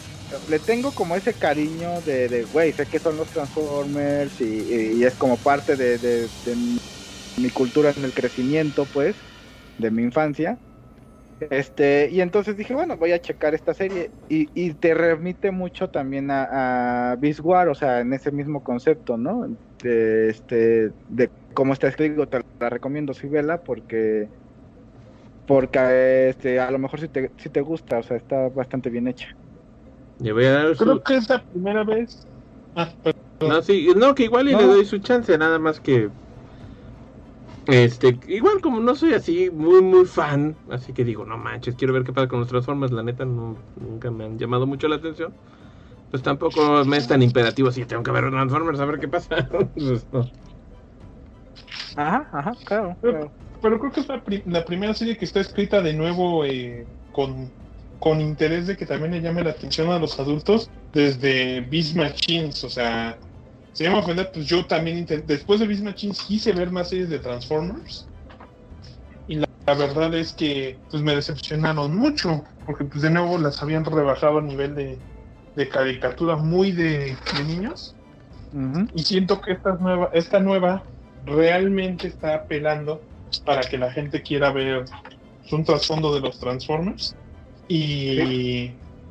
le tengo como ese cariño de, güey, sé que son los Transformers y, es como parte de, mi cultura en el crecimiento, pues de mi infancia. Este, y entonces dije, bueno, voy a checar esta serie. Y, y te remite mucho también a, a o sea, en ese mismo concepto, ¿no? De, este, de cómo está escrito, te la recomiendo, sí, vela, porque porque este, a lo mejor si te, si te gusta, o sea, está bastante bien hecha. voy a dar Creo que es la primera vez. Ah, no, sí, no, que igual y le doy su chance, nada más que este, igual como no soy así muy muy fan, así que digo, no manches, quiero ver qué pasa con los Transformers, la neta no, nunca me han llamado mucho la atención. Pues tampoco me es tan imperativo así, tengo que ver Transformers a ver qué pasa. Pues, [laughs] ajá, ajá, claro. Pero, creo que es la, primera serie que está escrita de nuevo eh, con, con interés de que también le llame la atención a los adultos desde Beast Machines, o sea, se llama ofender, pues yo también después de Beast Machines quise ver más series de Transformers. Y la, verdad es que pues me decepcionaron mucho, porque pues de nuevo las habían rebajado a nivel de, de caricatura muy de, niños. Y siento que esta nueva, esta nueva realmente está apelando para que la gente quiera ver un trasfondo de los Transformers y,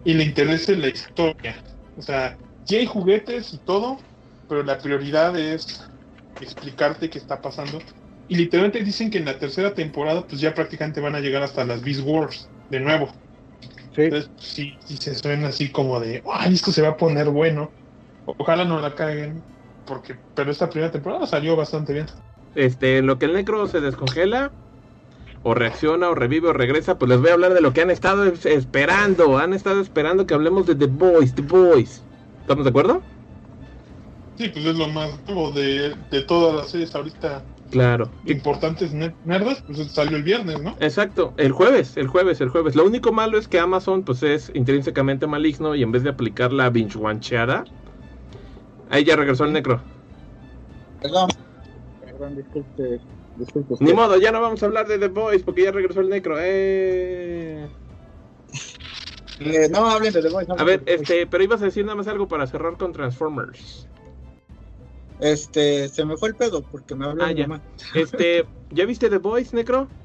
y le interese la historia. O sea, sí hay juguetes y todo, pero la prioridad es explicarte qué está pasando. Y literalmente dicen que en la tercera temporada pues ya prácticamente van a llegar hasta las Beast Wars de nuevo. Sí. Entonces sí, sí se suena así como de, ¡ay, esto se va a poner bueno! Ojalá no la caguen, porque pero esta primera temporada salió bastante bien. Este, en lo que el necro se descongela, o reacciona, o revive, o regresa, pues les voy a hablar de lo que han estado es- esperando. Han estado esperando que hablemos de The Boys, The Boys. ¿Estamos de acuerdo? Sí, pues es lo más nuevo de, de todas las series ahorita Claro. importantes ner- nerdas, pues salió el viernes, ¿no? Exacto, el jueves, el jueves, el jueves. Lo único malo es que Amazon pues es intrínsecamente maligno y en vez de aplicar la binge wancheada, ahí ya regresó el necro. Perdón. Perdón, disculpe. Disculpe. Ni modo, ya no vamos a hablar de The Boys porque ya regresó el necro. Eh. Eh, no hablen de The Voice. no A ver, este, pero ibas a decir nada más algo para cerrar con Transformers. Este, se me fue el pedo porque me habló Ah, mi ya. mamá. Este, ¿ya viste The Boys, necro? [laughs]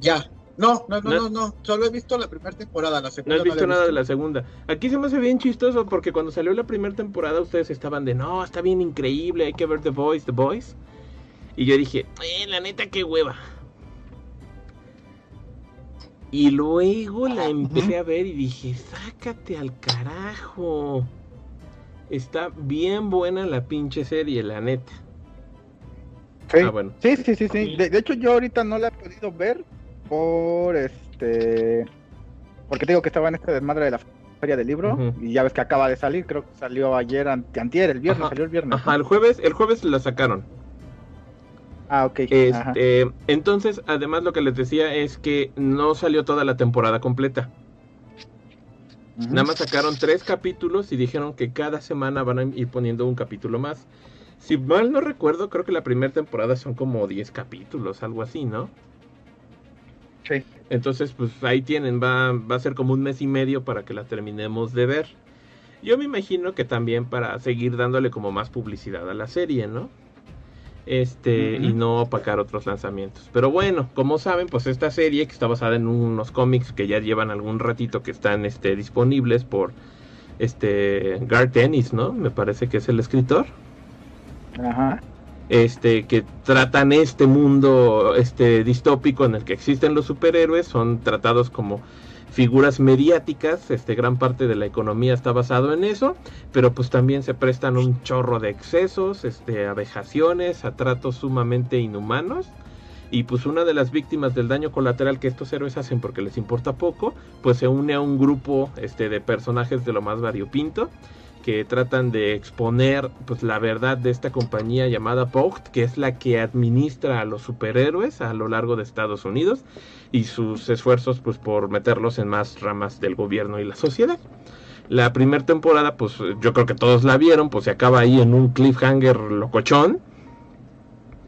Ya. No, no, no, No. no, no. Solo he visto la primera temporada, la segunda No has visto nada de la segunda. Aquí se me hace bien chistoso porque cuando salió la primera temporada ustedes estaban de no, está bien increíble, hay que ver The Boys, The Boys. Y yo dije, eh, la neta, qué hueva. Y luego la empecé a ver y dije, sácate al carajo. Está bien buena la pinche serie, la neta. Sí. Ah, bueno. Sí, sí, sí, sí. De, de hecho, yo ahorita no la he podido ver por este. Porque te digo que estaba en este desmadre de la feria del libro y ya ves que acaba de salir. Creo que salió ayer, antier, el viernes, Ajá. salió el viernes. Ajá, el jueves, el jueves la sacaron. Ah, ok. ajá. Este, entonces, además lo que les decía es que no salió toda la temporada completa. Nada más sacaron tres capítulos y dijeron que cada semana van a ir poniendo un capítulo más. Si mal no recuerdo, creo que la primera temporada son como 10 capítulos, algo así, ¿no? Sí. Entonces, pues ahí tienen, va, va a ser como un mes y medio para que la terminemos de ver. Yo me imagino que también para seguir dándole como más publicidad a la serie, ¿no? Este, y no opacar otros lanzamientos. Pero bueno, como saben, pues esta serie que está basada en unos cómics que ya llevan algún ratito que están este, disponibles por este Garth Ennis, ¿no? Me parece que es el escritor Ajá. Este que tratan este mundo este distópico en el que existen los superhéroes son tratados como figuras mediáticas este gran parte de la economía está basado en eso pero pues también se prestan un chorro de excesos este a vejaciones a tratos sumamente inhumanos y pues una de las víctimas del daño colateral que estos héroes hacen porque les importa poco pues se une a un grupo este de personajes de lo más variopinto que tratan de exponer pues la verdad de esta compañía llamada Vogt, que es la que administra a los superhéroes a lo largo de Estados Unidos y sus esfuerzos pues por meterlos en más ramas del gobierno y la sociedad. La primera temporada pues yo creo que todos la vieron, pues se acaba ahí en un cliffhanger locochón.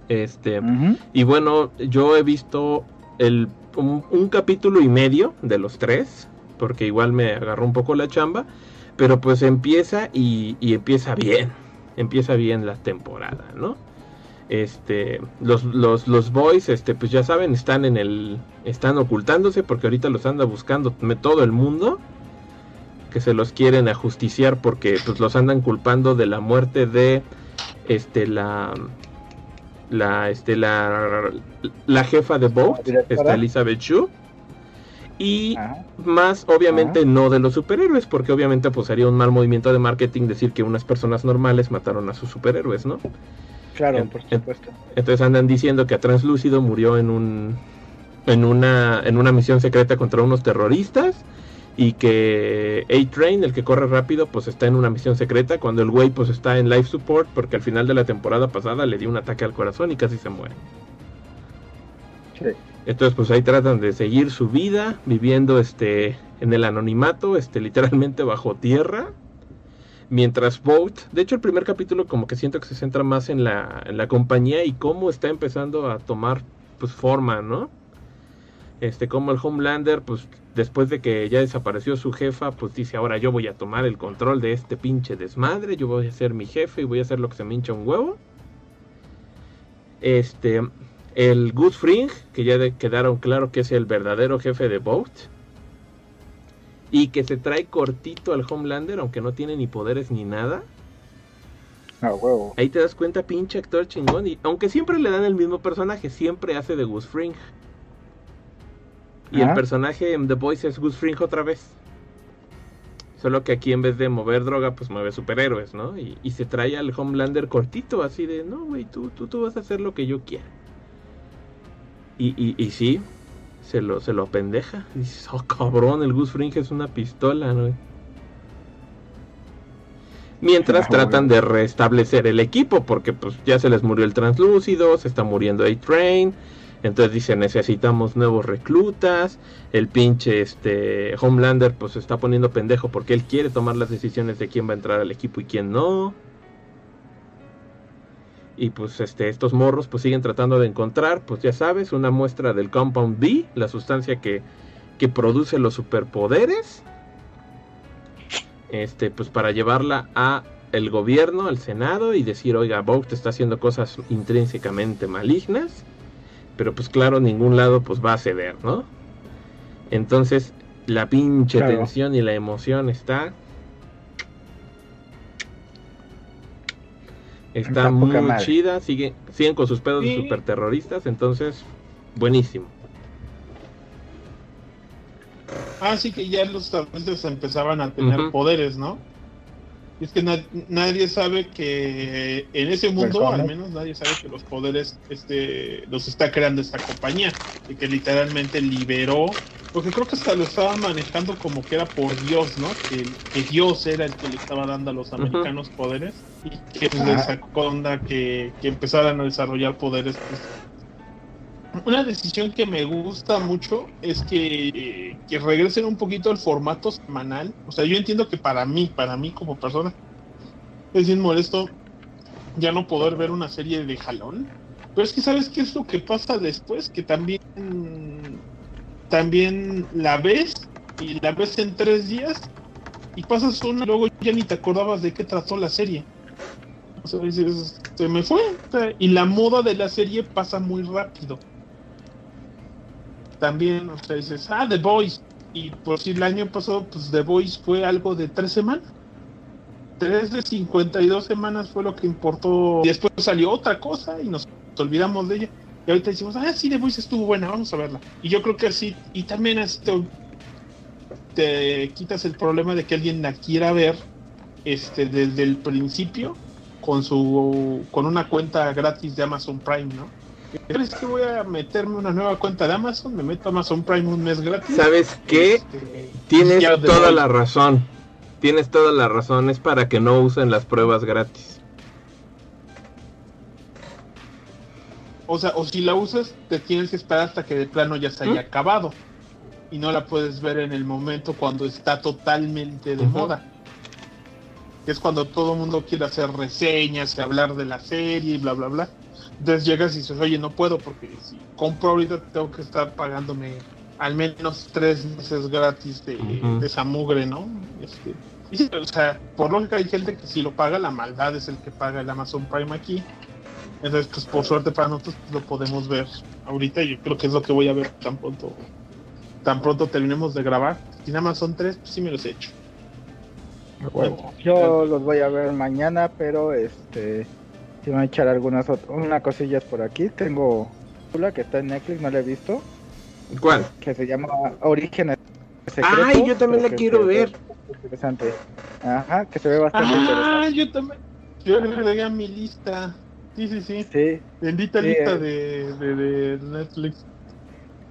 Este, y bueno, yo he visto el, un, un capítulo y medio de los tres, porque igual me agarró un poco la chamba, pero pues empieza y, y empieza bien, empieza bien la temporada, ¿no? Este, los, los, los boys, este, pues ya saben, están en el, están ocultándose porque ahorita los anda buscando todo el mundo, que se los quieren ajusticiar porque pues los andan culpando de la muerte de, este, la, la, este, la, la jefa de directora. esta Elizabeth Shue, y Ajá. más obviamente no de los superhéroes, porque obviamente pues sería un mal movimiento de marketing decir que unas personas normales mataron a sus superhéroes, ¿no? Claro, En- por en- supuesto. Entonces andan diciendo que a Translúcido murió en un en una en una misión secreta contra unos terroristas y que A-Train, el que corre rápido, pues está en una misión secreta cuando el güey pues está en life support porque al final de la temporada pasada le dio un ataque al corazón y casi se muere. Sí. Entonces, pues ahí tratan de seguir su vida, viviendo este en el anonimato, este literalmente bajo tierra. Mientras Vogt, de hecho el primer capítulo como que siento que se centra más en la, la compañía y cómo está empezando a tomar pues forma, ¿no? Este, como el Homelander, pues después de que ya desapareció su jefa, pues dice, ahora yo voy a tomar el control de este pinche desmadre, yo voy a ser mi jefe y voy a hacer lo que se me hincha un huevo. Este, el Gus Fring, que ya de- quedaron claro que es el verdadero jefe de Boat. Y que se trae cortito al Homelander, aunque no tiene ni poderes ni nada. A huevo. Ahí te das cuenta, pinche actor chingón. Y aunque siempre le dan el mismo personaje, siempre hace de Gus Fring. Y el Ajá. personaje en The Voice es Gus Fring otra vez. Solo que aquí en vez de mover droga, pues mueve superhéroes, ¿no? Y, y se trae al Homelander cortito, así de, no, güey, tú, tú, tú vas a hacer lo que yo quiera. Y, y, y sí, se lo, se lo pendeja. Y dices, oh, cabrón, el Gus Fring es una pistola, ¿no? Mientras tratan de restablecer el equipo, porque pues ya se les murió el translúcido, se está muriendo A-Train. Entonces dice, necesitamos nuevos reclutas. El pinche este Homelander pues se está poniendo pendejo porque él quiere tomar las decisiones de quién va a entrar al equipo y quién no. Y pues este estos morros pues siguen tratando de encontrar, pues ya sabes, una muestra del Compound B, la sustancia que, que produce los superpoderes. Este, pues para llevarla a el gobierno, al Senado y decir, oiga, Vogt está haciendo cosas intrínsecamente malignas pero pues claro, ningún lado pues va a ceder, ¿no? Entonces, la pinche Claro. tensión y la emoción está... Está Está muy madre. chida, sigue, siguen con sus pedos de super terroristas, entonces, buenísimo. Ah, sí que ya los estadounidenses empezaban a tener poderes, ¿no? Y es que na- nadie sabe que en ese mundo, al menos nadie sabe que los poderes este, los está creando esta compañía. Y que literalmente liberó, porque creo que hasta lo estaba manejando como que era por Dios, ¿no? Que, que Dios era el que le estaba dando a los americanos poderes. Y que pues, les Ajá. sacó onda que, que empezaran a desarrollar poderes pues, una decisión que me gusta mucho es que, que regresen un poquito al formato semanal. O sea, yo entiendo que para mí, para mí como persona, es bien molesto ya no poder ver una serie de jalón. Pero es que sabes qué es lo que pasa después, que también también la ves y la ves en tres días y pasas una luego ya ni te acordabas de qué trató la serie. O sea, dices, se me fue. Y la moda de la serie pasa muy rápido. También, o sea, dices, ah, The Voice. Y por si el año pasado, pues The Voice fue algo de tres semanas. Tres de 52 semanas fue lo que importó. Y después salió otra cosa y nos olvidamos de ella. Y ahorita decimos, ah, sí, The Voice estuvo buena, vamos a verla. Y yo creo que así, y también te, te quitas el problema de que alguien la quiera ver este desde el principio con su con una cuenta gratis de Amazon Prime, ¿no? ¿Crees que voy a meterme una nueva cuenta de Amazon? Me meto a Amazon Prime un mes gratis. ¿Sabes qué? Este, Tienes toda la razón. Tienes toda la razón. Es para que no usen las pruebas gratis. O sea, o si la usas, te tienes que esperar hasta que de plano ya se haya ¿Mm? acabado. Y no la puedes ver en el momento cuando está totalmente de moda. Es cuando todo el mundo quiere hacer reseñas y hablar de la serie y bla, bla, bla. Entonces llegas y dices, oye, no puedo porque si compro ahorita tengo que estar pagándome al menos tres meses gratis de, Ujú. de esa mugre, ¿no? Este, y sí, o sea, por lógica hay gente que si lo paga, la maldad es el que paga el Amazon Prime aquí. Entonces, pues por suerte para nosotros pues, lo podemos ver ahorita. Yo creo que es lo que voy a ver tan pronto, tan pronto terminemos de grabar. Si nada más son tres, pues sí me los he hecho. Yo los voy a ver mañana, pero este sí me voy a echar algunas unas cosillas por aquí. Tengo una que está en Netflix, no la he visto, ¿Cuál? que se llama Orígenes Secretos. Ay, yo también la quiero ver. Interesante. Ajá, que se ve bastante Ah, yo también. Yo le agregué a mi lista. Sí, sí, sí. interesante. Bendita Sí, lista eh. de, de, de Netflix.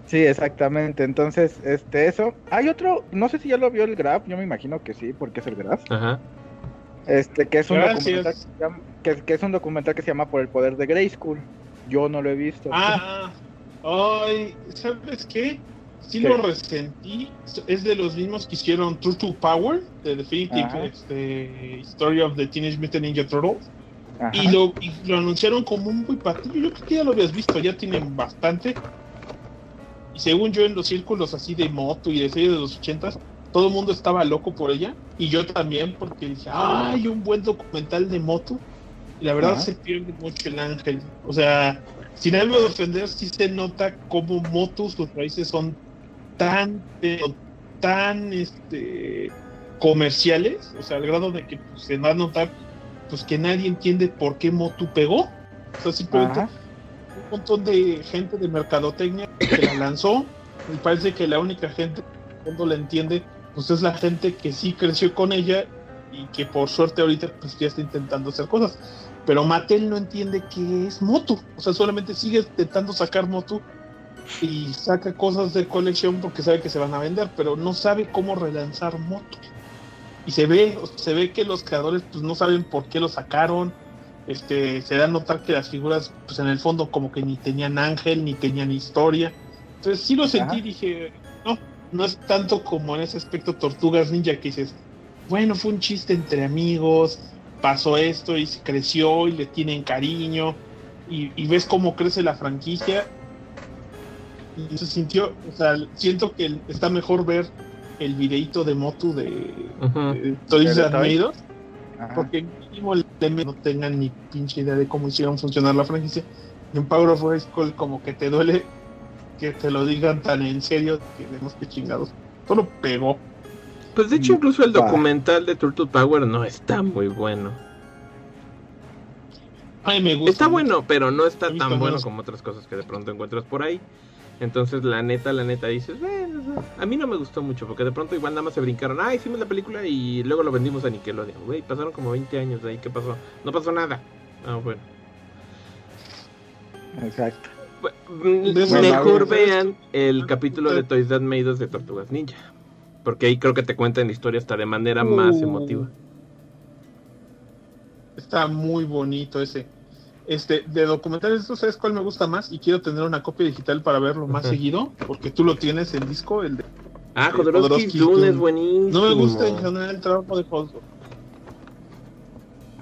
Sí, sí, exactamente. Entonces, este, eso. Hay otro, no sé si ya lo vio el Graf, yo me imagino que sí, porque es el Graf. Ajá. Este, que es un documental que, se llama- que, que es un documental que se llama Por el poder de Grayskull. Yo no lo he visto. Ah, ay, ¿sabes qué? Sí ¿Qué? lo resentí. Es de los mismos que hicieron True to Power, The Definitive este, Story of the Teenage Mutant Ninja Turtles. Y lo, y lo anunciaron como un muy patillo. Yo creo que ya lo habías visto, ya tienen bastante. Y según yo, en los círculos así de moto y de serie de los ochentas, todo el mundo estaba loco por ella. Y yo también, porque dije, ¡ay, un buen documental de moto! La verdad Ajá. se pierde mucho el ángel. O sea, sin ánimo de ofender, sí se nota cómo Motu, sus raíces son tan, pero tan este, comerciales, o sea, al grado de que pues, se va a notar pues que nadie entiende por qué Motu pegó. O sea, simplemente Ajá. un montón de gente de mercadotecnia que la lanzó y parece que la única gente que cuando la entiende pues es la gente que sí creció con ella y que por suerte ahorita pues ya está intentando hacer cosas pero Mattel no entiende qué es Motu o sea solamente sigue intentando sacar Motu y saca cosas de colección porque sabe que se van a vender pero no sabe cómo relanzar Motu y se ve se ve que los creadores pues no saben por qué lo sacaron este, se da a notar que las figuras, pues en el fondo, como que ni tenían ángel, ni tenían historia. Entonces, sí lo sentí, Ajá. dije, no, no es tanto como en ese aspecto Tortugas Ninja que dices, bueno, fue un chiste entre amigos, pasó esto y se creció y le tienen cariño, y, y ves cómo crece la franquicia. Y se sintió, o sea, siento que está mejor ver el videíto de Motu de, Ujú. de Toys Ajá. porque mínimo el DM no tengan ni pinche idea de cómo hicieron funcionar la franquicia. Y en Power of School como que te duele que te lo digan tan en serio que vemos que chingados. Solo pegó. Pues de hecho, incluso el documental de Turtle Power no está muy bueno. Ay, me gusta. Está mucho. bueno, pero no está tan bueno como otras cosas que de pronto encuentras por ahí. Entonces, la neta, la neta, dices, bueno, a mí no me gustó mucho, porque de pronto igual nada más se brincaron, ah, hicimos la película y luego lo vendimos a Nickelodeon. Güey, pasaron como 20 años de ahí, ¿qué pasó? No pasó nada. Ah, bueno. Exacto. Mejor vean el capítulo de Toys That Made Us de Tortugas Ninja. Porque ahí creo que te cuentan la historia hasta de manera más Uh. emotiva. Está muy bonito ese. Este, de documentales, ¿tú sabes cuál me gusta más? Y quiero tener una copia digital para verlo más seguido, porque tú lo tienes en disco, el de Ah, Dune Dune. es buenísimo. No me gusta en general el trabajo de Jodorowsky.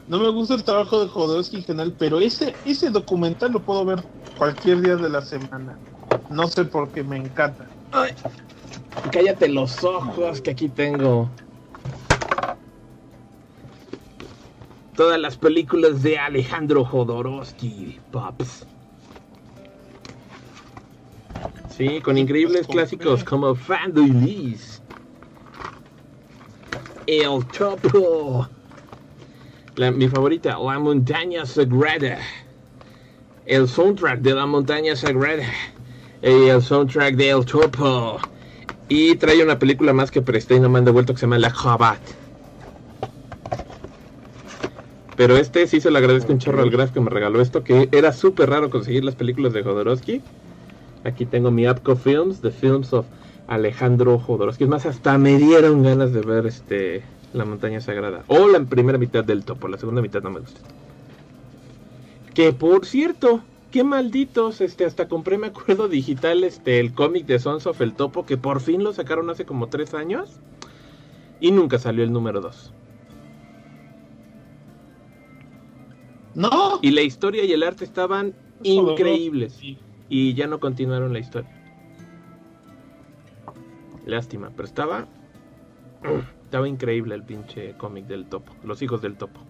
No me gusta el trabajo de Jodorowsky en general, pero ese, ese documental lo puedo ver cualquier día de la semana. No sé por qué me encanta. Ay, cállate los ojos que aquí tengo. Todas las películas de Alejandro Jodorowsky, Pops. Sí, con increíbles clásicos como Fanduilis. El Topo. La- mi favorita, La Montaña Sagrada. El soundtrack de La Montaña Sagrada. Y el soundtrack de El Topo. Y trae una película más que presté y no me han devuelto que se llama La Jabat. Pero este sí se lo agradezco un chorro al Graf que me regaló esto, que era súper raro conseguir las películas de Jodorowsky. Aquí tengo mi Apco Films, The Films of Alejandro Jodorowsky. Es más, hasta me dieron ganas de ver este La Montaña Sagrada. O la primera mitad del topo, la segunda mitad no me gusta. Que por cierto, qué malditos, este, hasta compré, me acuerdo, digital, este, el cómic de Sons of el Topo, que por fin lo sacaron hace como tres años. Y nunca salió el número 2. No. Y la historia y el arte estaban increíbles. Sí. Y ya no continuaron la historia. Lástima, pero estaba. [clears throat] Estaba increíble el pinche cómic del topo. Los hijos del topo.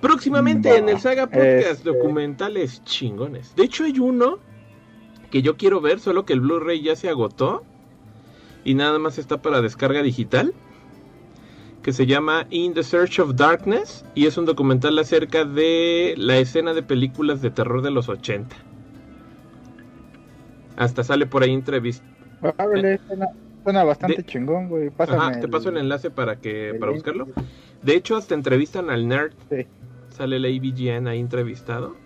Próximamente en el Saga Podcast este- documentales chingones. De hecho hay uno que yo quiero ver, solo que el Blu-ray ya se agotó y nada más está para descarga digital. Que se llama In the Search of Darkness y es un documental acerca de la escena de películas de terror de los 80. Hasta sale por ahí entrevista. Órale, suena, suena bastante De- chingón, güey. Pásame Ajá, te paso el enlace para que para buscarlo. De hecho, hasta entrevistan al nerd. Sí. Sale el ABGN ahí entrevistado.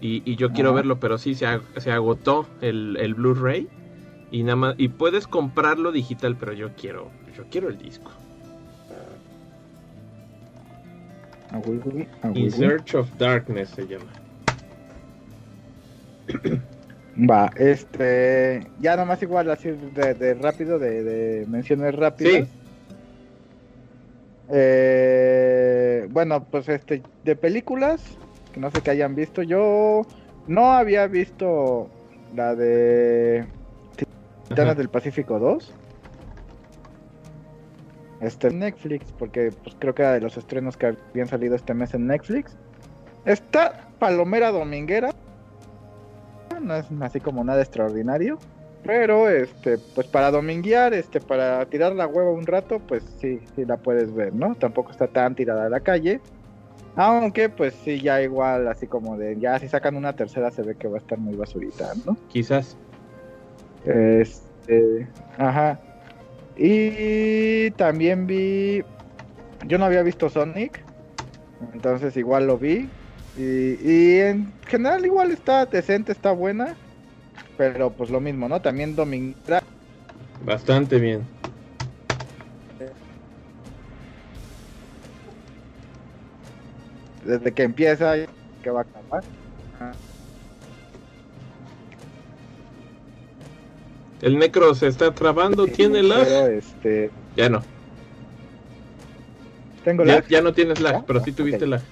Y, y yo quiero Ajá. verlo, pero sí, se, ag- se agotó el, el Blu-ray. Y nada más, y puedes comprarlo digital, pero yo quiero, yo quiero el disco. A huevo, a In. Search of Darkness se llama. Va, este. Ya nomás igual así de, de rápido, de, de menciones rápidas. Sí. Eh, bueno, pues este, de películas, que no sé que hayan visto, yo no había visto la de Titanes del Pacífico 2. este Netflix, porque pues creo que era de los estrenos que habían salido este mes en Netflix. Está Palomera Dominguera. No es así como nada extraordinario. Pero este, pues para dominguear, este, para tirar la hueva un rato, pues sí, sí la puedes ver, ¿no? Tampoco está tan tirada a la calle. Aunque pues sí, ya igual, así como de, ya si sacan una tercera se ve que va a estar muy basurita, ¿no? Quizás. Este, ajá. Y también vi, yo no había visto Sonic, entonces igual lo vi. Y, y en general igual está decente, está buena. Pero pues lo mismo, ¿no? También Dominguera. Bastante bien. Desde que empieza, que va a acabar. Ajá. El necro se está trabando, Sí, tiene lag. Este, Ya no. tengo Ya, lag, ya no tienes lag, ¿Ya? pero sí tuviste Ok. lag.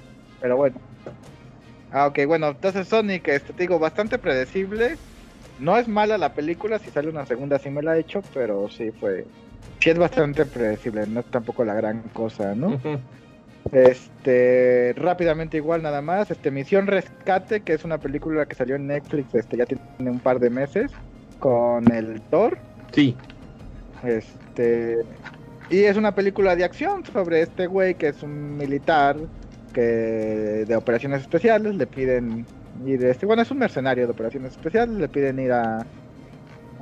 pero bueno. Ah, ok, bueno, entonces Sonic, este, te digo, bastante predecible. No es mala la película, si sale una segunda sí me la he hecho, pero sí fue... Sí es bastante predecible, no es tampoco la gran cosa, ¿no? Este, rápidamente igual nada más, este Misión Rescate, que es una película que salió en Netflix, este ya tiene un par de meses con el Thor, Sí, este y es una película de acción sobre este güey que es un militar que de operaciones especiales le piden ir este, bueno, es un mercenario de operaciones especiales, le piden ir a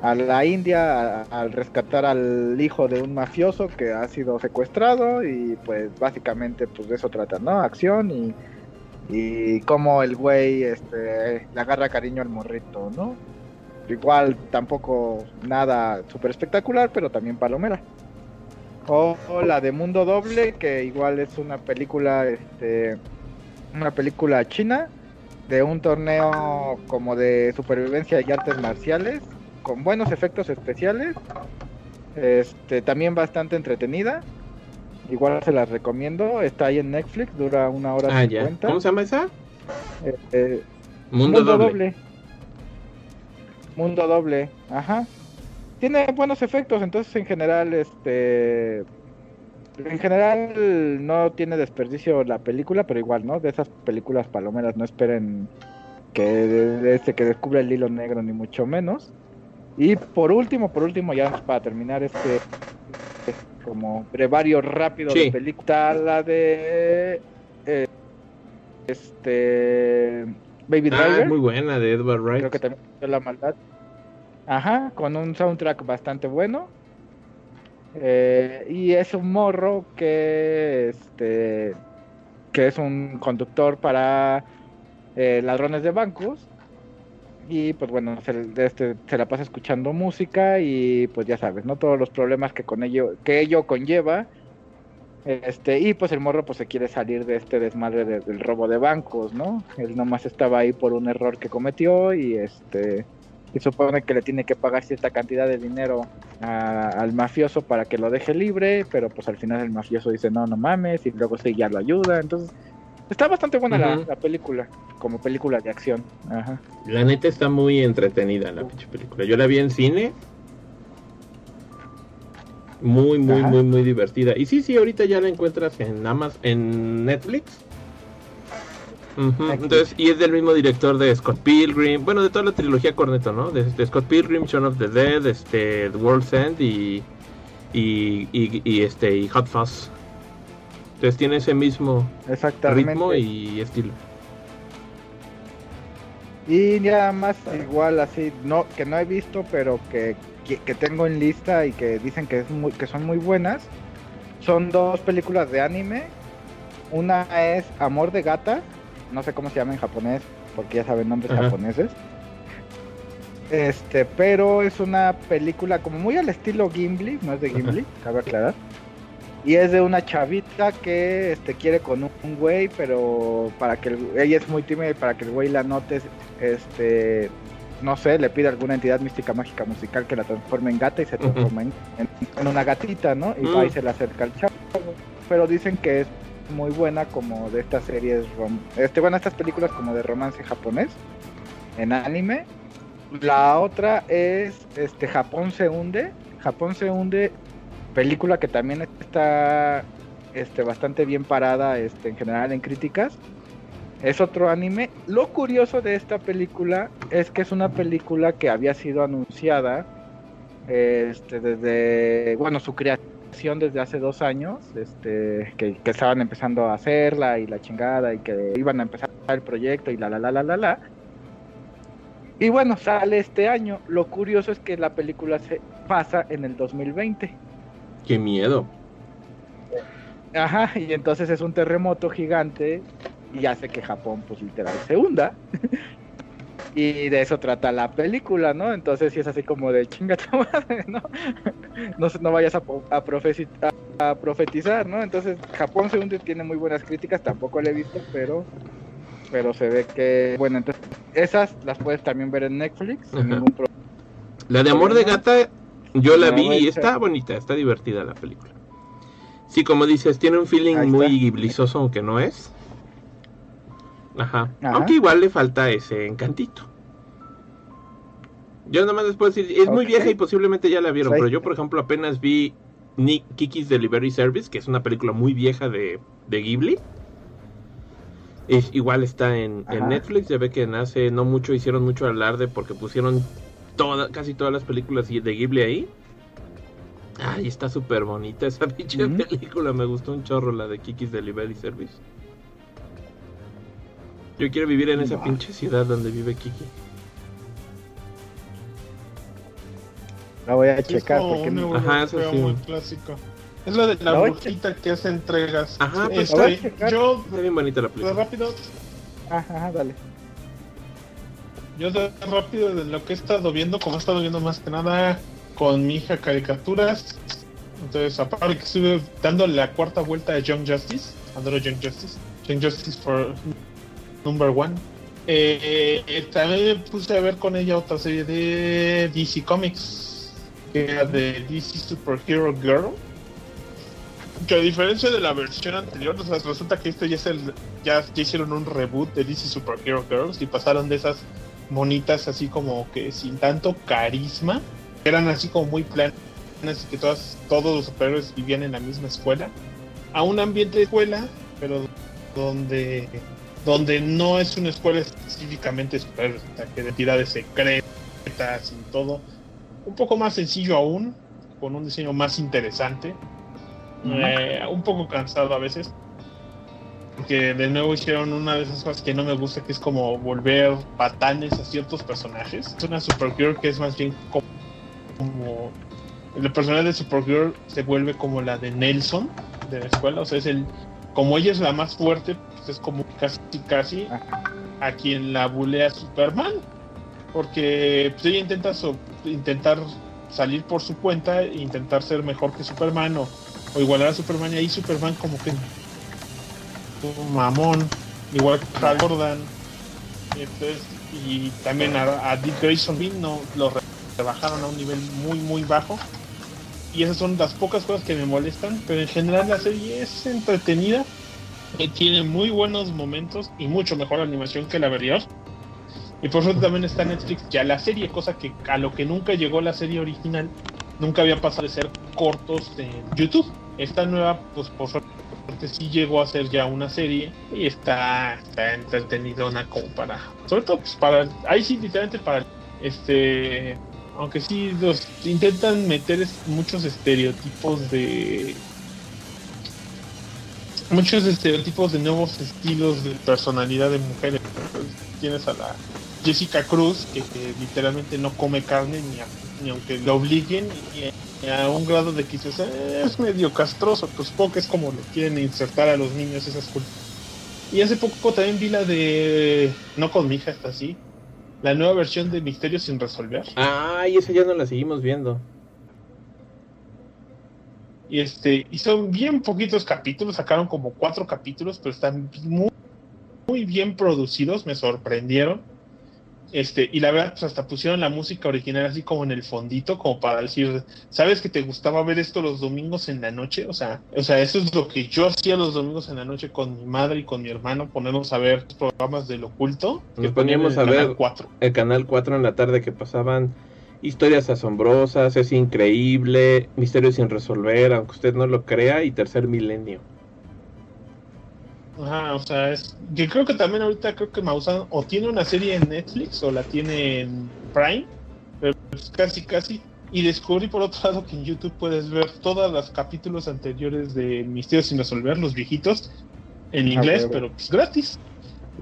a la India al rescatar al hijo de un mafioso que ha sido secuestrado y pues básicamente pues de eso trata, ¿no? Acción y y cómo el güey este le agarra cariño al morrito, ¿no? Igual tampoco nada súper espectacular, pero también palomera. O la de Mundo Doble, que igual es una película, este, una película china de un torneo como de supervivencia y artes marciales, con buenos efectos especiales, este, también bastante entretenida. Igual se las recomiendo, está ahí en Netflix, dura una hora ah, ya. cincuenta. ¿Cómo se llama esa? Eh, eh, Mundo, doble. Mundo doble, ajá. Tiene buenos efectos, entonces en general, este, en general no tiene desperdicio la película, pero igual, ¿no? De esas películas palomeras no esperen que este que descubra el hilo negro ni mucho menos. Y por último, por último, ya para terminar este como brevario rápido Sí. de película, la de eh, este Baby Ah, Driver. muy buena, de Edward Wright. Creo que también la maldad. Ajá, con un soundtrack bastante bueno. Eh, y es un morro que este que es un conductor para eh, ladrones de bancos. Y pues bueno, se, este, se la pasa escuchando música y pues ya sabes, ¿no? Todos los problemas que con ello, que ello conlleva. Este, y pues el morro pues se quiere salir de este desmadre de- del robo de bancos, ¿no? Él nomás estaba ahí por un error que cometió y este y supone que le tiene que pagar cierta cantidad de dinero a- al mafioso para que lo deje libre, pero pues al final el mafioso dice no, no mames y luego sí ya lo ayuda, entonces está bastante buena la- película, como película de acción. Ajá. La neta está muy entretenida la pinche película. Yo la vi en cine. Muy, muy, Ajá. muy, muy divertida. Y sí, sí, ahorita ya la encuentras en Amazon, en Netflix. Entonces, y es del mismo director de Scott Pilgrim, bueno, de toda la trilogía Corneto, ¿no? De, de Scott Pilgrim, Shaun of the Dead, este, The World's End y, y, y, y, este, y Hot Fuzz. Entonces tiene ese mismo ritmo y estilo. Y nada más igual así, no que no he visto, pero que, que, que tengo en lista y que dicen que es muy, que son muy buenas. Son dos películas de anime. Una es Amor de Gata, no sé cómo se llama en japonés, porque ya saben nombres Ajá. japoneses. Este, pero es una película como muy al estilo Gimli, no es de Gimli, cabe aclarar. Y es de una chavita que este, quiere con un, un güey, pero para que el- ella es muy tímida y para que el güey la note, este, no sé, le pide a alguna entidad mística mágica musical que la transforme en gata y se transforma en, en- en una gatita, ¿no? Y Mm. va y se le acerca al chavo. Pero dicen que es muy buena como de estas series, rom- este, bueno, estas películas como de romance japonés en anime. La otra es este Japón se hunde. Japón se hunde película que también está este, bastante bien parada este, en general en críticas. Es otro anime. Lo curioso de esta película es que es una película que había sido anunciada este, desde, bueno, su creación desde hace dos años, este, que, que estaban empezando a hacerla y la chingada y que iban a empezar el proyecto y la la la la la la. Y bueno, sale este año. Lo curioso es que la película se pasa en el 2020. Qué miedo. Ajá, y entonces es un terremoto gigante y hace que Japón, pues literal, se hunda. [laughs] y de eso trata la película, ¿no? Entonces sí es así como de chinga tu [laughs] madre, ¿no? no, no vayas a, profetizar, ¿no? Entonces Japón se hunde, tiene muy buenas críticas, tampoco la he visto, pero pero se ve que, bueno, entonces esas las puedes también ver en Netflix. sin ningún La de Amor de Gata, yo la No, vi y está bonita, está divertida la película. Sí, como dices, tiene un feeling muy giblisoso, aunque no es. Ajá. Ajá. Aunque igual le falta ese encantito. Yo nada más les puedo decir, es muy vieja y posiblemente ya la vieron, pero yo por ejemplo apenas vi Nick Kiki's Delivery Service, que es una película muy vieja de, de Ghibli. Es, igual está en. Netflix, ya ve que hace no mucho hicieron mucho alarde porque pusieron toda, casi todas las películas de Ghibli ahí. Ay, está súper bonita esa [laughs] pinche película, me gustó un chorro la de Kiki's Delivery Service. Yo quiero vivir en esa pinche ciudad donde vive Kiki. La voy a checar como porque un no- Ajá, eso sí. muy clásico. Es la de la La que hace entregas. Ajá, pues, Este, la voy a checar. yo, Está bien bonita la película. rápido, Ajá, ajá, dale. yo de rápido de lo que he estado viendo, como he estado viendo más que nada con mi hija caricaturas. Entonces, aparte que estuve dando la cuarta vuelta de Young Justice, adoro Young Justice, Young Justice for Number One. Eh, también puse a ver con ella otra serie de DC Comics, que era de DC Superhero Girl. Que a diferencia de la versión anterior, o sea, resulta que esto ya es el, ya, hicieron un reboot de DC Superhero Girls y pasaron de esas monitas así como que sin tanto carisma, eran así como muy planas y que todas, todos los superhéroes vivían en la misma escuela, a un ambiente de escuela, pero donde donde no es una escuela específicamente sea, que de tiradas secretas y todo, un poco más sencillo aún, con un diseño más interesante, eh, un poco cansado a veces, porque de nuevo hicieron una de esas cosas que no me gusta, que es como volver patanes a ciertos personajes. Es una Supergirl que es más bien como, como el personaje de Supergirl se vuelve como la de Nelson de la escuela, o sea, es el como ella es la más fuerte, pues es como casi casi a quien la bulea Superman, porque pues, ella intenta so- intentar salir por su cuenta e intentar ser mejor que Superman o, o igualar a Superman. Y ahí Superman como que un mamón, igual que Hal Jordan, entonces, y también a, a Dick Grayson no lo re- rebajaron a un nivel muy muy bajo y esas son las pocas cosas que me molestan, pero en general la serie es entretenida, eh, tiene muy buenos momentos y mucho mejor animación que la anterior. Y por suerte también está Netflix ya la serie, cosa que a lo que nunca llegó la serie original, nunca había pasado de ser cortos en YouTube. Esta nueva, pues por suerte sí llegó a ser ya una serie y está, está entretenidona como para, sobre todo pues para, ahí sí literalmente para, este, aunque sí los intentan meter muchos estereotipos de muchos estereotipos de nuevos estilos de personalidad de mujeres Pues, tienes a la Jessica Cruz que, literalmente no come carne ni, a- ni aunque la obliguen y, a un grado de que dices "Eh, es medio castroso pues que es como lo quieren insertar a los niños esas culturas. Y hace poco también vi la de no con mi hija está así la nueva versión de Misterios sin resolver Ay, esa ya no la seguimos viendo. Y este, y son bien poquitos capítulos, sacaron como cuatro capítulos, pero están muy, muy bien producidos, me sorprendieron. Este, y la verdad, pues hasta pusieron la música original así como en el fondito, como para decir, ¿sabes que te gustaba ver esto los domingos en la noche? O sea, o sea, eso es lo que yo hacía los domingos en la noche con mi madre y con mi hermano, ponernos a ver programas del oculto. Nos poníamos a el canal ver- 4. El canal 4 en la tarde que pasaban Historias asombrosas, es increíble, misterios sin resolver, aunque usted no lo crea, y Tercer Milenio. Ajá, o sea, es. Que creo que también ahorita creo que Maussan o tiene una serie en Netflix o la tiene en Prime, pero pues casi, casi. Y descubrí por otro lado que en YouTube puedes ver todos los capítulos anteriores de Misterios sin resolver, los viejitos, en inglés, huevo. pero pues gratis.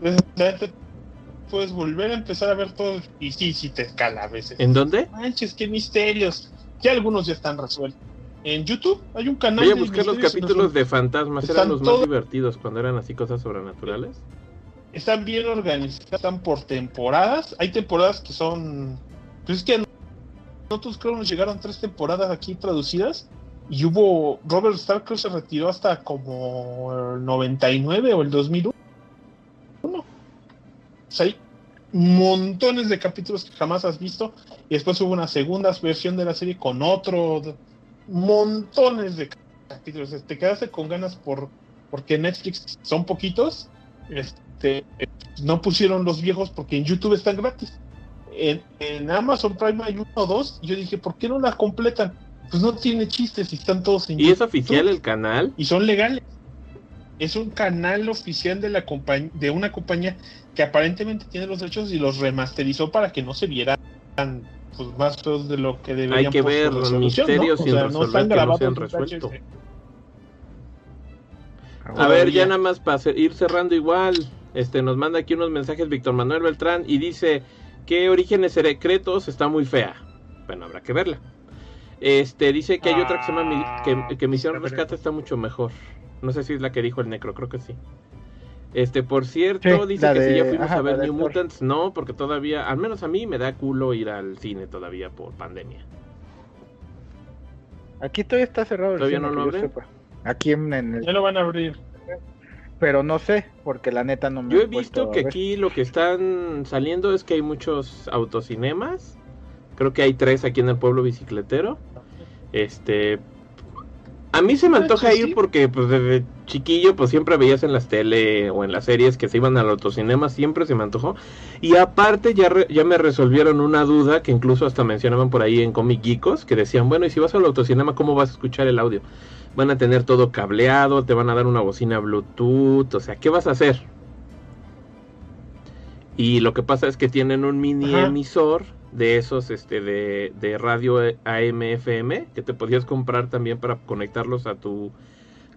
Entonces, puedes volver a empezar a ver todo y sí, sí te escala a veces. ¿En dónde? Manches, qué misterios. Ya algunos ya están resueltos. En YouTube hay un canal Voy a de buscar los capítulos de fantasmas, eran los más divertidos cuando eran así cosas sobrenaturales. están bien organizadas, están por temporadas. Hay temporadas que son. Pues es que a nosotros creo nos llegaron tres temporadas aquí traducidas. Y hubo. Robert Stark se retiró hasta como el 99 o el 2001. O sea, hay montones de capítulos que jamás has visto. Y después hubo una segunda versión de la serie con otro. Montones de capítulos. Te quedaste con ganas por porque Netflix son poquitos. Este, no pusieron los viejos porque en YouTube están gratis. En, en Amazon Prime hay uno o dos. Y yo dije, ¿por qué no la completan? Pues no tiene chistes y están todos en ¿Y es YouTube. oficial el canal? Y son legales. Es un canal oficial de la de una compañía que aparentemente tiene los derechos y los remasterizó para que no se vieran pues, más feos de lo que deberían. Hay que su ver los misterios ¿no? O sin no resolver están que no se han resuelto. VHS. A ver, ya nada más para ir cerrando igual, este nos manda aquí unos mensajes Víctor Manuel Beltrán y dice que Orígenes Secretos está muy fea. Bueno, habrá que verla. Este dice que hay otra que se llama que, que Misión está Rescate está mucho mejor. No sé si es la que dijo el Necro, creo que sí. Este, por cierto, Sí, dice que si ya fuimos ajá, a ver New Thor. Mutants, no, porque todavía, al menos a mí me da culo ir al cine todavía por pandemia. Aquí todavía está cerrado el ¿Todavía cine, no lo abren? sepa. Aquí en, en el... Ya lo van a abrir. Pero no sé, porque la neta no me Yo he visto que aquí lo que están saliendo es que hay muchos autocinemas. Creo que hay tres aquí en el pueblo bicicletero. Este. A mí se me Ah, antoja sí, ir sí. porque pues desde chiquillo pues siempre veías en las tele o en las series que se iban al autocinema, siempre se me antojó. Y aparte ya, re- ya me resolvieron una duda que incluso hasta mencionaban por ahí en Comic Geekos, que decían, bueno, y si vas al autocinema, ¿cómo vas a escuchar el audio? Van a tener todo cableado, te van a dar una bocina Bluetooth, o sea, ¿qué vas a hacer? Y lo que pasa es que tienen un mini Ajá. emisor de esos este de, de radio AM FM que te podías comprar también para conectarlos a tu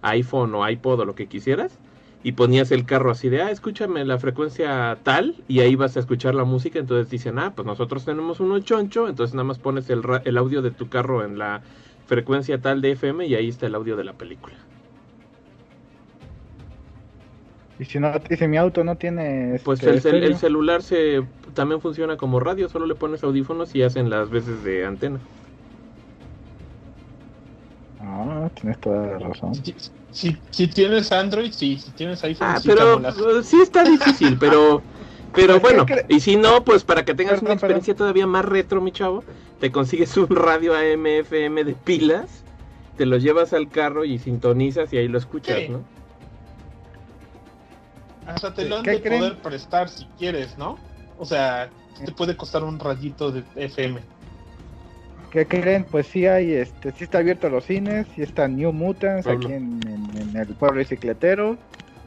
iPhone o iPod o lo que quisieras y ponías el carro así de ah escúchame la frecuencia tal y ahí vas a escuchar la música entonces dicen ah pues nosotros tenemos uno choncho entonces nada más pones el, el audio de tu carro en la frecuencia tal de FM y ahí está el audio de la película Y si no, y si mi auto no tiene... Pues este, el, cel- el celular se también funciona como radio, solo le pones audífonos y hacen las veces de antena. Ah, tienes toda la razón. Si, si, si tienes Android, sí. Si tienes iPhone, Ah, sí pero eh, sí está difícil, [laughs] pero pero Pues, ¿qué bueno, y si no, pues para que tengas Perdón, una experiencia todavía más retro, mi chavo, te consigues un radio AM FM de pilas, te lo llevas al carro y sintonizas y ahí lo escuchas. ¿no? Hasta te lo han ¿Qué de creen? poder prestar si quieres, ¿no? O sea, te puede costar un rayito de FM. ¿Qué creen? Pues sí hay, este, sí está abierto los cines, sí está New Mutants Pueblo. aquí en, en- en el pueblo bicicletero.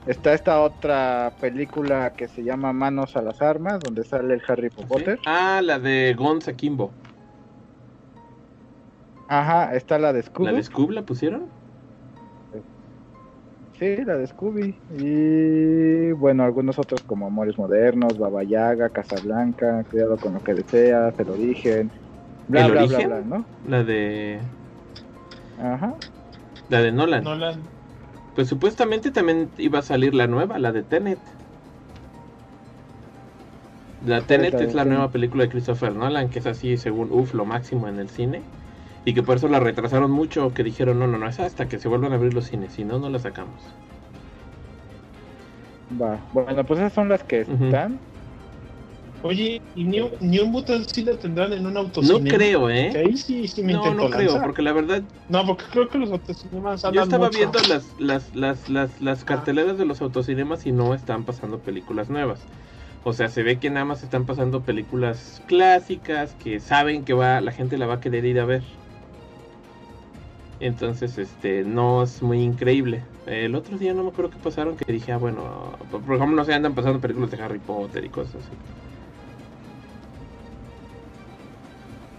Está esta otra película que se llama Manos a las Armas, donde sale el Harry Potter. Ah, la de Gonza Kimbo. Ajá, está la de Scooby. ¿La de Scoob la pusieron? Sí, la de Scooby. Y bueno, algunos otros como Amores Modernos, Baba Yaga, Casablanca, Cuidado con lo que deseas, El Origen. Bla, ¿El bla, Origen? bla, bla, ¿no? La de Ajá. la de Nolan. No la- Pues supuestamente también iba a salir la nueva, la de Tenet. La Tenet la es la nueva película de Christopher Nolan, que es así, según UF, lo máximo en el cine. Y que por eso la retrasaron mucho, que dijeron, no, no, no, es hasta que se vuelvan a abrir los cines, si no, no la sacamos. Va. Bueno, pues esas son las que están. Oye, ¿y New, New Mutants sí la tendrán en un No autocinema? creo, Que ¿eh? ahí sí, sí me No, intento no creo, lanzar. porque la verdad, No, porque creo que los autocinemas andan yo estaba mucho. viendo las, las, las, las, Ah. las carteleras de los autocinemas y no están pasando películas nuevas. O sea, se ve que nada más están pasando películas clásicas que saben que va la gente la va a querer ir a ver. Entonces, este, no es muy increíble. El otro día no me acuerdo qué pasaron que dije, ah, bueno, por ejemplo, no sé, andan pasando películas de Harry Potter y cosas así.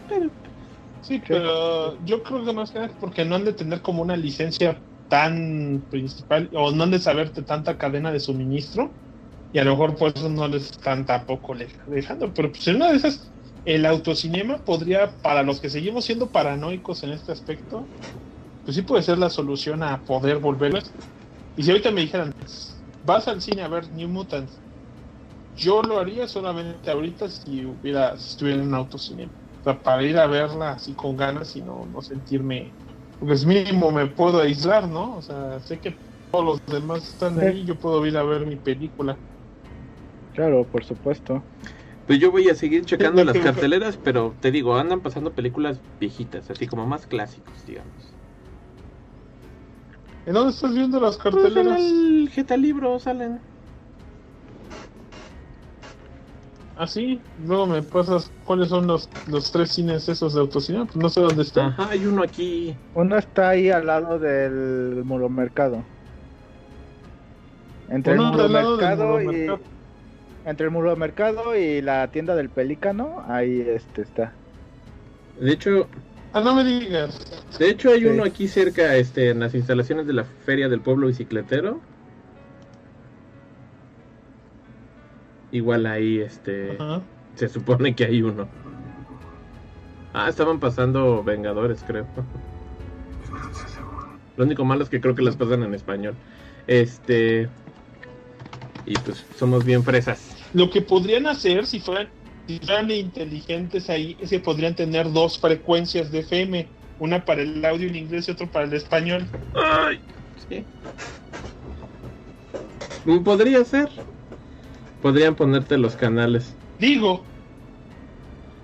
Pero, sí, pero yo creo que más que nada porque no han de tener como una licencia tan principal o no han de saberte tanta cadena de suministro y a lo mejor por eso no les están tampoco dejando. Pero pues en una de esas, el autocinema podría, para los que seguimos siendo paranoicos en este aspecto, pues sí puede ser la solución a poder volverlas. Y si ahorita me dijeran, vas al cine a ver New Mutants, yo lo haría solamente ahorita si hubiera, si estuviera en un autocinema. O sea, para ir a verla así con ganas y no, no sentirme, pues mínimo me puedo aislar, ¿no? O sea, sé que todos los demás están ahí, yo puedo ir a ver mi película. Claro, por supuesto. Pues yo voy a seguir checando las carteleras, pero te digo, andan pasando películas viejitas, así como más clásicos, digamos. ¿En dónde estás viendo las carteleras? Pues en el Geta Libro salen. Ah, sí. Luego me pasas cuáles son los, los tres cines esos de autocine. Pues no sé dónde está. Ajá, hay uno aquí. Uno está ahí al lado del muro mercado. Entre el muro mercado y entre el muro mercado y la tienda del pelícano, ahí este está. De hecho, ah, no me digas. De hecho hay uno aquí cerca, este, en las instalaciones de la feria del pueblo bicicletero. Igual ahí, este, se supone que hay uno. Ah, estaban pasando Vengadores, creo. Lo único malo es que creo que las pasan en español. Este. Y pues somos bien fresas. Lo que podrían hacer si fueran, fueran inteligentes ahí es que podrían tener dos frecuencias de FM. Una para el audio en inglés y otro para el español. Ay, sí. Podría ser. Podrían ponerte los canales. Digo.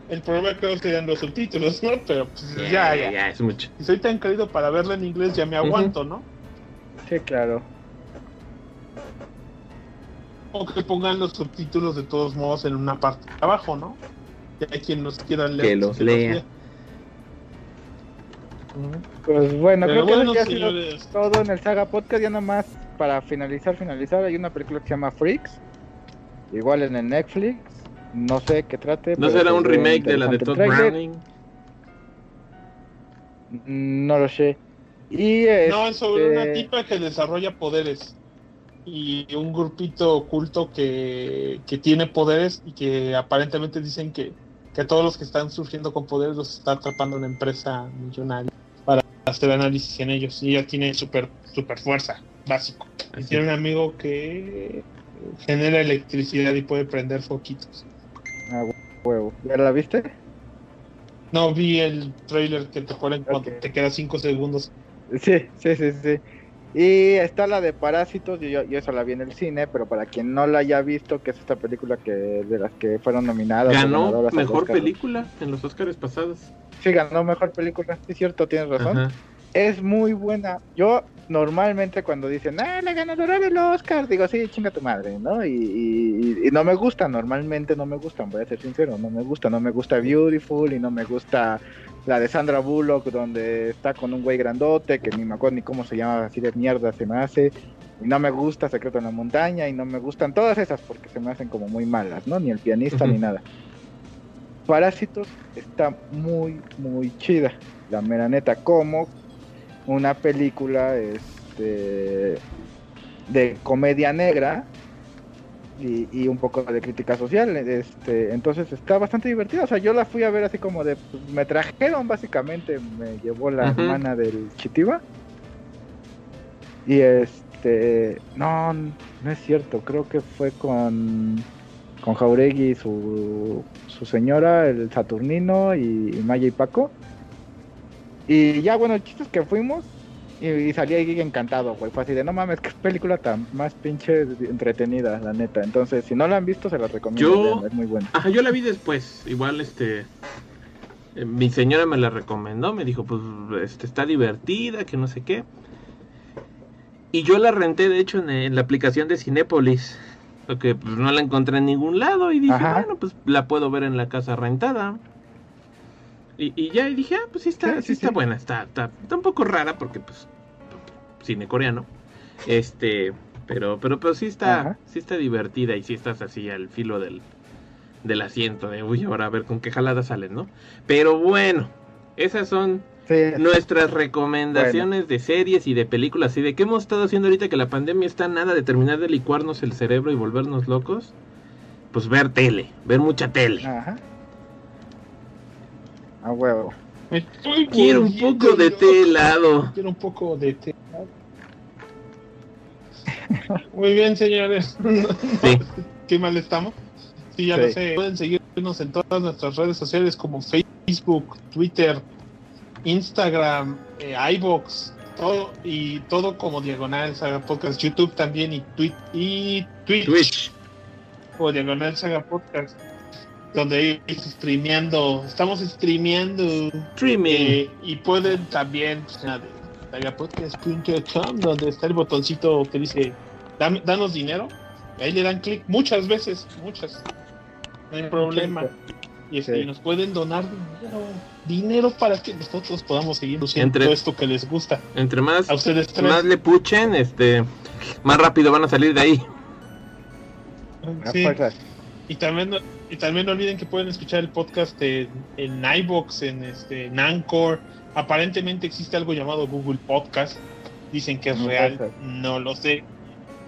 El problema creo que serían los subtítulos, ¿no? Pero pues ya, ya, ya. es mucho. Si soy tan querido para verlo en inglés, ya me aguanto, ¿no? Sí, claro. O que pongan los subtítulos de todos modos en una parte abajo, ¿no? Y hay quien los quiera leer. Que los lea. Pues bueno, creo que ya ha sido todo en el Saga Podcast. Ya nomás para finalizar, finalizar, hay una película que se llama Freaks Igual en el Netflix. No sé qué trate. ¿No será un remake de la de Todd Browning? No lo sé. Y No, es sobre una este tipa que desarrolla poderes. Y un grupito oculto que, que tiene poderes y que aparentemente dicen que, que todos los que están surgiendo con poderes los está atrapando una empresa millonaria para hacer análisis en ellos. Y ella tiene super, super fuerza, básico. Y tiene un amigo que genera electricidad y puede prender foquitos. Ah, huevo. ¿Ya la viste? No, vi el trailer que te ponen cuando te quedan 5 segundos. Sí, sí, sí, sí. Y está la de Parásitos, yo, yo eso la vi en el cine, pero para quien no la haya visto, que es esta película que de las que fueron nominadas. Ganó mejor película en los Oscars pasados. Sí, ganó mejor película, sí, cierto, tienes razón. Es muy buena. Yo normalmente cuando dicen, ah, la ganadora del Oscar, digo, sí, chinga tu madre, ¿no? Y, y, no me gusta, normalmente no me gustan, voy a ser sincero, no me gusta, no me gusta Beautiful y no me gusta la de Sandra Bullock, donde está con un güey grandote, que ni me acuerdo ni cómo se llama, así de mierda se me hace, y no me gusta Secreto en la Montaña, y no me gustan todas esas porque se me hacen como muy malas, ¿no? Ni el pianista ni nada. Parásitos está muy, muy chida, la mera neta, como una película este, de comedia negra y, un poco de crítica social. Este, entonces está bastante divertida. O sea, yo la fui a ver así como de. Pues, me trajeron básicamente, me llevó la hermana del Chitiba. Y este. No, no es cierto. Creo que fue con. Con Jauregui y su, su señora, el Saturnino y Maya y Paco. Y ya, bueno, el chiste es que fuimos y, salí ahí encantado, güey. Fue así de, no mames, qué película tan más pinche entretenida, la neta. Entonces, si no la han visto, se la recomiendo. Yo, es muy buena. Ajá, yo la vi después. Igual, este... Eh, mi señora me la recomendó, me dijo, pues, este, está divertida, que no sé qué. Y yo la renté, de hecho, en, la aplicación de Cinépolis. Porque pues, no la encontré en ningún lado y dije, Ajá. bueno, pues la puedo ver en la casa rentada. Y, y ya, y dije, ah, pues sí está, Sí, sí, sí, está buena, está, está, está un poco rara porque pues cine coreano. Este, pero, pero, pero sí está, Ajá. sí está divertida y sí estás así al filo del, del asiento de, uy, ahora a ver con qué jalada salen, ¿no? Pero bueno, esas son Sí, nuestras recomendaciones de series y de películas y de qué hemos estado haciendo ahorita que la pandemia está nada de terminar de licuarnos el cerebro y volvernos locos. Pues ver tele, ver mucha tele. Ajá. A huevo. Estoy Quiero un poco de té helado. Quiero un poco de té. Muy bien, señores. Sí. [laughs] Qué mal estamos. Sí, ya Sí. lo sé. Pueden seguirnos en todas nuestras redes sociales como Facebook, Twitter, Instagram, eh, iBox, todo y todo como Diagonal Saga Podcast, YouTube también y, Twit y Twitch, Twitch. o Diagonal Saga Podcast, donde streameando, estamos streameando Streaming. eh, y pueden también pues, donde está el botoncito que dice "Dame- danos dinero. y Ahí le dan clic muchas veces, muchas. No hay problema. Y, este, Sí. y nos pueden donar dinero, dinero para que nosotros podamos seguir haciendo Entre- todo esto que les gusta. Entre más, A ustedes tres. más le puchen, este, más rápido van a salir de ahí. A Sí. fuerzas. Y también, y también no olviden que pueden escuchar el podcast en, en iBox, en, este, en Anchor. Aparentemente existe algo llamado Google Podcast. Dicen que es No real. No lo sé.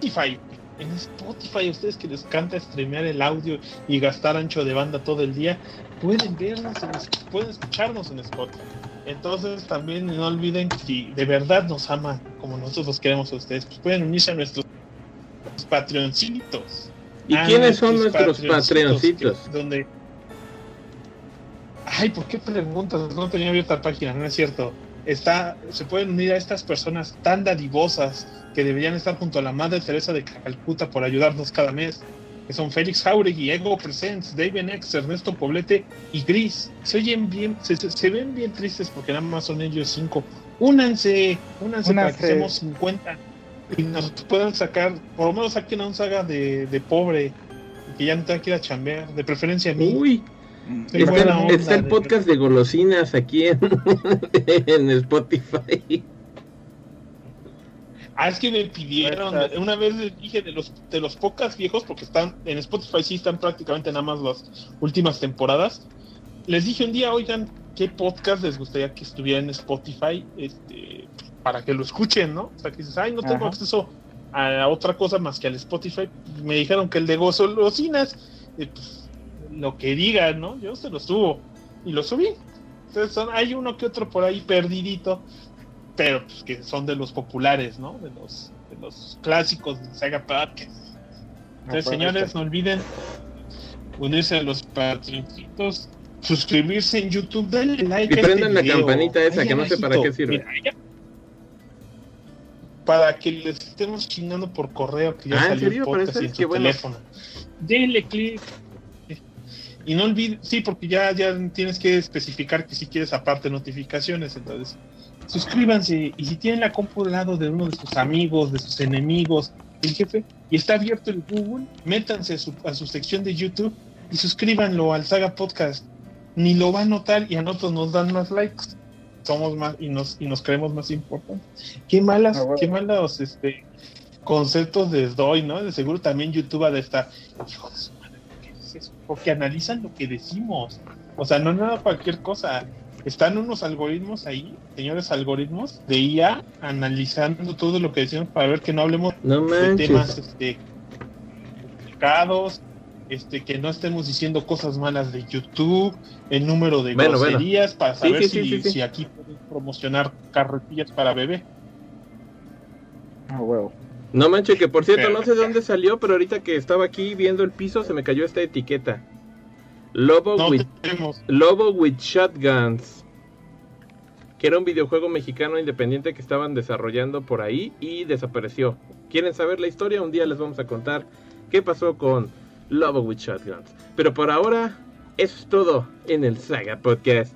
Spotify. En Spotify, a ustedes que les encanta streamear el audio y gastar ancho de banda todo el día, pueden vernos, en- pueden escucharnos en Spotify. Entonces también no olviden que si de verdad nos aman como nosotros los queremos a ustedes, pues pueden unirse a nuestros Patreoncitos. ¿Y Ah, quiénes son nuestros patreoncitos? Donde... Ay, ¿por qué preguntas? No tenía abierta la página, no es cierto. Está, se pueden unir a estas personas tan dadivosas que deberían estar junto a la Madre Teresa de Calcuta por ayudarnos cada mes. Que son Félix Jauregui, Ego Presents, David X, Ernesto Poblete y Gris. Se oyen bien, se, se- se ven bien tristes porque nada más son ellos cinco. Únanse, únanse para que Únanse. seamos 50 y nos puedan sacar, por lo menos saquen a un saga de, de pobre, que ya no tenga que ir a chambear, de preferencia a mí. Uy, está, buena onda, está el podcast de golosinas aquí en, [laughs] en Spotify. Ah, es que me pidieron, una vez les dije de los de los pocas viejos, porque están en Spotify sí están prácticamente nada más las últimas temporadas. Les dije un día, oigan, ¿qué podcast les gustaría que estuviera en Spotify? Este, para que lo escuchen, ¿no? O sea, que dices, ay, no tengo Ajá. acceso a otra cosa más que al Spotify. Me dijeron que el de Gozolosinas, eh, pues, lo que digan, ¿no? Yo se lo subo y lo subí. Entonces son, hay uno que otro por ahí perdidito, pero pues, que son de los populares, ¿no? De los, de los clásicos de Saga Podcast. Entonces, señores, no olviden unirse a los patroncitos, suscribirse en YouTube, denle like. Y a este prendan la video. campanita esa, que no sé para qué sirve. Mira, Para que les estemos chingando por correo que ya Ah, ¿en salió el podcast eso? en su bueno. teléfono. Denle clic. Y no olviden, sí, porque ya, ya tienes que especificar que si quieres aparte notificaciones, entonces suscríbanse y si tienen la compu al lado de uno de sus amigos, de sus enemigos, el jefe, y está abierto el Google, métanse a su, a su sección de YouTube y suscríbanlo al Saga Podcast. Ni lo va a notar y a nosotros nos dan más likes. Somos más y nos, y nos creemos más importantes. Qué malas, Ah, bueno. qué malos este, conceptos les doy, ¿no? De seguro también YouTube ha de estar. Hijo de su madre, ¿qué es eso? Porque analizan lo que decimos. O sea, no nada cualquier cosa. Están unos algoritmos ahí, señores algoritmos, de IA analizando todo lo que decimos para ver que no hablemos No de temas este, complicados, este, que no estemos diciendo cosas malas de YouTube, el número de Bueno, bueno. groserías, para saber sí, si, sí, sí, sí. si aquí promocionar carretillas para bebé. Ah, huevo. No manches, que por cierto, no sé de dónde salió, pero ahorita que estaba aquí viendo el piso se me cayó esta etiqueta. Lobo No with. Lobo with Shotguns. Que era un videojuego mexicano independiente que estaban desarrollando por ahí y desapareció. ¿Quieren saber la historia? Un día les vamos a contar qué pasó con Lobo with Shotguns. Pero por ahora, eso es todo en el Saga Podcast.